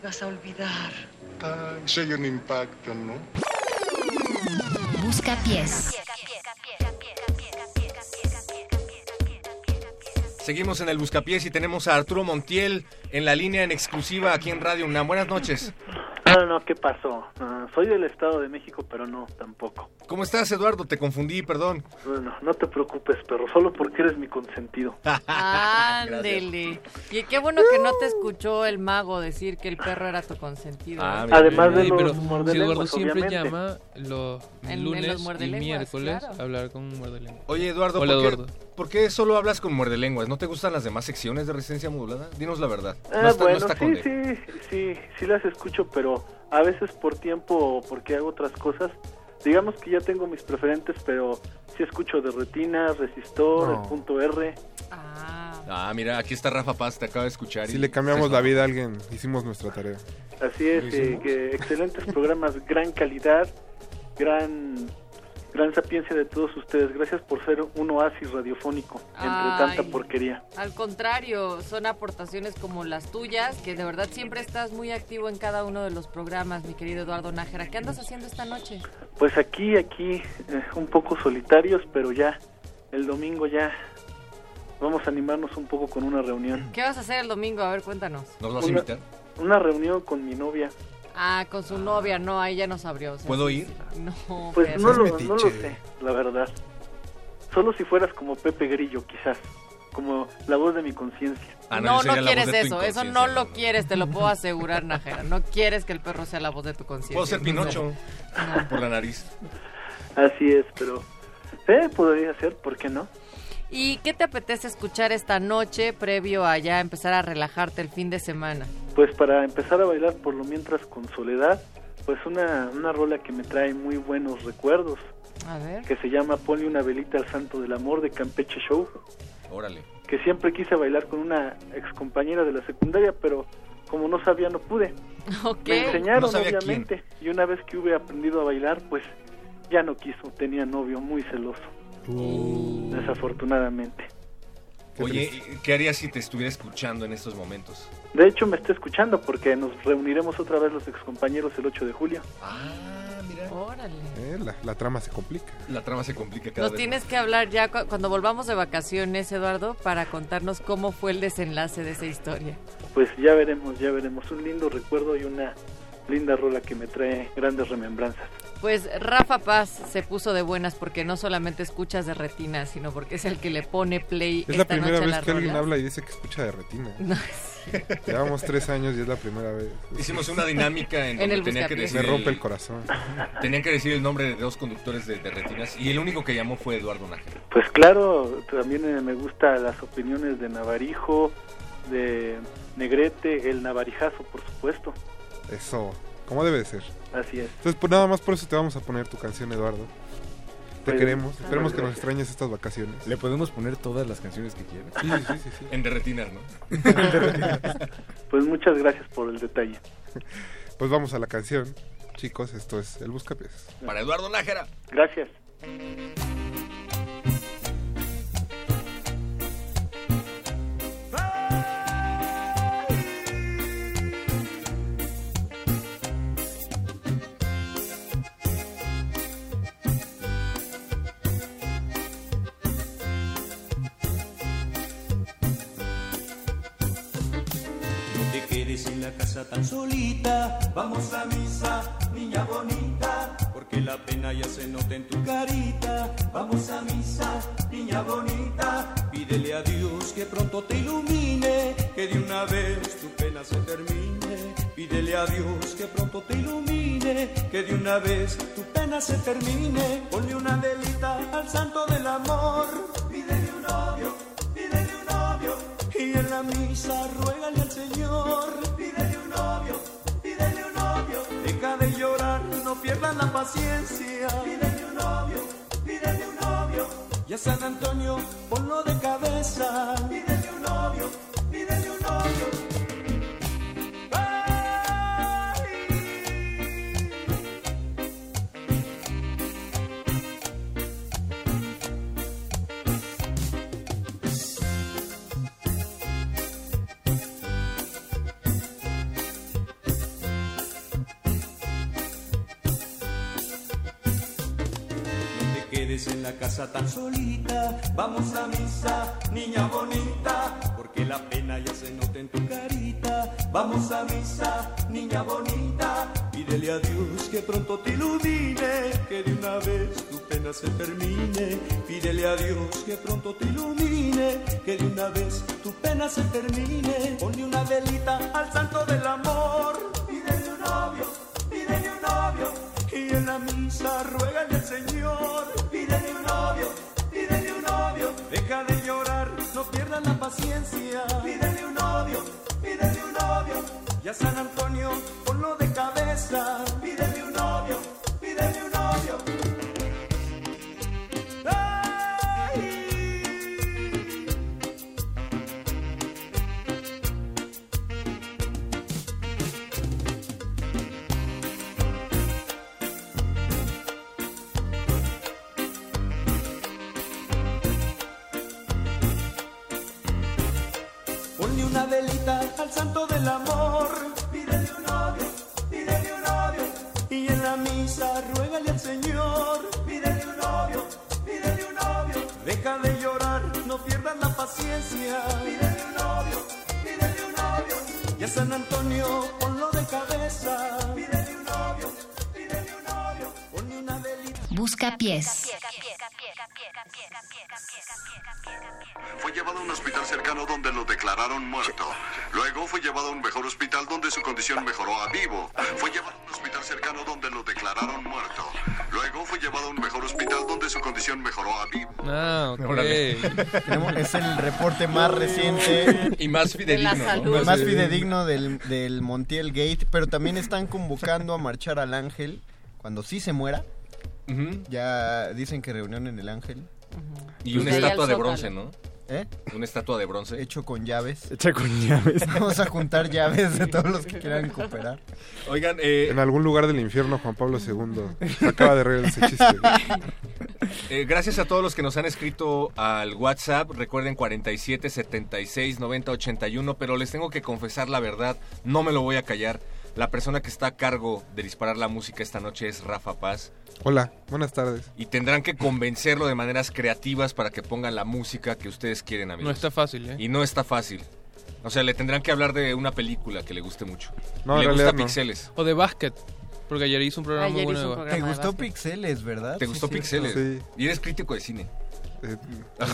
ibas a olvidar? Ay, soy un impacto, ¿no? Busca pies. Seguimos en el Buscapiés y tenemos a Arturo Montiel en la línea en exclusiva aquí en Radio UNAM. Buenas noches. No, no, ¿qué pasó? Ah, soy del Estado de México, pero no, tampoco. ¿Cómo estás, Eduardo? Te confundí, perdón. Bueno, no te preocupes, perro, solo porque eres mi consentido. Ándele. Y qué bueno que no te escuchó el mago decir que el perro era tu consentido. Ah, ¿eh? Además de Sí, los pero muerdelenguas, si Eduardo siempre obviamente. llama los En- en lunes los y muerdelenguas, miércoles claro. a hablar con un muerdelengua. Oye, Eduardo, Hola, ¿por, qué, Eduardo. por qué solo hablas con muerde lenguas? ¿No te gustan las demás secciones de resistencia modulada? Dinos la verdad. Ah, no está, no bueno, está sí, sí, sí, sí las escucho, pero a veces por tiempo o porque hago otras cosas. Digamos que ya tengo mis preferentes, pero sí escucho de Retina, Resistor, No. el punto R. Ah, mira, aquí está Rafa Paz, te acaba de escuchar. Si y- le cambiamos la vida a alguien, hicimos nuestra tarea. Así es, ¿Lo eh, que excelentes programas, gran calidad, gran gran sapiencia de todos ustedes. Gracias por ser un oasis radiofónico entre Ay. tanta porquería. Al contrario, son aportaciones como las tuyas, que de verdad siempre estás muy activo en cada uno de los programas, mi querido Eduardo Nájera. ¿Qué andas haciendo esta noche? Pues aquí, aquí, eh, un poco solitarios, pero ya el domingo ya vamos a animarnos un poco con una reunión. ¿Qué vas a hacer el domingo? A ver, cuéntanos. ¿Nos vas a Una- invitar? Una reunión con mi novia. Ah, con su novia, no, ahí ya nos abrió. o sea, ¿Puedo sí, ir? No, Pues no lo, no lo sé, la verdad. Solo si fueras como Pepe Grillo, quizás. Como la voz de mi conciencia. Ah, no, no, quieres eso, eso no lo quieres, te lo puedo asegurar, Najera. No quieres que el perro sea la voz de tu conciencia. Puedo ser Pinocho No. por la nariz. Así es, pero... Eh, podría ser, ¿por qué no? ¿Y qué te apetece escuchar esta noche previo a ya empezar a relajarte el fin de semana? Pues para empezar a bailar por lo mientras con Soledad, pues una, una rola que me trae muy buenos recuerdos, A ver. que se llama Ponle una velita al santo del amor de Campeche Show, Órale. que siempre quise bailar con una excompañera de la secundaria, pero como no sabía no pude. Ok. Me enseñaron No obviamente, y una vez que hube aprendido a bailar, pues ya no quiso, tenía novio muy celoso, Uh. desafortunadamente. Oye, ¿qué harías si te estuviera escuchando en estos momentos? De hecho me está escuchando porque nos reuniremos otra vez los excompañeros el 8 de julio. Ah, mira. Órale. Eh, la, la trama se complica. La trama se complica cada Nos vez tienes que hablar ya cu- cuando volvamos de vacaciones, Eduardo, para contarnos cómo fue el desenlace de esa historia. Pues ya veremos, ya veremos. Un lindo recuerdo y una linda rola que me trae grandes remembranzas. Pues Rafa Paz se puso de buenas porque no solamente escuchas de retina, sino porque es el que le pone play Es la primera noche vez que alguien habla y dice que escucha de retina. No, Llevamos tres años y es la primera vez. Hicimos una dinámica en En donde el tenía que decir Me rompe el corazón. Tenían que decir el nombre de dos conductores de, de retinas y el único que llamó fue Eduardo Nájera. Pues claro, también eh, me gustan las opiniones de Navarijo, de Negrete, el Navarijazo, por supuesto. Eso, como debe de ser. Así es. Entonces, pues nada más por eso te vamos a poner tu canción, Eduardo. Te Pues, queremos. ah, Esperemos que nos extrañes estas vacaciones. Le podemos poner todas las canciones que quieras. Sí, sí, sí. sí. En de retinas, ¿no? Pues muchas gracias por el detalle. Pues vamos a la canción. Chicos, esto es El Buscapiés. Para Eduardo Nájera. Gracias. Tan solita. Vamos a misa, niña bonita. Porque la pena ya se nota en tu carita. Vamos a misa, niña bonita. Pídele a Dios que pronto te ilumine. Que de una vez tu pena se termine. Pídele a Dios que pronto te ilumine. Que de una vez tu pena se termine. Ponle una velita al santo del amor. Pídele un novio. Y en la misa ruégale al Señor. Pídele un novio, pídele un novio. Deja de llorar, no pierdas la paciencia. Pídele un novio, pídele un novio. Y a San Antonio ponlo de cabeza. Pídele un novio, pídele un novio. En la casa tan solita. Vamos a misa, niña bonita, porque la pena ya se nota en tu carita. Vamos a misa, niña bonita, pídele a Dios que pronto te ilumine, que de una vez tu pena se termine. Pídele a Dios que pronto te ilumine, que de una vez tu pena se termine. Ponle una velita al santo del amor, pídele un novio, pídele un novio. Y en la misa ruégale al Señor, Deja de llorar, no pierdas la paciencia, pídele un novio, pídele un novio. Y a San Antonio ponlo de cabeza, pídele un novio, pídele un novio. Al santo del amor. Pídele un novio, pídele un novio. Y en la misa ruégale al Señor. Pídele un novio, pídele un novio. Deja de llorar, no pierdas la paciencia. Pídele un novio, pídele un novio. Y a San Antonio ponlo de cabeza. Pídele un novio, Busca pies. Fue llevado a un hospital cercano donde lo declararon muerto. Luego fue llevado a un mejor hospital donde su condición mejoró a vivo. Fue llevado a un hospital cercano donde lo declararon muerto. Luego fue llevado a un mejor hospital donde su condición mejoró a vivo. Ah, ok. Tenemos- es el reporte más reciente Y más fidedigno, ¿no? Más fidedigno del, del Montiel Gate, pero también están convocando a marchar al Ángel cuando sí se muera. Ya dicen que reunión en el Ángel. Y una estatua de bronce, ¿no? ¿Eh? Una estatua de bronce. Hecho con llaves. Hecha con llaves. Vamos a juntar llaves de todos los que quieran cooperar. Oigan, eh, En algún lugar del infierno, Juan Pablo II. Acaba de reír ese chiste. Eh, gracias a todos los que nos han escrito al WhatsApp. Recuerden 47 76 90 81. Pero les tengo que confesar la verdad. No me lo voy a callar. La persona que está a cargo de disparar la música esta noche es Rafa Paz. Hola, buenas tardes. Y tendrán que convencerlo de maneras creativas para que ponga la música que ustedes quieren, amigos. No está fácil, ¿eh? Y no está fácil. O sea, le tendrán que hablar de una película que le guste mucho. No, le gusta no. Pixeles. O de básquet. Porque ayer hizo un programa muy Ayer bueno. un básquet. Te gustó Pixeles, ¿verdad? ¿Te Sí, gustó cierto. Pixeles? Sí. Y eres crítico de cine. Eh,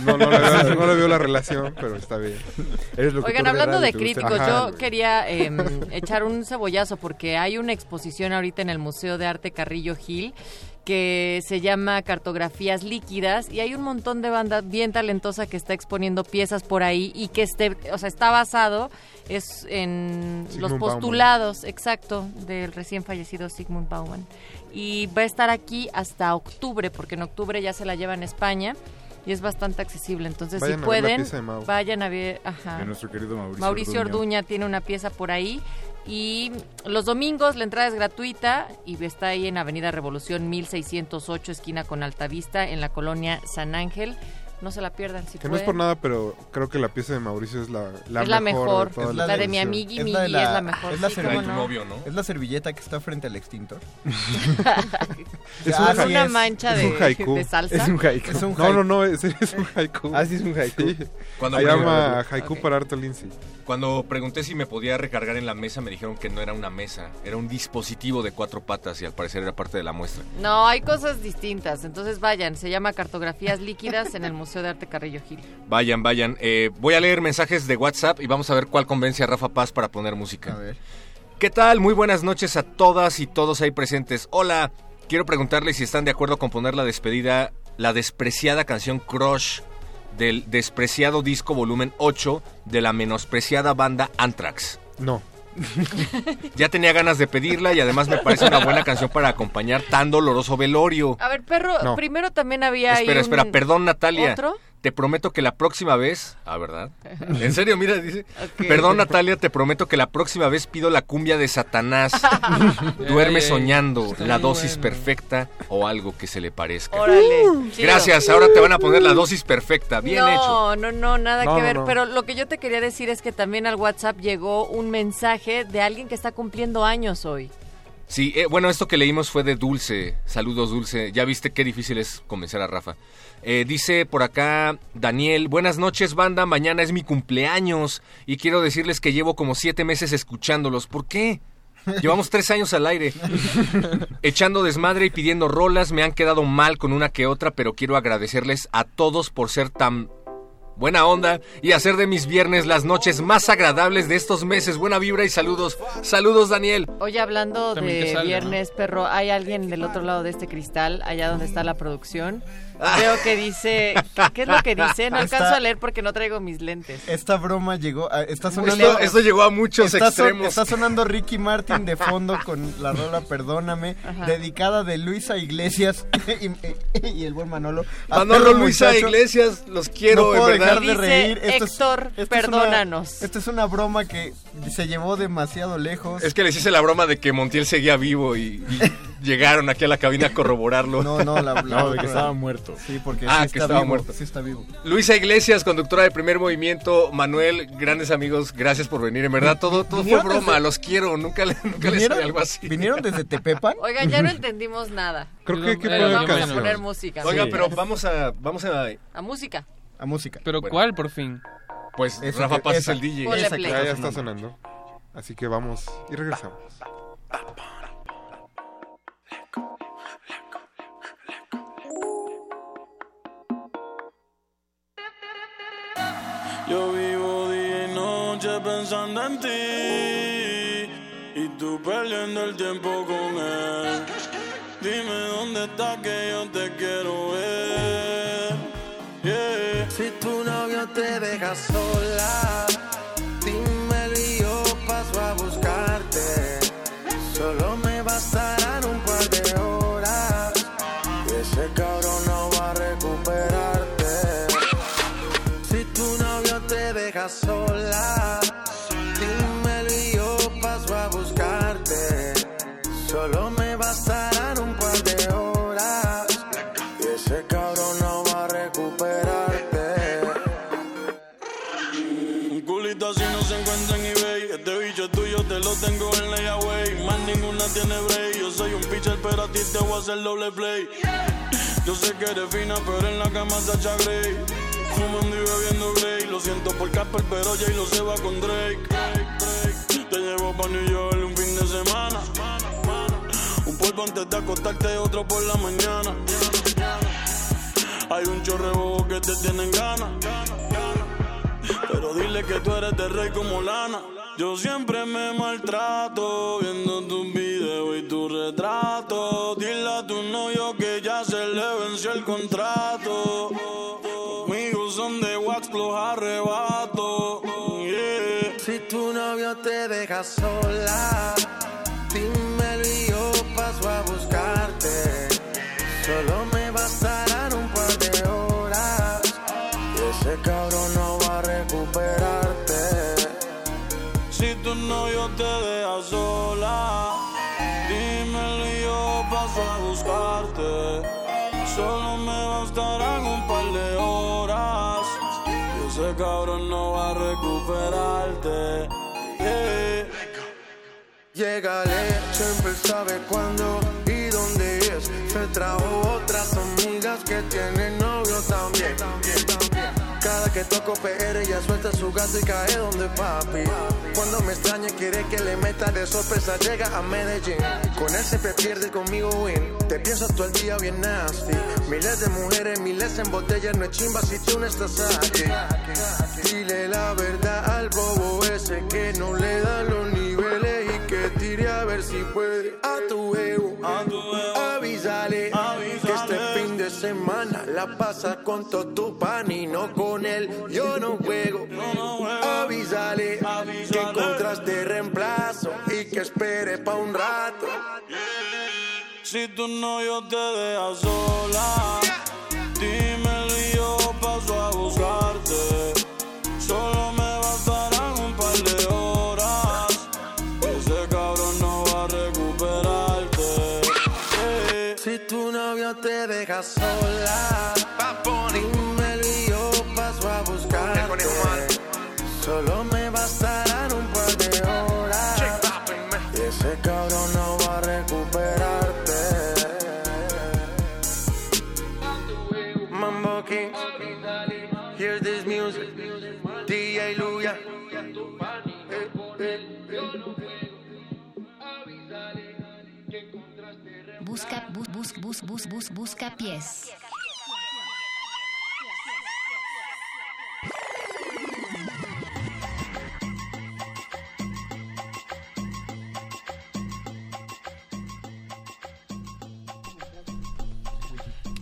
no, no, le veo, no le veo la relación, pero está bien. Eres Oigan, hablando de críticos, yo quería eh, echar un cebollazo porque hay una exposición ahorita en el Museo de Arte Carrillo Gil que se llama Cartografías Líquidas y hay un montón de banda bien talentosa que está exponiendo piezas por ahí y que este, o sea, está basado es en Sigmund los Bauman. postulados, exacto, del recién fallecido Sigmund Bauman. Y va a estar aquí hasta octubre, porque en octubre ya se la lleva en España y es bastante accesible. Entonces, Vayan si a ver la pueden, pieza de Mau. vayan a ver. Ajá. De nuestro querido Mauricio, Mauricio Orduña. Orduña tiene una pieza por ahí. Y los domingos la entrada es gratuita y está ahí en Avenida Revolución 1608, esquina con Altavista, en la colonia San Ángel. No se la pierdan si Que no es por nada, pero creo que la pieza de Mauricio es la, la Es la mejor. mejor. de todas Es la las de mi amigui Migui es la mejor, Es la, sí, servilleta- no. Novio, ¿no? es la servilleta que está frente al extintor. Es Ah, un- Una es. mancha Es de, un haiku. de salsa. Es un haiku. Es un No, no, no, es, es un haiku. Ah, sí, es un haiku. Sí. Cuando Se llama Haiku Ok. para Arto Lindsay. Cuando pregunté si me podía recargar en la mesa, me dijeron que no era una mesa, era un dispositivo de cuatro patas y al parecer era parte de la muestra. No, hay cosas distintas. Entonces vayan, se llama Cartografías Líquidas en el Museo de Arte Carrillo Gil. Vayan, vayan. Eh, voy a leer mensajes de WhatsApp y vamos a ver cuál convence a Rafa Paz para poner música. A ver. ¿Qué tal? Muy buenas noches a todas y todos ahí presentes. Hola, quiero preguntarles si están de acuerdo con poner la despedida, la despreciada canción Crush del despreciado disco volumen 8 de la menospreciada banda Anthrax. No. Ya tenía ganas de pedirla y además me parece una buena canción para acompañar tan doloroso velorio. A ver, perro, No. primero también había ahí Espera, un- espera, perdón Natalia. ¿Otro? Te prometo que la próxima vez, ah, ¿verdad? En serio, mira, dice, perdón Natalia, te prometo que la próxima vez pido la cumbia de Satanás. Duerme soñando, está la dosis bueno. perfecta o algo que se le parezca. Órale. chido. Gracias, ahora te van a poner la dosis perfecta, bien no, hecho. No, no, nada No, que no, ver. no. Pero lo que yo te quería decir es que también al WhatsApp llegó un mensaje de alguien que está cumpliendo años hoy. Sí, eh, bueno, esto que leímos fue de Dulce. Saludos, Dulce. Ya viste qué difícil es convencer a Rafa. Eh, dice por acá Daniel, buenas noches banda, mañana es mi cumpleaños y quiero decirles que llevo como siete meses escuchándolos. ¿Por qué? Llevamos tres años al aire. Echando desmadre y pidiendo rolas, me han quedado mal con una que otra, pero quiero agradecerles a todos por ser tan buena onda y hacer de mis viernes las noches más agradables de estos meses. Buena vibra y saludos. Saludos, Daniel. Oye, hablando También de salga, viernes, perro, ¿hay alguien del otro lado de este cristal, allá donde está la producción? Veo que dice, ¿qué es lo que dice? No Está- alcanzo a leer porque no traigo mis lentes. Esta broma llegó, a- está Esto- sonando... esto llegó a muchos está son- extremos. está sonando Ricky Martin de fondo con la rola Perdóname, Ajá. dedicada de Luisa Iglesias y, y el buen Manolo. a Manolo, Perro Luisa Muchacho. Iglesias, los quiero, No puedo en verdad. dejar de Dice reír. Esto es- Héctor, esto es una- perdónanos. Esta es una broma que se llevó demasiado lejos. Es que les hice la broma de que Montiel seguía vivo y, y llegaron aquí a la cabina a corroborarlo. No, no, la, la No, de que estaba muerto. Sí, porque Ah, sí que está estaba vivo, muerto. Sí está vivo. Luisa Iglesias, conductora de Primer Movimiento. Manuel, grandes amigos, gracias por venir. En verdad, todo, todo fue ¿Vinieron broma, desde- los quiero. Nunca, le- nunca les ¿Vinieron, haré algo así. ¿Vinieron desde Tepepan? Oigan, ya no entendimos nada. Creo que hay que Pero vamos a poner música. Oigan, Sí. pero vamos a, vamos a, A música. A música. Pero Bueno. ¿cuál por fin? pues Esa Rafa Paz es el DJ. Esa que. Ya, está está sonando. Así que vamos y regresamos. Yo vivo día y noche pensando en ti y tú perdiendo el tiempo con él. Dime dónde estás que yo te quiero ver. Yeah. Si tu novio te deja sola, dímelo y yo paso a buscarte. Solo me bastarán te voy a hacer doble play. Yo sé que eres fina, pero en la cama Sacha Grey. Fumando y bebiendo Grey. Lo siento por Casper, pero Jay lo se va con Drake. Te llevo pa' New York un fin de semana. Un polvo antes de acostarte, otro por la mañana. Hay un chorrebo que te tienen ganas. Pero dile que tú eres de rey como lana. Yo siempre me maltrato viendo tus videos y tu retrato. Dile a tu novio que ya se le venció el contrato. Conmigo son de wax los arrebatos. Yeah. Si tu novio te deja sola, cabrón no va a recuperarte. Yeah. Llegale, siempre sabe cuándo y dónde es. Se trajo otras amigas que tienen novio también. Cada que toco PR ella suelta su gato y cae donde papi. Cuando me extraña quiere que le meta de sorpresa llega a Medellín. Con él siempre pierde conmigo win. Te piensas todo el día bien nasty. Miles de mujeres, miles en botellas, no es chimba si tú no estás aquí. Dile la verdad al bobo ese que no le dan los niveles y que tire a ver si puede a tu ego. Avísale, que este fin de semana la pasa con todo tu pan y no con él. Yo no juego. Avísale, que encontraste reemplazo y que espere pa' un rato. Si tu novio te deja sola, dímelo bus, bus, bus, bus, bus, busca pies.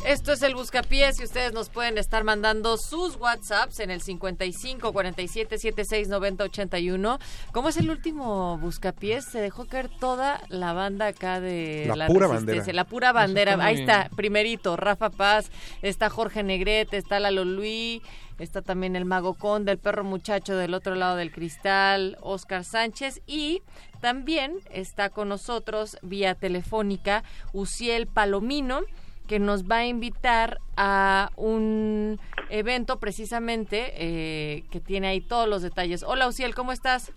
Esto es el Buscapiés y ustedes nos pueden estar mandando sus WhatsApps en el 55 47 76 90 81. ¿Cómo es el último Buscapiés? Se dejó caer toda la banda acá de La pura Resistencia, bandera. La pura bandera. Está Ahí está, primerito, Rafa Paz, está Jorge Negrete, está Lalo Luis, está también el Mago Conde, el perro muchacho del otro lado del cristal, Oscar Sánchez y también está con nosotros vía telefónica Uciel Palomino que nos va a invitar a un evento precisamente eh, que tiene ahí todos los detalles. Hola Uciel, ¿cómo estás?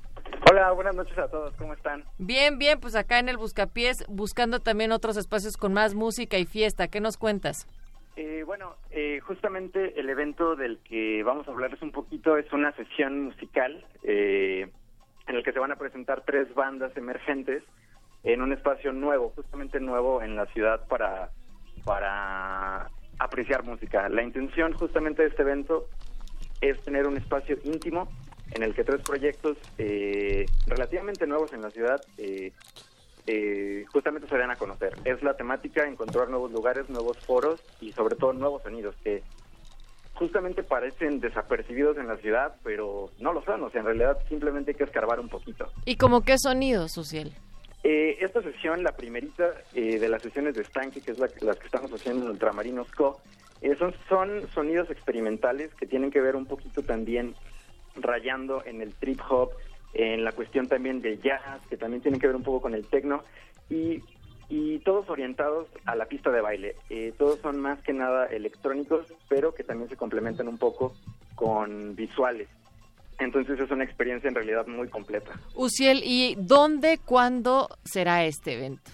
Hola, buenas noches a todos, ¿cómo están? Bien, bien, pues acá en el Buscapiés buscando también otros espacios con más música y fiesta. ¿Qué nos cuentas? Eh, bueno, eh, justamente el evento del que vamos a hablarles un poquito es una sesión musical eh, en el que se van a presentar tres bandas emergentes en un espacio nuevo, justamente nuevo en la ciudad para, para apreciar música. La intención justamente de este evento es tener un espacio íntimo en el que tres proyectos eh, relativamente nuevos en la ciudad eh, eh, justamente se den a conocer. Es la temática encontrar nuevos lugares, nuevos foros y sobre todo nuevos sonidos que justamente parecen desapercibidos en la ciudad, pero no lo son. O sea, en realidad simplemente hay que escarbar un poquito. ¿Y como qué sonidos, Uciel? Eh, esta sesión, la primerita eh, de las sesiones de estanque, que es la, las que estamos haciendo en Ultramarinos Co., eh, son, son sonidos experimentales que tienen que ver un poquito también rayando en el trip hop, en la cuestión también del jazz, que también tienen que ver un poco con el techno, y, y todos orientados a la pista de baile. Eh, todos son más que nada electrónicos, pero que también se complementan un poco con visuales. Entonces es una experiencia en realidad muy completa. Uciel, ¿y dónde, cuándo será este evento?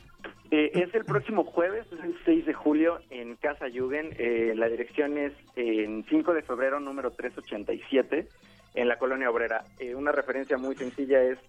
Eh, es el próximo jueves, es el 6 de julio en Casa Jugend. Eh, la dirección es en 5 de febrero, número 387, en la colonia obrera. Eh, una referencia muy sencilla es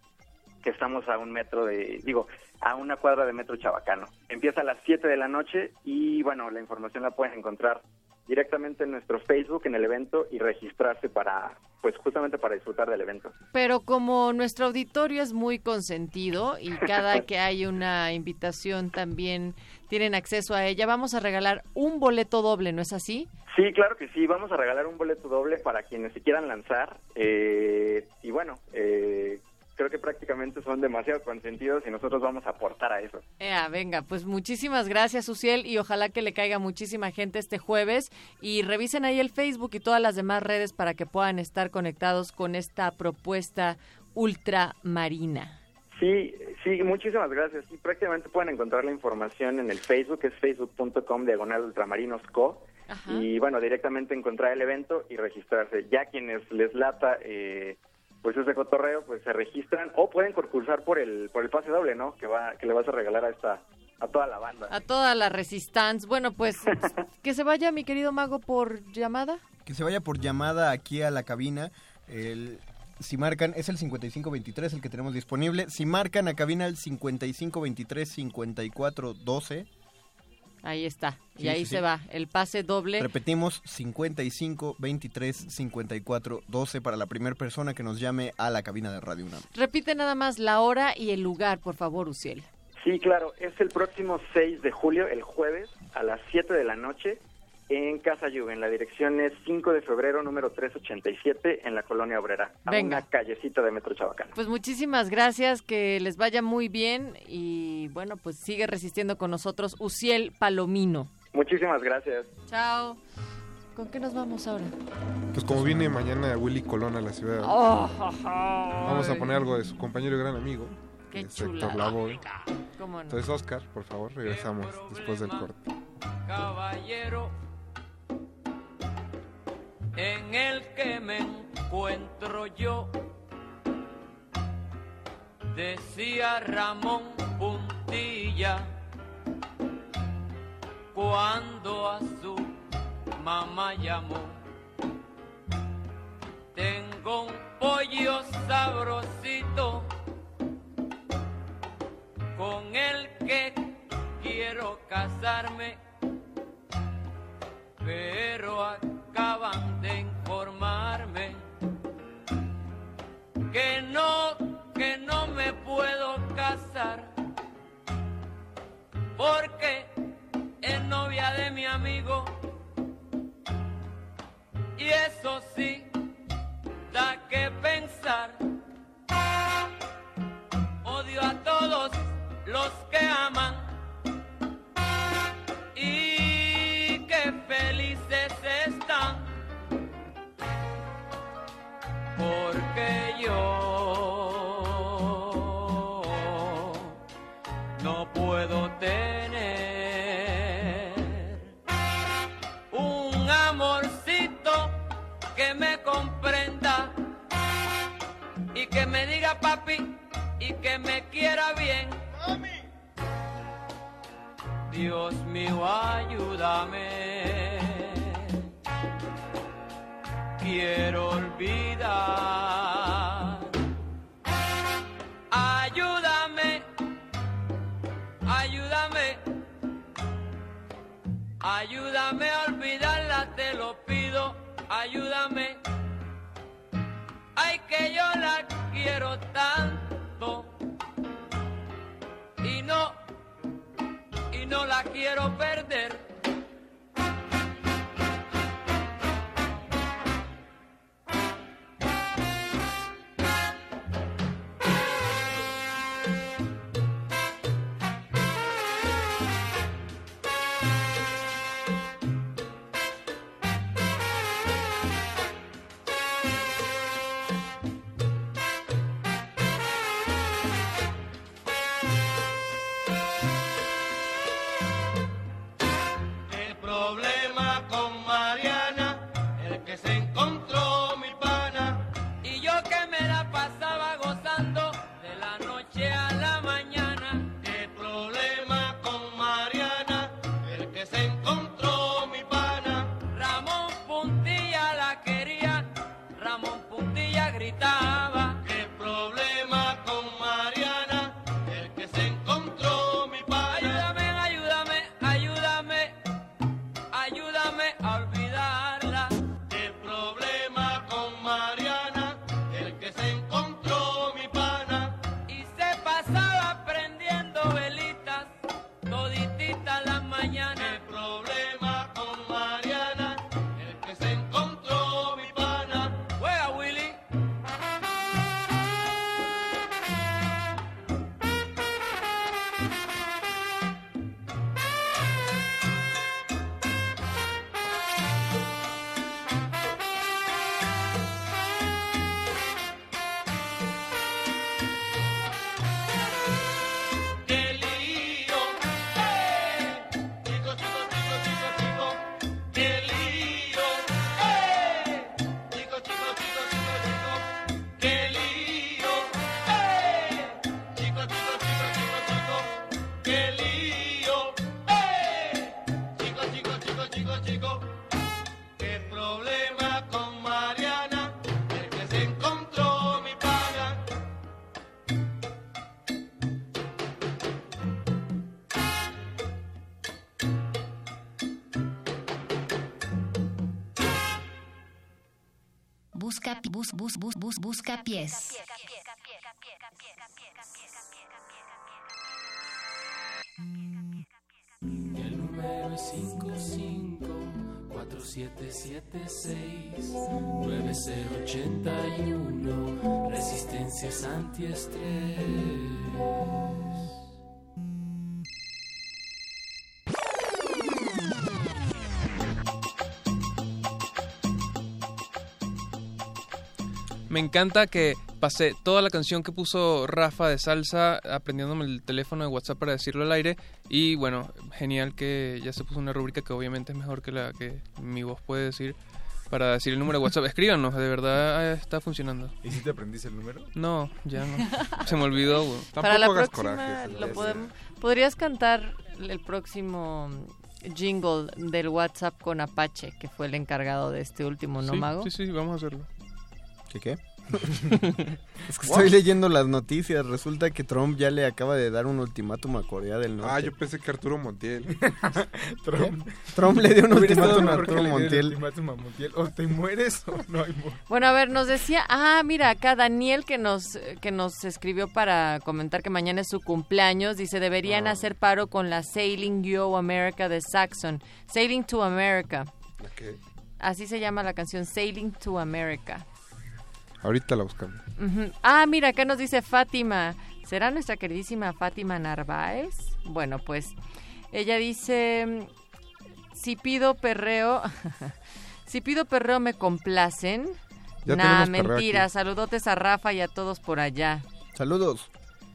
que estamos a un metro de, digo, a una cuadra de metro chabacano. Empieza a las 7 de la noche y bueno, la información la pueden encontrar directamente en nuestro Facebook, en el evento y registrarse para, pues justamente para disfrutar del evento. Pero como nuestro auditorio es muy consentido y cada que hay una invitación también tienen acceso a ella, vamos a regalar un boleto doble, ¿no es así? Sí, claro que sí. Vamos a regalar un boleto doble para quienes se quieran lanzar. Eh, y bueno, eh, creo que prácticamente son demasiado consentidos y nosotros vamos a aportar a eso. Ea, venga, pues muchísimas gracias, Uciel, y ojalá que le caiga muchísima gente este jueves. Y revisen ahí el Facebook y todas las demás redes para que puedan estar conectados con esta propuesta ultramarina. Sí, sí, muchísimas gracias. Y prácticamente pueden encontrar la información en el Facebook, que es facebook.com diagonal ultramarinosco. Y bueno, directamente encontrar el evento y registrarse. Ya quienes les lata eh, pues ese cotorreo, pues se registran o pueden concursar por el por el pase doble, ¿no? Que va que le vas a regalar a esta a toda la banda. A toda la resistance. Bueno, pues que se vaya mi querido mago por llamada. Que se vaya por llamada aquí a la cabina. El, si marcan, es el 5523 el que tenemos disponible. Si marcan a cabina el 5523-5412. Ahí está. Y ahí sí, se sí. va. El pase doble. Repetimos, 55 23 54 12 para la primera persona que nos llame a la cabina de Radio UNAM. Repite nada más la hora y el lugar, por favor, Uciel. Sí, claro, es el próximo 6 de julio, el jueves, a las 7 de la noche, en Casa Juven. La dirección es 5 de febrero, número 387, en la Colonia Obrera, a Venga. una callecita de Metro Chabacano. Pues muchísimas gracias, que les vaya muy bien y bueno, pues sigue resistiendo con nosotros Uciel Palomino. Muchísimas gracias. Chao. ¿Con qué nos vamos ahora? Pues como viene mañana Willy Colón a la ciudad, Oh, vamos a poner algo de su compañero y gran amigo, Qué Héctor chulada. Lavoe. ¿Cómo no? Entonces, Oscar, por favor, regresamos después del corte. caballero en el que me encuentro yo. Decía Ramón Puntilla cuando a su mamá llamó. bello sabrosito con el que quiero casarme, pero acaban de informarme que no, que no me puedo casar porque es novia de mi amigo y eso sí da que pensar. Odio a todos los que aman que felices están porque yo no puedo tener un amorcito que me comprenda y que me diga papi y que me quiera bien. Dios mío, ayúdame. Quiero olvidar. Ayúdame, ayúdame, ayúdame a olvidarla, te lo pido, ayúdame. Ay, que yo la quiero tanto y no, y no la quiero perder. Bus, bus, bus, busca pies. El número es 554776-9081. Resistencias antiestrés. Me encanta que pasé toda la canción que puso Rafa de salsa aprendiéndome el teléfono de WhatsApp para decirlo al aire y bueno, genial que ya se puso una rúbrica que obviamente es mejor que la que mi voz puede decir para decir el número de WhatsApp. Escríbanos, de verdad eh, está funcionando. ¿Y si te aprendiste el número? No, ya no. Se me olvidó. güey. Para la próxima lo podem- podrías cantar el próximo jingle del WhatsApp con Apache, que fue el encargado de este último, ¿no, Sí, Mago? Sí, sí, vamos a hacerlo. ¿Qué qué? es que estoy leyendo las noticias. Resulta que Trump ya le acaba de dar un ultimátum a Corea del Norte. Ah, yo pensé que Arturo Montiel. Trump. Trump le dio un ultimátum a Arturo Montiel. ultimátum a Montiel. O te mueres o no hay mo- Bueno, a ver, nos decía, ah, mira, acá Daniel que nos que nos escribió para comentar que mañana es su cumpleaños, dice, deberían hacer paro con la Sailing Yo America de Saxon. Sailing to America. Así se llama la canción, Sailing to America. Ahorita la buscamos. Ah, mira, acá nos dice Fátima. ¿Será nuestra queridísima Fátima Narváez? Bueno, pues ella dice, si pido perreo, si pido perreo me complacen. Ya nah, mentira. Saludotes a Rafa y a todos por allá. Saludos.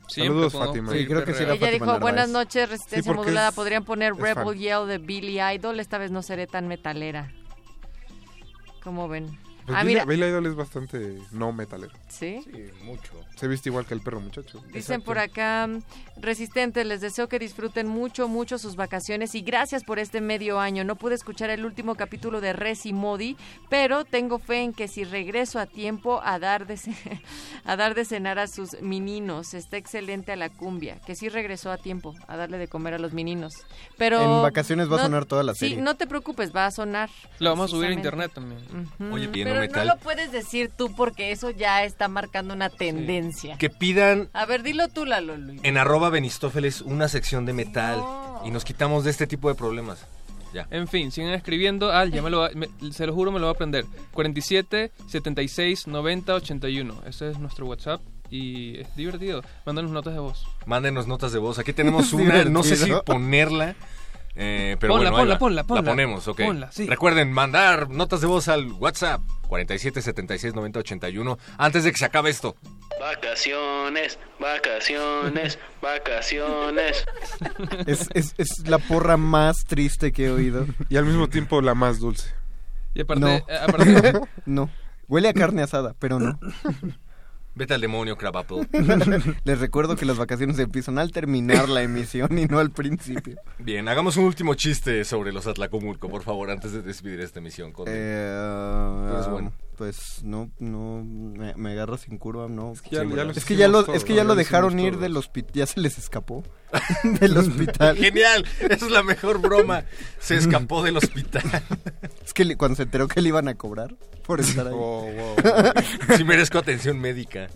Siempre Saludos, Fátima. Sí, creo que sí Ella Fátima dijo, Narváez. buenas noches, resistencia modulada. es- Podrían poner Rebel fan. Yell de Billy Idol. Esta vez no seré tan metalera. ¿Cómo ven? Pues ah, Billy, mira, Billy Idol es bastante no metalero. ¿sí? Sí, mucho. Se viste igual que el perro muchacho. Dicen por acá, mm, resistentes, les deseo que disfruten mucho, mucho sus vacaciones y gracias por este medio año. No pude escuchar el último capítulo de Res y Modi, pero tengo fe en que si regreso a tiempo a dar de, a dar de cenar a sus meninos, está excelente a la cumbia, que sí regresó a tiempo a darle de comer a los meninos. Pero En vacaciones va a sonar toda la Sí, serie. no te preocupes, va a sonar. Lo vamos a subir a internet también. Oye, bien, Pero metal. no lo puedes decir tú porque eso ya está marcando una tendencia. Que pidan A ver, dilo tú, Lalo Luis. en arroba Benistófeles una sección de metal y nos quitamos de este tipo de problemas. Ya. En fin, sigan escribiendo. Ah, ya me lo va- me- se lo juro, me lo voy a aprender. 47 76 90 81. Ese es nuestro WhatsApp y es divertido. Mándanos notas de voz. Mándenos notas de voz. Aquí tenemos una, no sé si ponerla. Eh, pero Ponla, bueno, ponla, ponla, ponla. La ponemos, ok. Ponla, sí. Recuerden mandar notas de voz al WhatsApp 47 76 90 81 antes de que se acabe esto. Vacaciones, vacaciones, vacaciones. Es, es, es la porra más triste que he oído. Y al mismo tiempo la más dulce. Y aparte, No. eh, aparte no. Huele a carne asada, pero no. Vete al demonio, Crab Apple. Les recuerdo que las vacaciones empiezan al terminar la emisión y no al principio. Bien, hagamos un último chiste sobre los Atlacomulco, por favor, antes de despedir esta emisión. Eh, bueno. Pues no, no, me, me agarro sin curva, no. que ya- ya los es que ya lo, es que ya lo lo dejaron ir del hospital, ya se les escapó del hospital. Genial, esa es la mejor broma. Se escapó del hospital. Es que cuando se enteró que le iban a cobrar por estar ahí. Oh, wow. Sí merezco atención médica.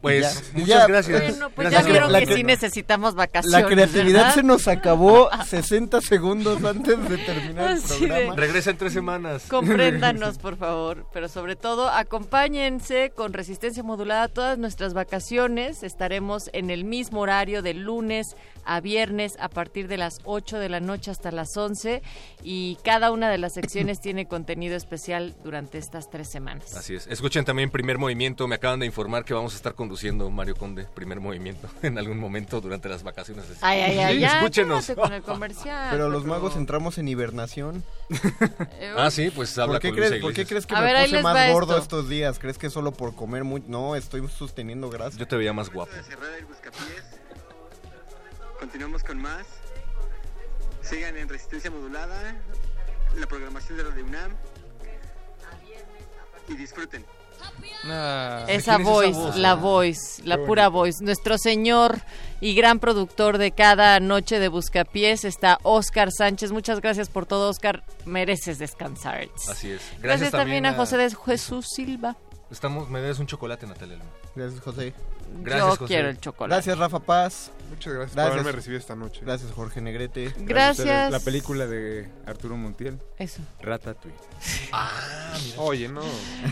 Pues, Ya, muchas ya, gracias. Bueno, pues Gracias. ya vieron La que sí necesitamos vacaciones. La creatividad ¿verdad? se nos acabó 60 segundos antes de terminar el de- programa. Regresa en tres semanas. Compréndanos, por favor. Pero sobre todo, acompáñense con resistencia modulada todas nuestras vacaciones. Estaremos en el mismo horario de lunes a viernes a partir de las 8 de la noche hasta las 11. Y cada una de las secciones tiene contenido especial durante estas tres semanas. Así es. Escuchen también Primer Movimiento. Me acaban de informar que vamos a estar conduciendo Mario Conde, PrimerMovimiento, en algún momento durante las vacaciones. Ay, ay, ay, Sí, ya, escúchenos. cálmate con el comercial. Pero los magos entramos en hibernación. Eh, Ah, sí, pues habla ¿Por qué, con crees, por qué crees que A me ver, puse más gordo esto. estos días? ¿Crees que solo por comer mucho? No, estoy sosteniendo grasa. Yo te veía más guapo. Continuamos con más. Sigan en resistencia modulada, la programación de Radio UNAM. Y disfruten. Ah, Esa ¿quién es esa voice, voz? la Ah, voice, la qué pura voice. Nuestro señor y gran productor de cada noche de Buscapiés está Oscar Sánchez. Muchas gracias por todo, Oscar. Mereces descansar. Así es. Gracias, Gracias, también a José de Jesús Silva. Estamos, me debes un chocolate, Natalia. Gracias, José. Gracias, Yo José. quiero el chocolate. Gracias, Rafa Paz. Muchas gracias, por Gracias. haberme recibido esta noche. Gracias, Jorge Negrete. Gracias. La película de Arturo Montiel. Eso. Ratatouille. Ah, Oye, no.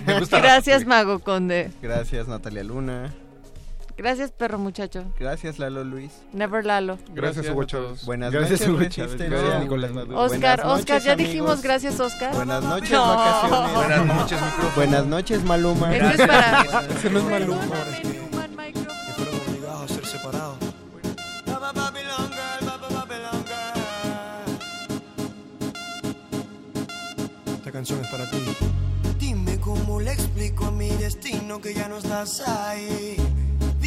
Me gusta Gracias, Mago Conde. Gracias, Natalia Luna. Gracias, perro muchacho. Gracias, Lalo Luis. Never Lalo. Gracias, Hugo. Chávez. Buenas Gracias, noches, Hugo. Chávez. Gracias, Nicolás Maduro. Oscar, Buenas Oscar, noches, ya amigos. dijimos gracias, Oscar. Buenas noches, No. vacaciones. Buenas noches, micrófono. Buenas noches, Maluma. Eso es para... Ese no es Maluma. Y fueron obligados a ser separados. Esta canción es para ti. Dime cómo le explico a mi destino que ya no estás ahí.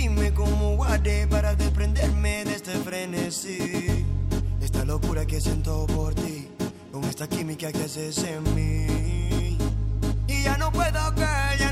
Dime cómo guardé para desprenderme de este frenesí. Esta locura que siento por ti, con esta química que haces en mí. Y ya no puedo que ya